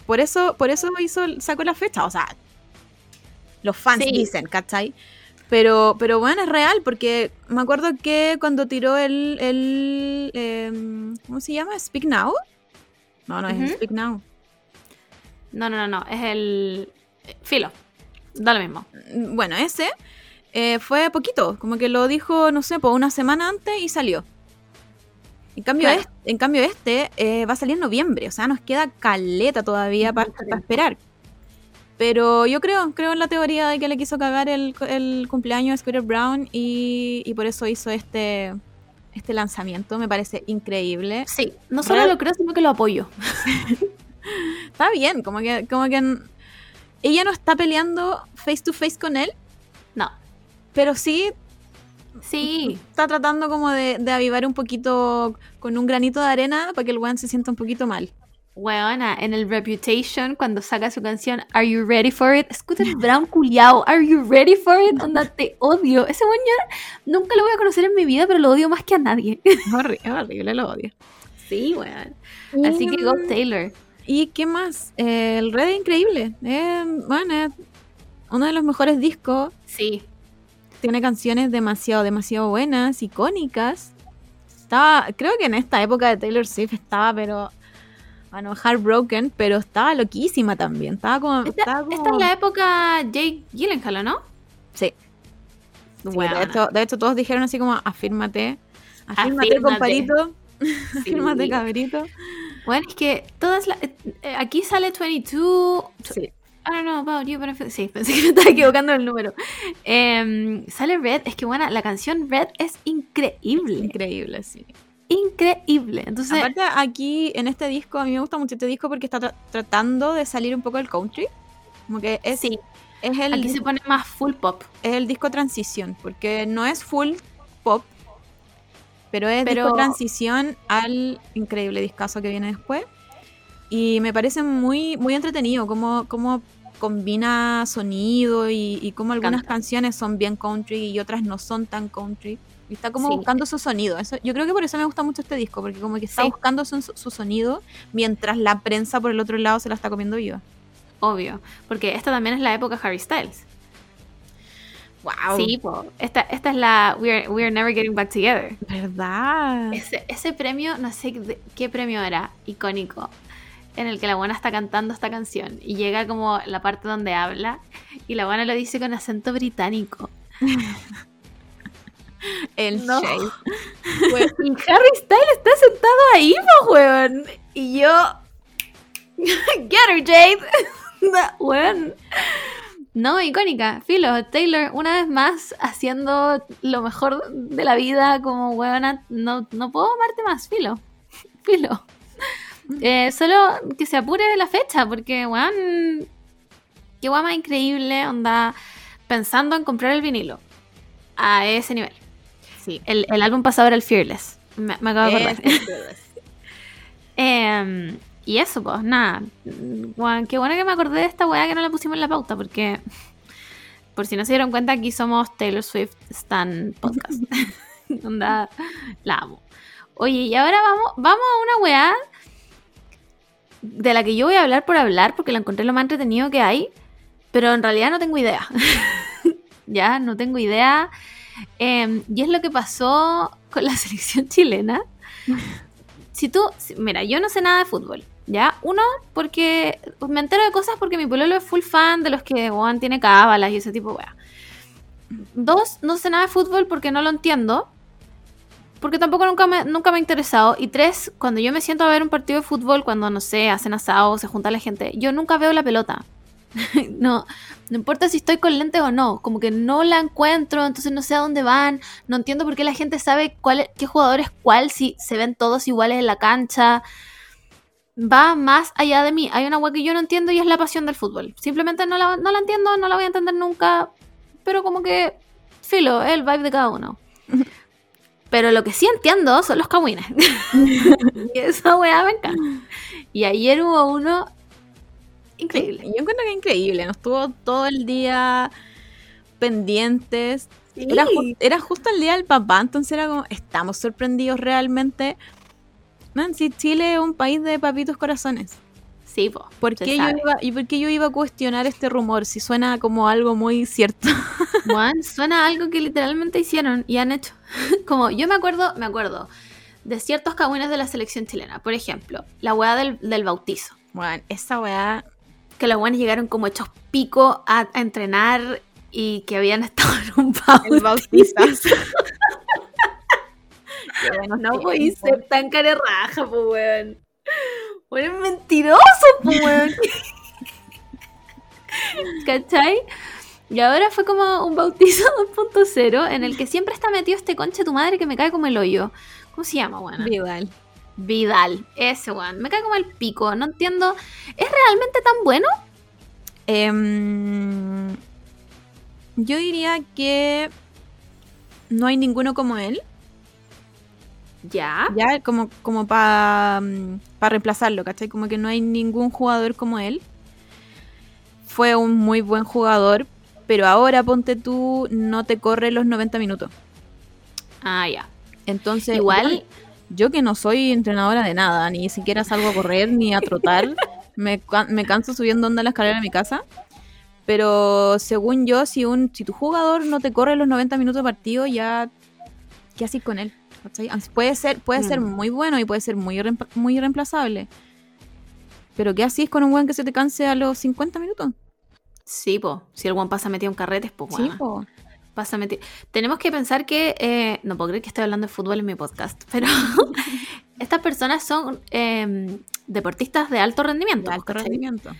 Por eso, por eso hizo, sacó la fecha. O sea, los fans Sí. dicen, ¿cachai? Pero, pero bueno, es real, porque me acuerdo que cuando tiró el, el em, ¿cómo se llama? Speak Now. No, no es. Speak Now. No, no, no, no. Es el. eh, Filo. Da lo mismo. Mm, Bueno, ese eh, fue poquito, como que lo dijo, no sé, por una semana antes y salió. En cambio, Claro. este, en cambio este eh, va a salir en noviembre, o sea, nos queda caleta todavía para esperar. Pero yo creo, creo en la teoría de que le quiso cagar el, el cumpleaños a Scooter Brown y, y por eso hizo este, este lanzamiento. Me parece increíble. Sí. No solo Real- lo creo, sino que lo apoyo. Está bien, como que, como que ella no está peleando face to face con él. Pero sí Sí. está tratando como de, de avivar un poquito con un granito de arena para que el weón se sienta un poquito mal. Weona, en el Reputation, cuando saca su canción Are You Ready for It? Scooter Brown culiao. Are you ready for it? Onda, te odio. Ese weón yo nunca lo voy a conocer en mi vida, pero lo odio más que a nadie. Es horrible, lo odio. Sí, weón. Así que go Taylor. ¿Y qué más? Eh, el Red es increíble. Eh, bueno, es uno de los mejores discos. Sí. Tiene canciones demasiado, demasiado buenas, icónicas. Estaba, creo que en esta época de Taylor Swift estaba, pero. Bueno, heartbroken, pero estaba loquísima también. Estaba como. Esta, estaba como- esta es la época Jake Gyllenhaal, ¿o ¿no? Sí. Sí, Weona. de, hecho, de hecho, todos dijeron así como, afírmate. Afírmate, Afírmate. comparito. Sí. Afírmate, cabrito. Bueno, es que todas las... eh, eh, Aquí sale 22... Sí. I don't know about you, pero sí, pensé que me estaba equivocando el número. Em, sale Red, es que bueno, la canción Red es increíble. Increíble, sí. increíble. Entonces, Aparte, aquí en este disco, a mí me gusta mucho este disco porque está tra- tratando de salir un poco del country. Como que es, sí, es, el, aquí se pone más full pop. es el disco transición, porque no es full pop, pero es Pero- disco transición al increíble discazo que viene después. Y me parece muy, muy entretenido cómo, cómo combina sonido y, y cómo algunas Canta. canciones son bien country y otras no son tan country. Y está como Sí. buscando su sonido. Eso, yo creo que por eso me gusta mucho este disco, porque como que está Sí. buscando su, su sonido mientras la prensa por el otro lado se la está comiendo viva. Obvio, porque esta también es la época Harry Styles. ¡Wow! Sí, po. Esta, esta es la We Are, We Are Never Getting Back Together. ¿Verdad? Ese, ese premio, no sé qué premio era, icónico, en el que la buena está cantando esta canción y llega como la parte donde habla y la buena lo dice con acento británico. El No. shade. Y Harry Styles está sentado ahí, po, weón. Y yo. Get her, Jade. weón. No, icónica. Filo, Taylor, una vez más haciendo lo mejor de la vida, como weona. No, no puedo amarte más, Filo. Filo. Eh, solo que se apure la fecha, porque, weón. Qué guay más increíble, onda. Pensando en comprar el vinilo. A ese nivel. Sí. El, el álbum pasado era el Fearless. Me, me acabo de acordar. Em, y eso, pues, nada. Guau, qué bueno que me acordé de esta weá que no la pusimos en la pauta, porque por si no se dieron cuenta, aquí somos Taylor Swift Stan Podcast. Onda, la amo. Oye, y ahora vamos, vamos a una weá de la que yo voy a hablar por hablar, porque la encontré lo más entretenido que hay, pero en realidad no tengo idea. ya, no tengo idea. Em, y es lo que pasó con la selección chilena. Si tú, mira, yo no sé nada de fútbol, ¿ya? Uno, porque me entero de cosas porque mi pololo es full fan de los que Juan tiene cábalas y ese tipo de. Dos, no sé nada de fútbol porque no lo entiendo. Porque tampoco nunca me, nunca me ha interesado. Y tres, cuando yo me siento a ver un partido de fútbol, cuando, no sé, hacen asado, se junta la gente, yo nunca veo la pelota. no, no importa si estoy con lentes o no, como que no la encuentro, entonces no sé a dónde van, no entiendo por qué la gente sabe cuál, qué jugador es cuál, si se ven todos iguales en la cancha. Va más allá de mí. Hay una wea que yo no entiendo y es la pasión del fútbol. Simplemente no la, no la entiendo, no la voy a entender nunca, pero como que, filo, el vibe de cada uno. Pero lo que sí entiendo son los cagüines. y esa weá me encanta. Y ayer hubo uno increíble. Yo encuentro que increíble. Nos estuvo todo el día pendientes. Era, ju- era justo el día del papá, entonces era como, estamos sorprendidos realmente. Man, si Chile es un país de papitos corazones. Sí, po, ¿Por qué, yo iba, ¿Y por qué yo iba a cuestionar este rumor si suena como algo muy cierto? Juan, suena a algo que literalmente hicieron y han hecho. Como yo me acuerdo, me acuerdo de ciertos cagüines de la selección chilena. Por ejemplo, la weá del, del bautizo. Bueno, esa weá. Que los buenos llegaron como hechos pico a, a entrenar y que habían estado en un bautizo. El bautizazo. Qué buenos No podéis ser tan carerraja, pues weón. Weón es mentiroso, pues weón. ¿Cachai? Y ahora fue como un bautizo 2.0 en el que siempre está metido este conche tu madre que me cae como el hoyo. ¿Cómo se llama, weón? Vidal. Vidal, ese weón. Me cae como el pico, no entiendo. ¿Es realmente tan bueno? Em, yo diría que no hay ninguno como él. Ya. Ya, como, como para reemplazarlo, ¿cachai? Como que no hay ningún jugador como él. Fue un muy buen jugador, pero ahora ponte tú, no te corre los 90 minutos. Ah, ya. Entonces, Igual, yo que no soy entrenadora de nada, ni siquiera salgo a correr ni a trotar, me, me canso subiendo onda la escalera de mi casa. Pero según yo, si un si tu jugador no te corre los 90 minutos de partido, ya ¿qué haces con él? Puede ser, puede ser Mm. muy bueno y puede ser muy, reempla- muy reemplazable. Pero ¿qué haces con un buen que se te canse a los 50 minutos? sí, po. Si el weón pasa metido en carretes, pues Sí, weón. po. Pasa metido. Tenemos que pensar que. eh, no puedo creer que estoy hablando de fútbol en mi podcast, pero estas personas son eh, deportistas de alto rendimiento. De alto rendimiento.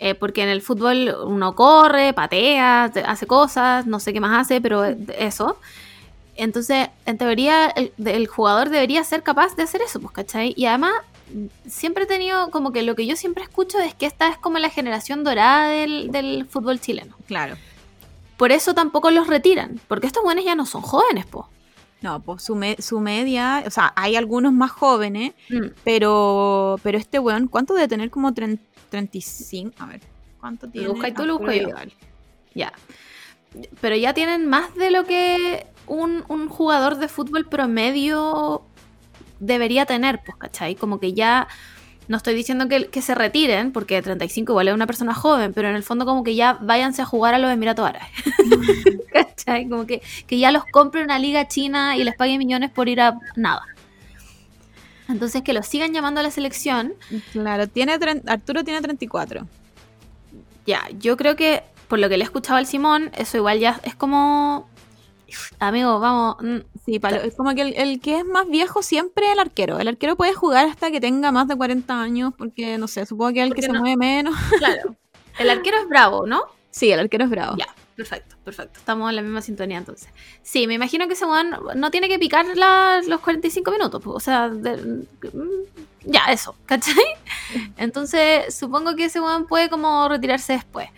Eh, porque en el fútbol uno corre, patea, te- hace cosas, no sé qué más hace, pero eso. Entonces, en teoría, el, el jugador debería ser capaz de hacer eso, pues, ¿cachai? Y además, siempre he tenido como que lo que yo siempre escucho es que esta es como la generación dorada del, del fútbol chileno. Claro. Por eso tampoco los retiran, porque estos buenos ya no son jóvenes, po. No, pues su, me- su media, o sea, hay algunos más jóvenes, Mm. pero pero este weón, ¿cuánto debe tener? Como 30 35, a ver, ¿cuánto tiene? Busca y tú lo Arturo busco yo. Ya. Pero ya tienen más de lo que un, un jugador de fútbol promedio debería tener, pues, ¿cachai? Como que ya. No estoy diciendo que, que se retiren, porque 35 igual es una persona joven, pero en el fondo como que ya váyanse a jugar a los Emiratos Árabes. ¿Cachai? Como que, que ya los compre una liga china y les pague millones por ir a nada. Entonces que los sigan llamando a la selección. Claro, tiene Arturo tiene 34. Ya, yo creo que por lo que le he escuchado al Simón, eso igual ya es como... Amigo, vamos... mm, Sí, palo- es como que el, el que es más viejo siempre es el arquero. El arquero puede jugar hasta que tenga más de 40 años, porque no sé, supongo que el que se mueve menos. Claro. El arquero es bravo, ¿no? Sí, el arquero es bravo. Ya, perfecto, perfecto. Estamos en la misma sintonía entonces. Sí, me imagino que ese weón no tiene que picar la- los 45 minutos. O sea, de- mm, ya, eso, ¿cachai? Entonces, supongo que ese weón puede como retirarse después.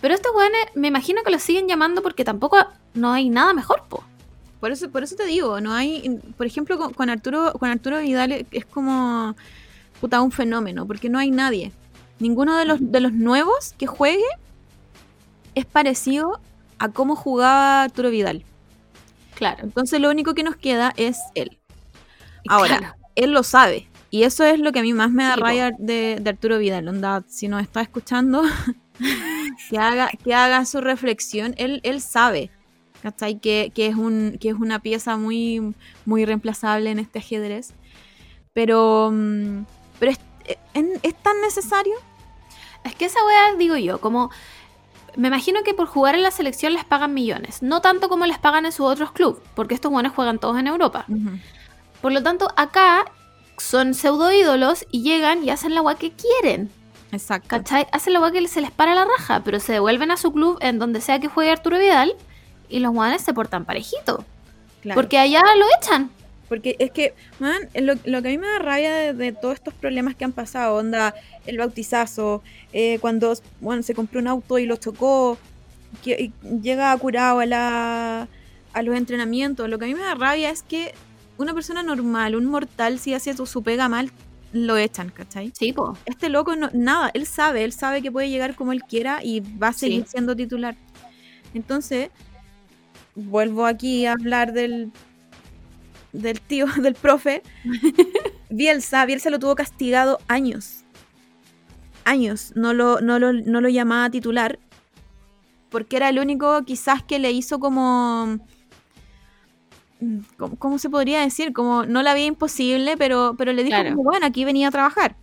Pero estos weones, me imagino que los siguen llamando porque tampoco no hay nada mejor, po. Por eso, por eso te digo, no hay, por ejemplo, con, con Arturo, con Arturo Vidal es como puta un fenómeno, porque no hay nadie. Ninguno de los, de los nuevos que juegue es parecido a cómo jugaba Arturo Vidal. Claro. Entonces lo único que nos queda es él. Ahora, Claro. él lo sabe. Y eso es lo que a mí más me da Sí, raya de, de Arturo Vidal. Onda, si nos está escuchando, que haga, que haga su reflexión. Él, él sabe, ¿cachai? Que, que es un, que es una pieza muy, muy reemplazable en este ajedrez. Pero, mm, pero es, es- es tan necesario. Es que esa weá, digo yo, como. Me imagino que por jugar en la selección les pagan millones. No tanto como les pagan en sus otros clubes, porque estos buenos juegan todos en Europa. Por lo tanto, acá son pseudo ídolos y llegan y hacen la weá que quieren. Exacto. ¿Cachai? Hacen la weá que se les para la raja, pero se devuelven a su club en donde sea que juegue Arturo Vidal y los guanes se portan parejito. Claro. Porque allá lo echan. Porque es que, man, lo, lo que a mí me da rabia de, de todos estos problemas que han pasado, onda, el bautizazo, eh, cuando, bueno, se compró un auto y lo chocó, que y llega curado a, la, a los entrenamientos, lo que a mí me da rabia es que una persona normal, un mortal, si hace su, su pega mal, lo echan, ¿cachai? Sí, po. Este loco, no, nada, él sabe, él sabe que puede llegar como él quiera y va a seguir Sí. siendo titular. Entonces, vuelvo aquí a hablar del, del tío, del profe. Bielsa, Bielsa lo tuvo castigado años. Años. No lo, no lo, no lo llamaba titular. Porque era el único quizás que le hizo como... ¿Cómo, cómo se podría decir? Como no la veía imposible, pero, pero le dijo Claro. como, bueno, aquí venía a trabajar.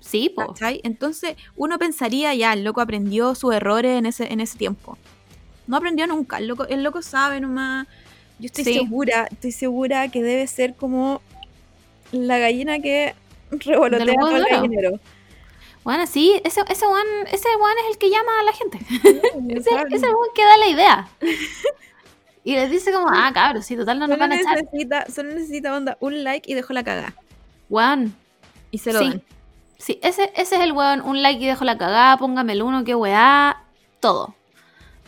Sí. ¿Cachai? Entonces uno pensaría ya, el loco aprendió sus errores en ese, en ese tiempo. No aprendió nunca, el loco, el loco sabe nomás. Yo estoy Sí. segura, estoy segura que debe ser como la gallina que revolotea por el gallinero. Bueno, sí, ese, ese one, ese one es el que llama a la gente. Sabe. ese es el one que da la idea. Y les dice como, ah, cabros, sí, total no nos van a echar. necesita, solo necesita onda, un like y dejo la cagada. Weón, Y se lo Sí. dan. Sí, ese, ese es el weón. Un like y dejo la cagada, póngame el uno, qué weá. Todo.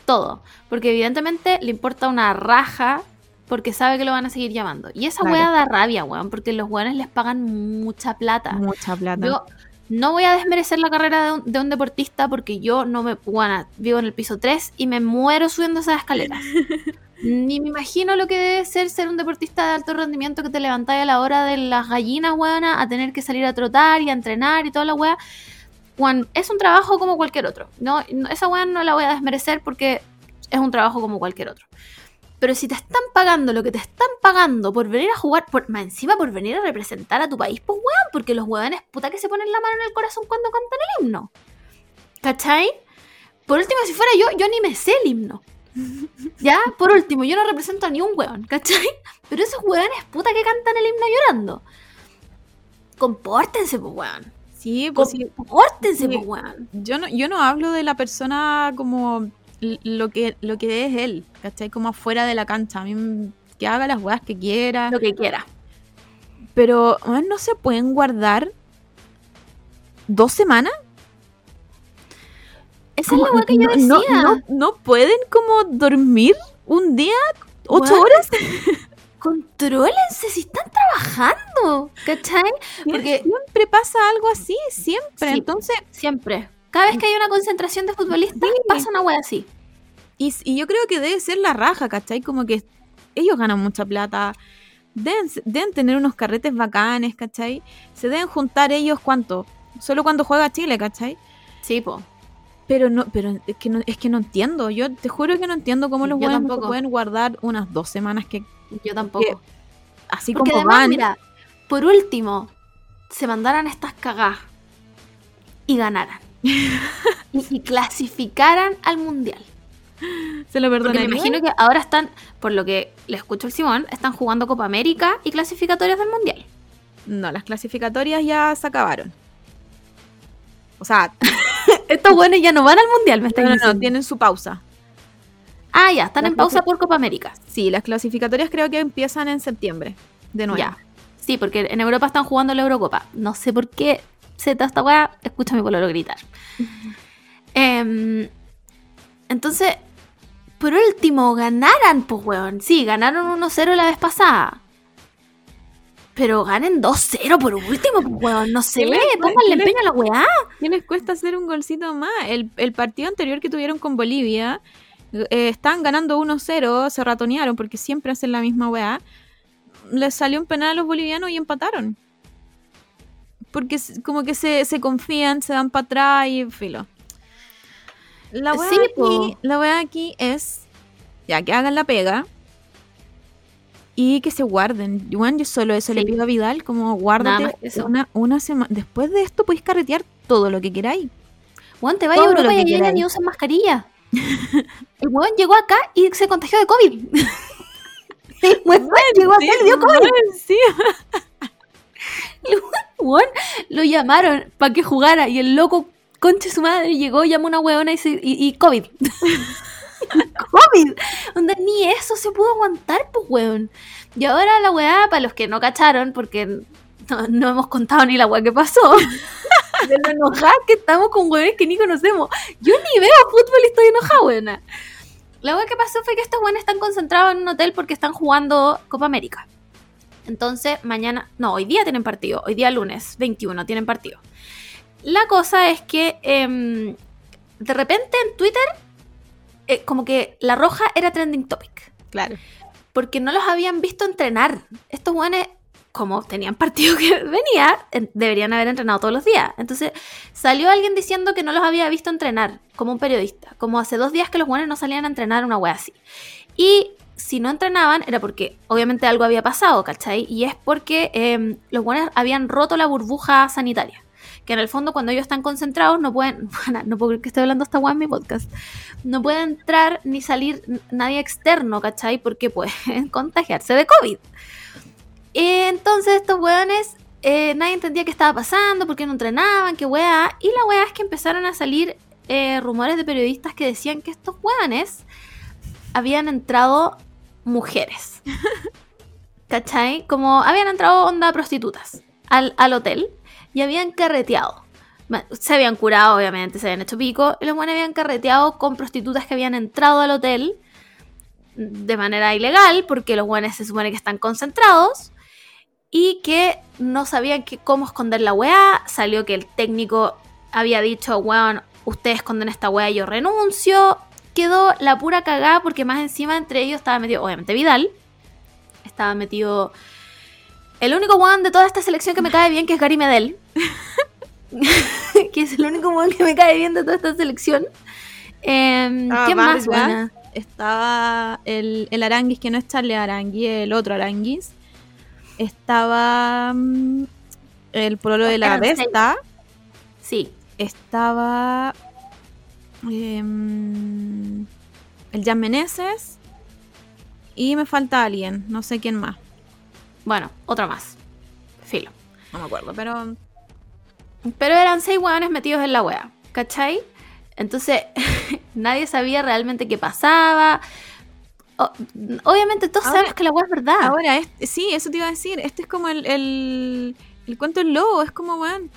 Todo. Porque evidentemente le importa una raja porque sabe que lo van a seguir llamando. Y esa Claro. weá da rabia, weón, porque los weones les pagan mucha plata. Mucha plata. Yo no voy a desmerecer la carrera de un, de un deportista porque yo no me. Bueno, vivo en el piso 3 y me muero subiendo esas escaleras. Ni me imagino lo que debe ser ser un deportista de alto rendimiento que te levantáis a la hora de las gallinas, weona, a tener que salir a trotar y a entrenar y toda la weá. Juan, es un trabajo como cualquier otro. No- esa weá no la voy a desmerecer porque es un trabajo como cualquier otro. Pero si te están pagando lo que te están pagando por venir a jugar, por, más encima por venir a representar a tu país, pues weón, porque los weones puta que se ponen la mano en el corazón cuando cantan el himno. ¿Cachai? Por último, si fuera yo, yo ni me sé el himno. Ya, por último, yo no represento a ni un weón, ¿cachai? Pero esos weones puta que cantan el himno llorando. Compórtense, pues weón. sí, pues. Compórtense, Sí. pues weón. Yo no, yo no hablo de la persona como lo que, lo que es él, ¿cachai? Como afuera de la cancha. A mí, que haga las weas que quiera. Lo que quiera. Pero, no se pueden guardar dos semanas. Esa es la weá que yo decía. no, no- no pueden como dormir un día, ocho horas. Contrólense si están trabajando. ¿Cachai? Porque Siempre pasa algo así, siempre. Sí. Entonces, siempre. Cada vez que hay una concentración de futbolistas, pasa una wea así. y, y yo creo que debe ser la raja, ¿cachai? Como que ellos ganan mucha plata. Deben, deben tener unos carretes bacanes, ¿cachai? Se deben juntar ellos cuánto. Solo cuando juega Chile, ¿cachai? Sí, po. Pero no, pero es que no, es que no entiendo. Yo te juro que no entiendo cómo los buenos pueden guardar unas dos semanas que Yo tampoco. así Porque como además, van. mira, por último, se mandaran estas cagadas y ganaran. y, y clasificaran al mundial. se lo Porque me imagino que ahora están, por lo que le escucho al Simón, están jugando Copa América y clasificatorias del mundial. No, las clasificatorias ya se acabaron. O sea, Estos buenos ya no van al mundial, me están no, no, no, diciendo. tienen su pausa. Ah, ya, están Las en pausa por Copa América. Sí, las clasificatorias creo que empiezan en septiembre. De nuevo. Ya. Sí, porque en Europa están jugando la Eurocopa. No sé por qué da esta weá. Escucha mi pololo gritar. Em, entonces, por último, ganaran, pues, weón. Sí, ganaron 1-0 la vez pasada. Pero ganen 2-0 por último, pues, weón. No sé, ¿Qué les- pónganle empeño a la weá. ¿Qué les cuesta hacer un golcito más? El, el partido anterior que tuvieron con Bolivia, eh, estaban ganando 1-0, se ratonearon porque siempre hacen la misma weá. Les salió un penal a los bolivianos y empataron. Porque como que se, se confían, se dan para atrás y filo. La weá, Sí, po. aquí, la weá aquí es ya que hagan la pega y que se guarden. Juan, yo solo eso le pido a Vidal, como guárdate una, una semana. Después de esto podéis carretear todo lo que queráis. Weón, te vaya a Todo Europa y allá ni usan mascarilla. El weón llegó acá y se contagió de COVID. El weón llegó acá y dio COVID. Sí. Weón, lo llamaron para que jugara y el loco, conche su madre, llegó, llamó a una weona y, se- y, y COVID. COVID. Onda, ni eso se pudo aguantar, pues, weón. Y ahora la weá, para los que no cacharon, porque no, no hemos contado ni la weá que pasó. De lo enojada que estamos con weones que ni conocemos. Yo ni veo fútbol y estoy enojada, weona. La weá que pasó fue que estos weones están concentrados en un hotel porque están jugando Copa América. Entonces, mañana, no, hoy día tienen partido, hoy día lunes 21 tienen partido. La cosa es que em, de repente en Twitter, eh, como que la roja era trending topic, Claro. porque no los habían visto entrenar. Estos guanes, como tenían partido que venía, en- deberían haber entrenado todos los días. Entonces salió alguien diciendo que no los había visto entrenar, como un periodista, como hace dos días que los guanes no salían a entrenar una wea así. Y si no entrenaban era porque obviamente algo había pasado, ¿cachai? Y es porque em, los guanes habían roto la burbuja sanitaria. Que en el fondo cuando ellos están concentrados no pueden, bueno, no puedo creer que estoy hablando esta weá en mi podcast, no puede entrar ni salir nadie externo, ¿cachai? Porque pueden contagiarse de COVID. Entonces estos weones, eh, nadie entendía qué estaba pasando, por qué no entrenaban, qué weá. Y la weá es que empezaron a salir eh, rumores de periodistas que decían que estos weones habían entrado mujeres. ¿Cachai? Como habían entrado onda prostitutas al, al hotel y habían carreteado. Se habían curado, obviamente, se habían hecho pico. Y los buenos habían carreteado con prostitutas que habían entrado al hotel de manera ilegal, porque los buenos se supone que están concentrados y que no sabían que, cómo esconder la weá. Salió que el técnico había dicho, weón, ustedes esconden esta weá, yo renuncio. Quedó la pura cagada porque más encima entre ellos estaba metido, obviamente, Vidal. Estaba metido el único weón de toda esta selección que me cae bien, que es Gary Medel. que es el único weón que me cae bien de toda esta selección. Em, Ah, ¿Quién más, buena? Estaba el, el Aranguis, que no es Charlie Aranguis, el otro Aranguis. Estaba mm, el pololo de la. Vesta. Sí, Estaba em, el Jan Meneses. Y me falta alguien, no sé quién más. Bueno, otro más. Filo. No me acuerdo, pero Pero eran seis hueones metidos en la wea, ¿cachai? Entonces, nadie sabía realmente qué pasaba. o- obviamente todos Ahora- sabemos que la weá es verdad. Ahora, es- sí, eso te iba a decir. Este es como el, el, el cuento del lobo. Es como, weón,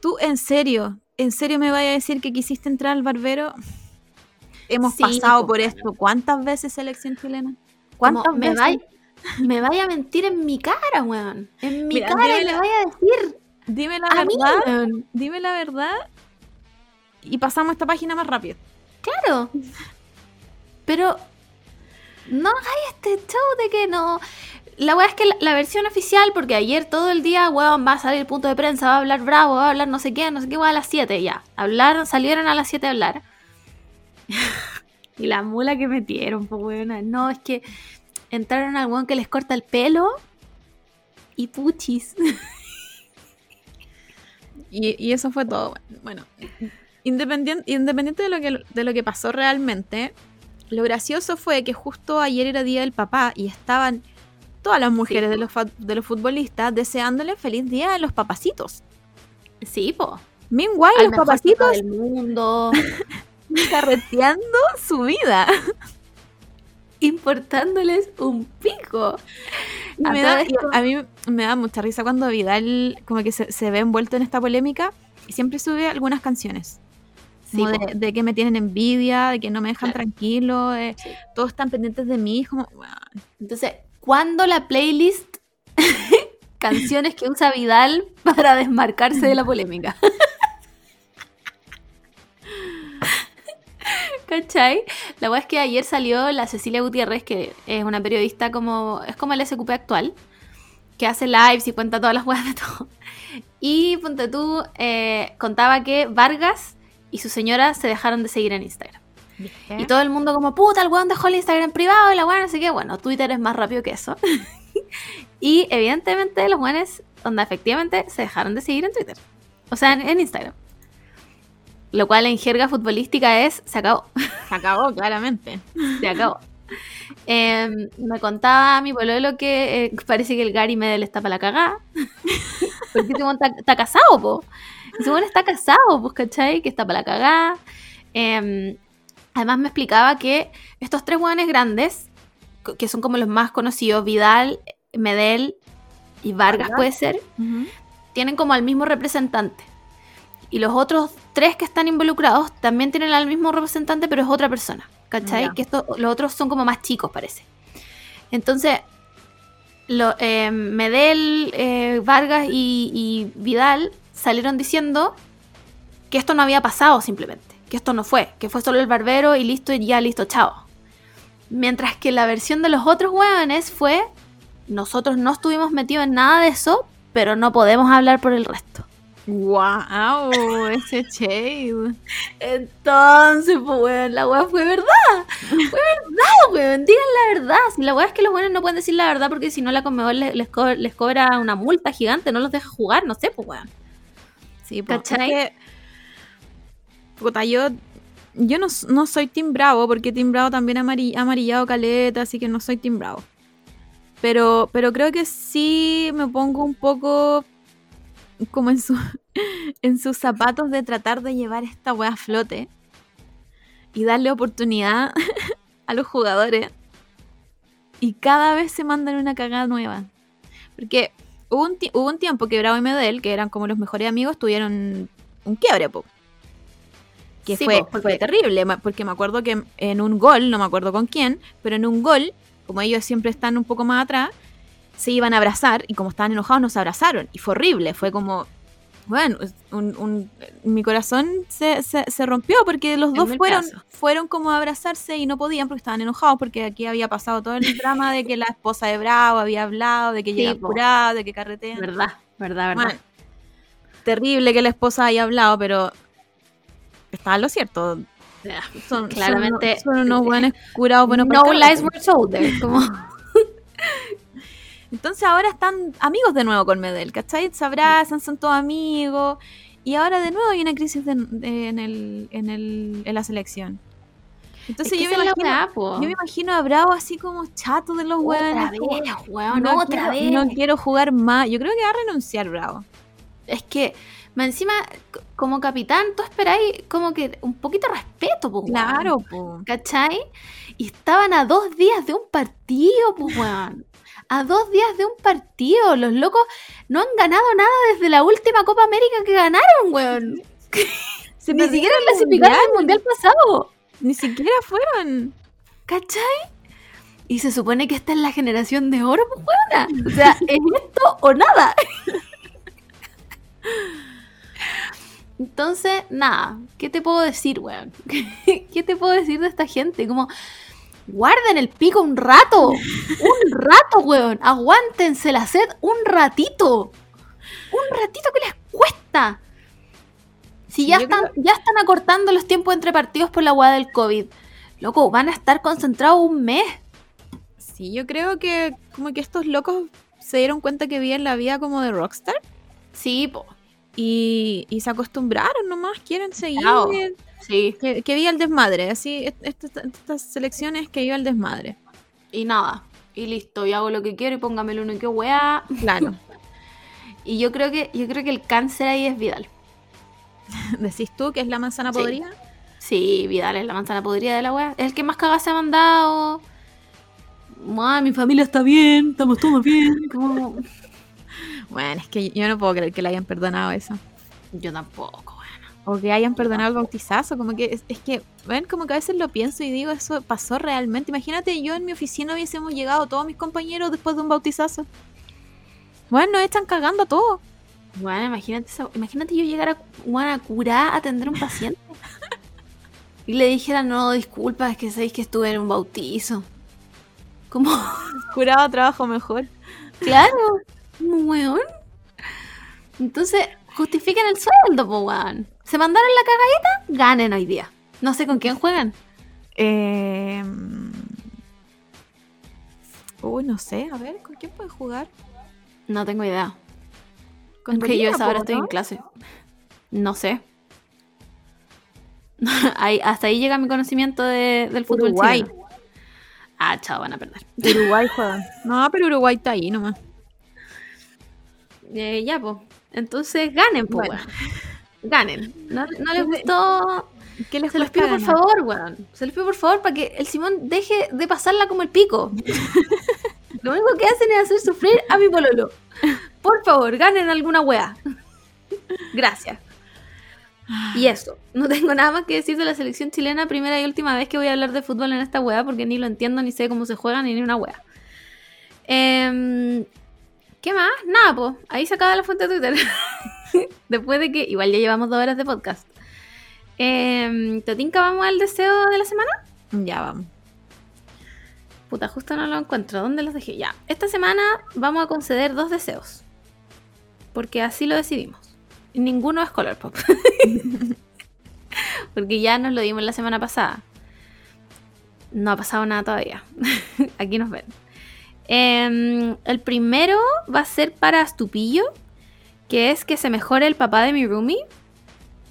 tú en serio, en serio me vaya a decir que quisiste entrar al barbero. Hemos Sí, pasado po, por esto. ¿Cuántas veces selección chilena? ¿Cuántas me veces? vaya, me vaya a mentir en mi cara, weón. En mi Mira, cara y me vaya a decir Dime la a mí, verdad. weón. Dime la verdad. Y pasamos esta página más rápido. Claro. Pero no hagáis este show de que no. La weá es que la, la versión oficial, porque ayer todo el día, weón, va a salir el punto de prensa, va a hablar bravo, va a hablar no sé qué, no sé qué, weón, a las 7 ya. Hablaron, salieron a las 7 a hablar. y la mula que metieron, pues weón. No, es que entraron al weón que les corta el pelo y puchis. Y, y eso fue todo. Bueno, independiente, independiente de, lo que, de lo que pasó realmente, lo gracioso fue que justo ayer era Día del Papá y estaban todas las mujeres de, los, de los futbolistas deseándole feliz día a los papacitos. Sí, po. Meanwhile, Al los papacitos del mundo. carreteando su vida. importándoles un pico. A me da- a mí me da mucha risa cuando Vidal como que se, se ve envuelto en esta polémica y siempre sube algunas canciones. Como Sí, de, po. de que me tienen envidia, de que no me dejan Claro. tranquilo, eh, Sí. todos están pendientes de mí, como. Entonces, ¿cuándo la playlist canciones que usa Vidal para desmarcarse de la polémica? ¿Cachai? La verdad es que ayer salió la Cecilia Gutiérrez, que es una periodista como. es como el SQP actual, que hace lives y cuenta todas las weas de todo. Y ponte tú, eh, contaba que Vargas y su señora se dejaron de seguir en Instagram. Y todo el mundo como, puta, el weón dejó el Instagram privado y la weón, no sé qué. Bueno, Twitter es más rápido que eso. y evidentemente los weones, onda, efectivamente, se dejaron de seguir en Twitter. O sea, en, en Instagram. Lo cual en jerga futbolística es, se acabó, Se acabó, claramente. se acabó. Em, me contaba mi pololo que eh, parece que el Gary Medel está para la cagada. Porque weón está, casado, po. Ese weón está casado, pues, ¿cachai? Que está para la cagada. Em, además me explicaba que estos tres weones grandes, que son como los más conocidos, Vidal, Medel y Vargas Vargas. puede ser, tienen como al mismo representante. Y los otros tres que están involucrados también tienen al mismo representante, pero es otra persona. ¿Cachai? Que esto, los otros son como más chicos, parece. Entonces, lo, eh, Medel, eh, Vargas y, y Vidal salieron diciendo que esto no había pasado simplemente. Que esto no fue. Que fue solo el barbero y listo, y ya listo, chao. Mientras que la versión de los otros hueones fue: nosotros no estuvimos metidos en nada de eso, pero no podemos hablar por el resto. ¡Wow! Ese shade. Entonces, pues, weón, la weá fue verdad. Fue verdad, weón. Digan la verdad. Si la weá es que los weones no pueden decir la verdad porque si no la Conmebol les, les, co- les cobra una multa gigante, no los deja jugar, no sé, pues, weón. Sí, po, ¿Cachai? es que, puta, yo, yo no, no soy Team Bravo, porque Team Bravo también ha amarillado caleta, así que no soy Team Bravo. Pero, pero creo que sí me pongo un poco como en, su, en sus zapatos de tratar de llevar esta wea a flote y darle oportunidad a los jugadores. Y cada vez se mandan una cagada nueva. Porque hubo un, hubo un tiempo que Bravo y Medel, que eran como los mejores amigos, tuvieron un quiebre, po. Que Sí, fue, po, porque- fue terrible, porque me acuerdo que en un gol, no me acuerdo con quién, pero en un gol, como ellos siempre están un poco más atrás, se iban a abrazar y como estaban enojados no se abrazaron. Y fue horrible, fue como, bueno, es un- un- mi corazón se, se- se rompió porque los dos fueron, fueron como a abrazarse y no podían porque estaban enojados porque aquí había pasado todo el drama de que la esposa de Bravo había hablado, de que Sí, llega po. apurada, de que carretean. Verdad, verdad, verdad. Bueno, terrible que la esposa haya hablado, pero estaba lo cierto. Son, Claramente, son, son unos buenos curados buenos no lies were told there, como- Entonces ahora están amigos de nuevo con Medel, ¿cachai? Se abrazan, son todos amigos. Y ahora de nuevo hay una crisis de- de- en, el, en, el, en la selección. Entonces Es que yo, me imagino, yo me imagino a Bravo así como chato de los Otra hueones. como, vez, weón, no, otra quiero, vez. no quiero jugar más. Yo creo que va a renunciar Bravo. Es que, encima, como capitán, tú esperáis como que un poquito de respeto, pues, weón. Claro, po. ¿Cachai? Y estaban a dos días de un partido, pues, weón. A dos días de un partido. Los locos no han ganado nada desde la última Copa América que ganaron, weón. Se Ni siquiera clasificaron al mundial. mundial pasado. Ni siquiera fueron. ¿Cachai? Y se supone que esta es la generación de oro, pues, weona. O sea, es esto o nada. Entonces, nada, ¿qué te puedo decir, weón? ¿Qué te puedo decir de esta gente? Como, guarden el pico un rato. Un rato, weón. Aguántense la sed un ratito. Un ratito que les cuesta. Si ya están, ya están acortando los tiempos entre partidos por la hueá del COVID. Loco, van a estar concentrados un mes. Sí, yo creo que como que estos locos se dieron cuenta que vivían la vida como de rockstar Sí, po. y, y se acostumbraron nomás, quieren seguir. Claro. Sí. Que, que viva el desmadre, así, est- est- estas selecciones que viva el desmadre. Y nada. Y listo, y hago lo que quiero y póngamelo uno que weá. Claro. Y yo creo que, yo creo que el cáncer ahí es Vidal. Decís tú que es la manzana Sí. podrida. Sí, Vidal es la manzana podrida de la weá. Es el que más cagadas se ha mandado. Mi familia está bien, estamos todos bien. Como... Bueno, es que yo no puedo creer que le hayan perdonado eso. Yo tampoco. O que hayan perdonado el bautizazo. Como que es, es que, ven, como que a veces lo pienso y digo, eso pasó realmente. Imagínate, yo en mi oficina hubiésemos llegado todos mis compañeros después de un bautizazo. Bueno, nos están cagando a todos. Bueno, imagínate, esa- imagínate yo llegar a, bueno, a curar, a atender a un paciente. y le dijera, no, disculpa, es que sabéis que estuve en un bautizo. Como, Curado trabajo mejor. claro, weón. Entonces, justifiquen el sueldo, po weón. Se mandaron la cagadita, ganen hoy día. No sé con quién juegan. Eh... Uy, no sé, a ver, ¿con quién pueden jugar? No tengo idea. Con Porque yo a esa hora Bolivia, estoy en clase. No sé. Ahí- hasta ahí llega mi conocimiento de- del fútbol Uruguay. chileno. Ah, chao, van a perder. Uruguay juegan. No, pero Uruguay está ahí nomás. Eh, ya, pues. Entonces ganen, pues, Bueno. Ganen. No, no les gustó. ¿Qué les Se los pido por favor, weón. Se los pido por favor para que el Simón deje de pasarla como el pico. Lo único que hacen es hacer sufrir a mi pololo. Por favor, ganen alguna wea. Gracias. Y eso, no tengo nada más que decir de la selección chilena, primera y última vez que voy a hablar de fútbol en esta wea, porque ni lo entiendo, ni sé cómo se juega, ni ni una wea. Em, ¿Qué más? Nada, pues, ahí se acaba la fuente de Twitter. Después de que, igual ya llevamos dos horas de podcast. Eh, ¿Totinka vamos al deseo de la semana? Ya vamos. Puta, justo no lo encuentro. ¿Dónde los dejé? Ya. Esta semana vamos a conceder dos deseos. Porque así lo decidimos. Ninguno es color pop. Porque ya nos lo dimos la semana pasada. No ha pasado nada todavía. Aquí nos ven. Em, el primero va a ser para Stupillo. Que es que se mejore el papá de mi roomie.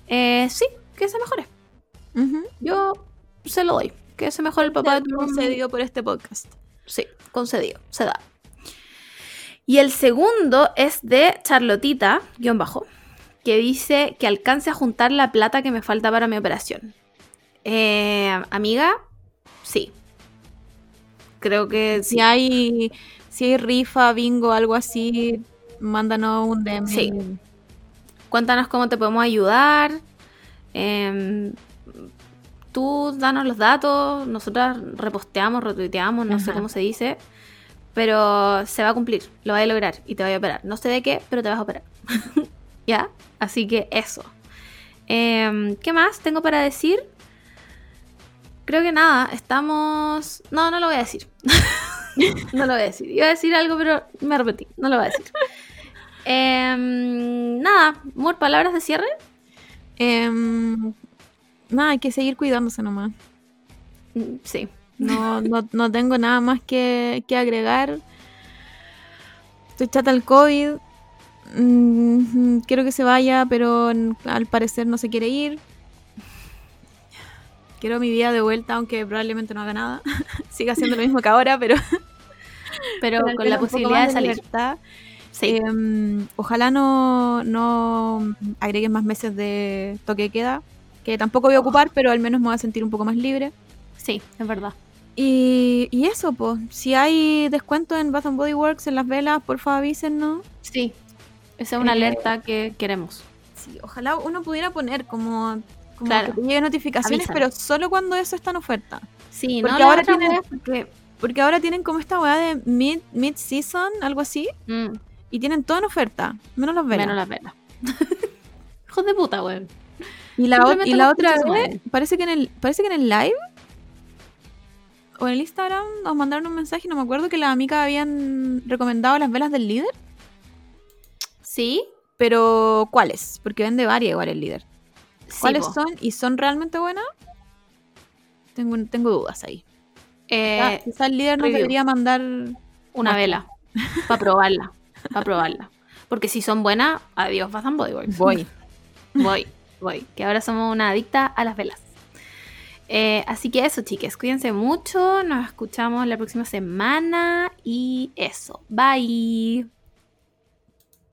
Eh, sí, que se mejore. Yo se lo doy. Que se mejore el papá de tu roomie. concedido por este podcast. Sí, concedido, se da. Y el segundo es de Charlotita, guion bajo, que dice que alcance a juntar la plata que me falta para mi operación. Eh, amiga, sí. Creo que Si hay, si hay rifa, bingo, algo así, mándanos un DM. Sí. Cuéntanos cómo te podemos ayudar. Em, tú danos los datos, nosotras reposteamos, retuiteamos, no sé cómo se dice. Pero se va a cumplir, lo vas a lograr y te voy a operar. No sé de qué, pero te vas a operar. ¿Ya? Así que eso. Em, ¿Qué más tengo para decir? Creo que nada, estamos... No, no lo voy a decir. no lo voy a decir. Iba a decir algo, pero me arrepentí. No lo voy a decir. Em, nada, Mur, palabras de cierre. Em, nada, hay que seguir cuidándose nomás. Sí. No, no, no tengo nada más que, que agregar. Estoy chata al COVID. Mm, quiero que se vaya, pero al parecer no se quiere ir. Quiero mi vida de vuelta, aunque probablemente no haga nada. Siga haciendo lo mismo que ahora, pero, Pero con la posibilidad de salir. libertad. Sí. Em, ojalá no, no agreguen más meses de toque de queda, que tampoco voy a ocupar, pero al menos me voy a sentir un poco más libre. Sí, es verdad. Y, y eso, pues, si hay descuento en Bath and Body Works en las velas, por favor avísennos. Sí. Esa es una Eh, alerta que queremos. Sí, ojalá uno pudiera poner como, como Claro. que te lleguen notificaciones, pero solo cuando eso está en oferta. Sí, Porque no ahora tienen- porque Porque ahora tienen como esta weá de mid, mid-season, algo así, mm, y tienen todo en oferta, menos las velas. menos las velas. Hijos de puta, weón. Y la, o- y la otra vez, parece que en el parece que en el live o en el Instagram nos mandaron un mensaje, no me acuerdo que las amigas habían recomendado las velas del líder, Sí. pero ¿cuáles? Porque vende varias igual el líder. sí, ¿Cuáles po. son y son realmente buenas? Tengo, tengo dudas ahí. Eh, Quizá- quizá el líder nos review. debería mandar una vela. Para probarla. Para probarla. Porque si son buenas, adiós, Bath and Body Works. voy. Voy, voy. Que ahora somos una adicta a las velas. Eh, así que eso, chiques. Cuídense mucho. Nos escuchamos la próxima semana. Y eso. Bye.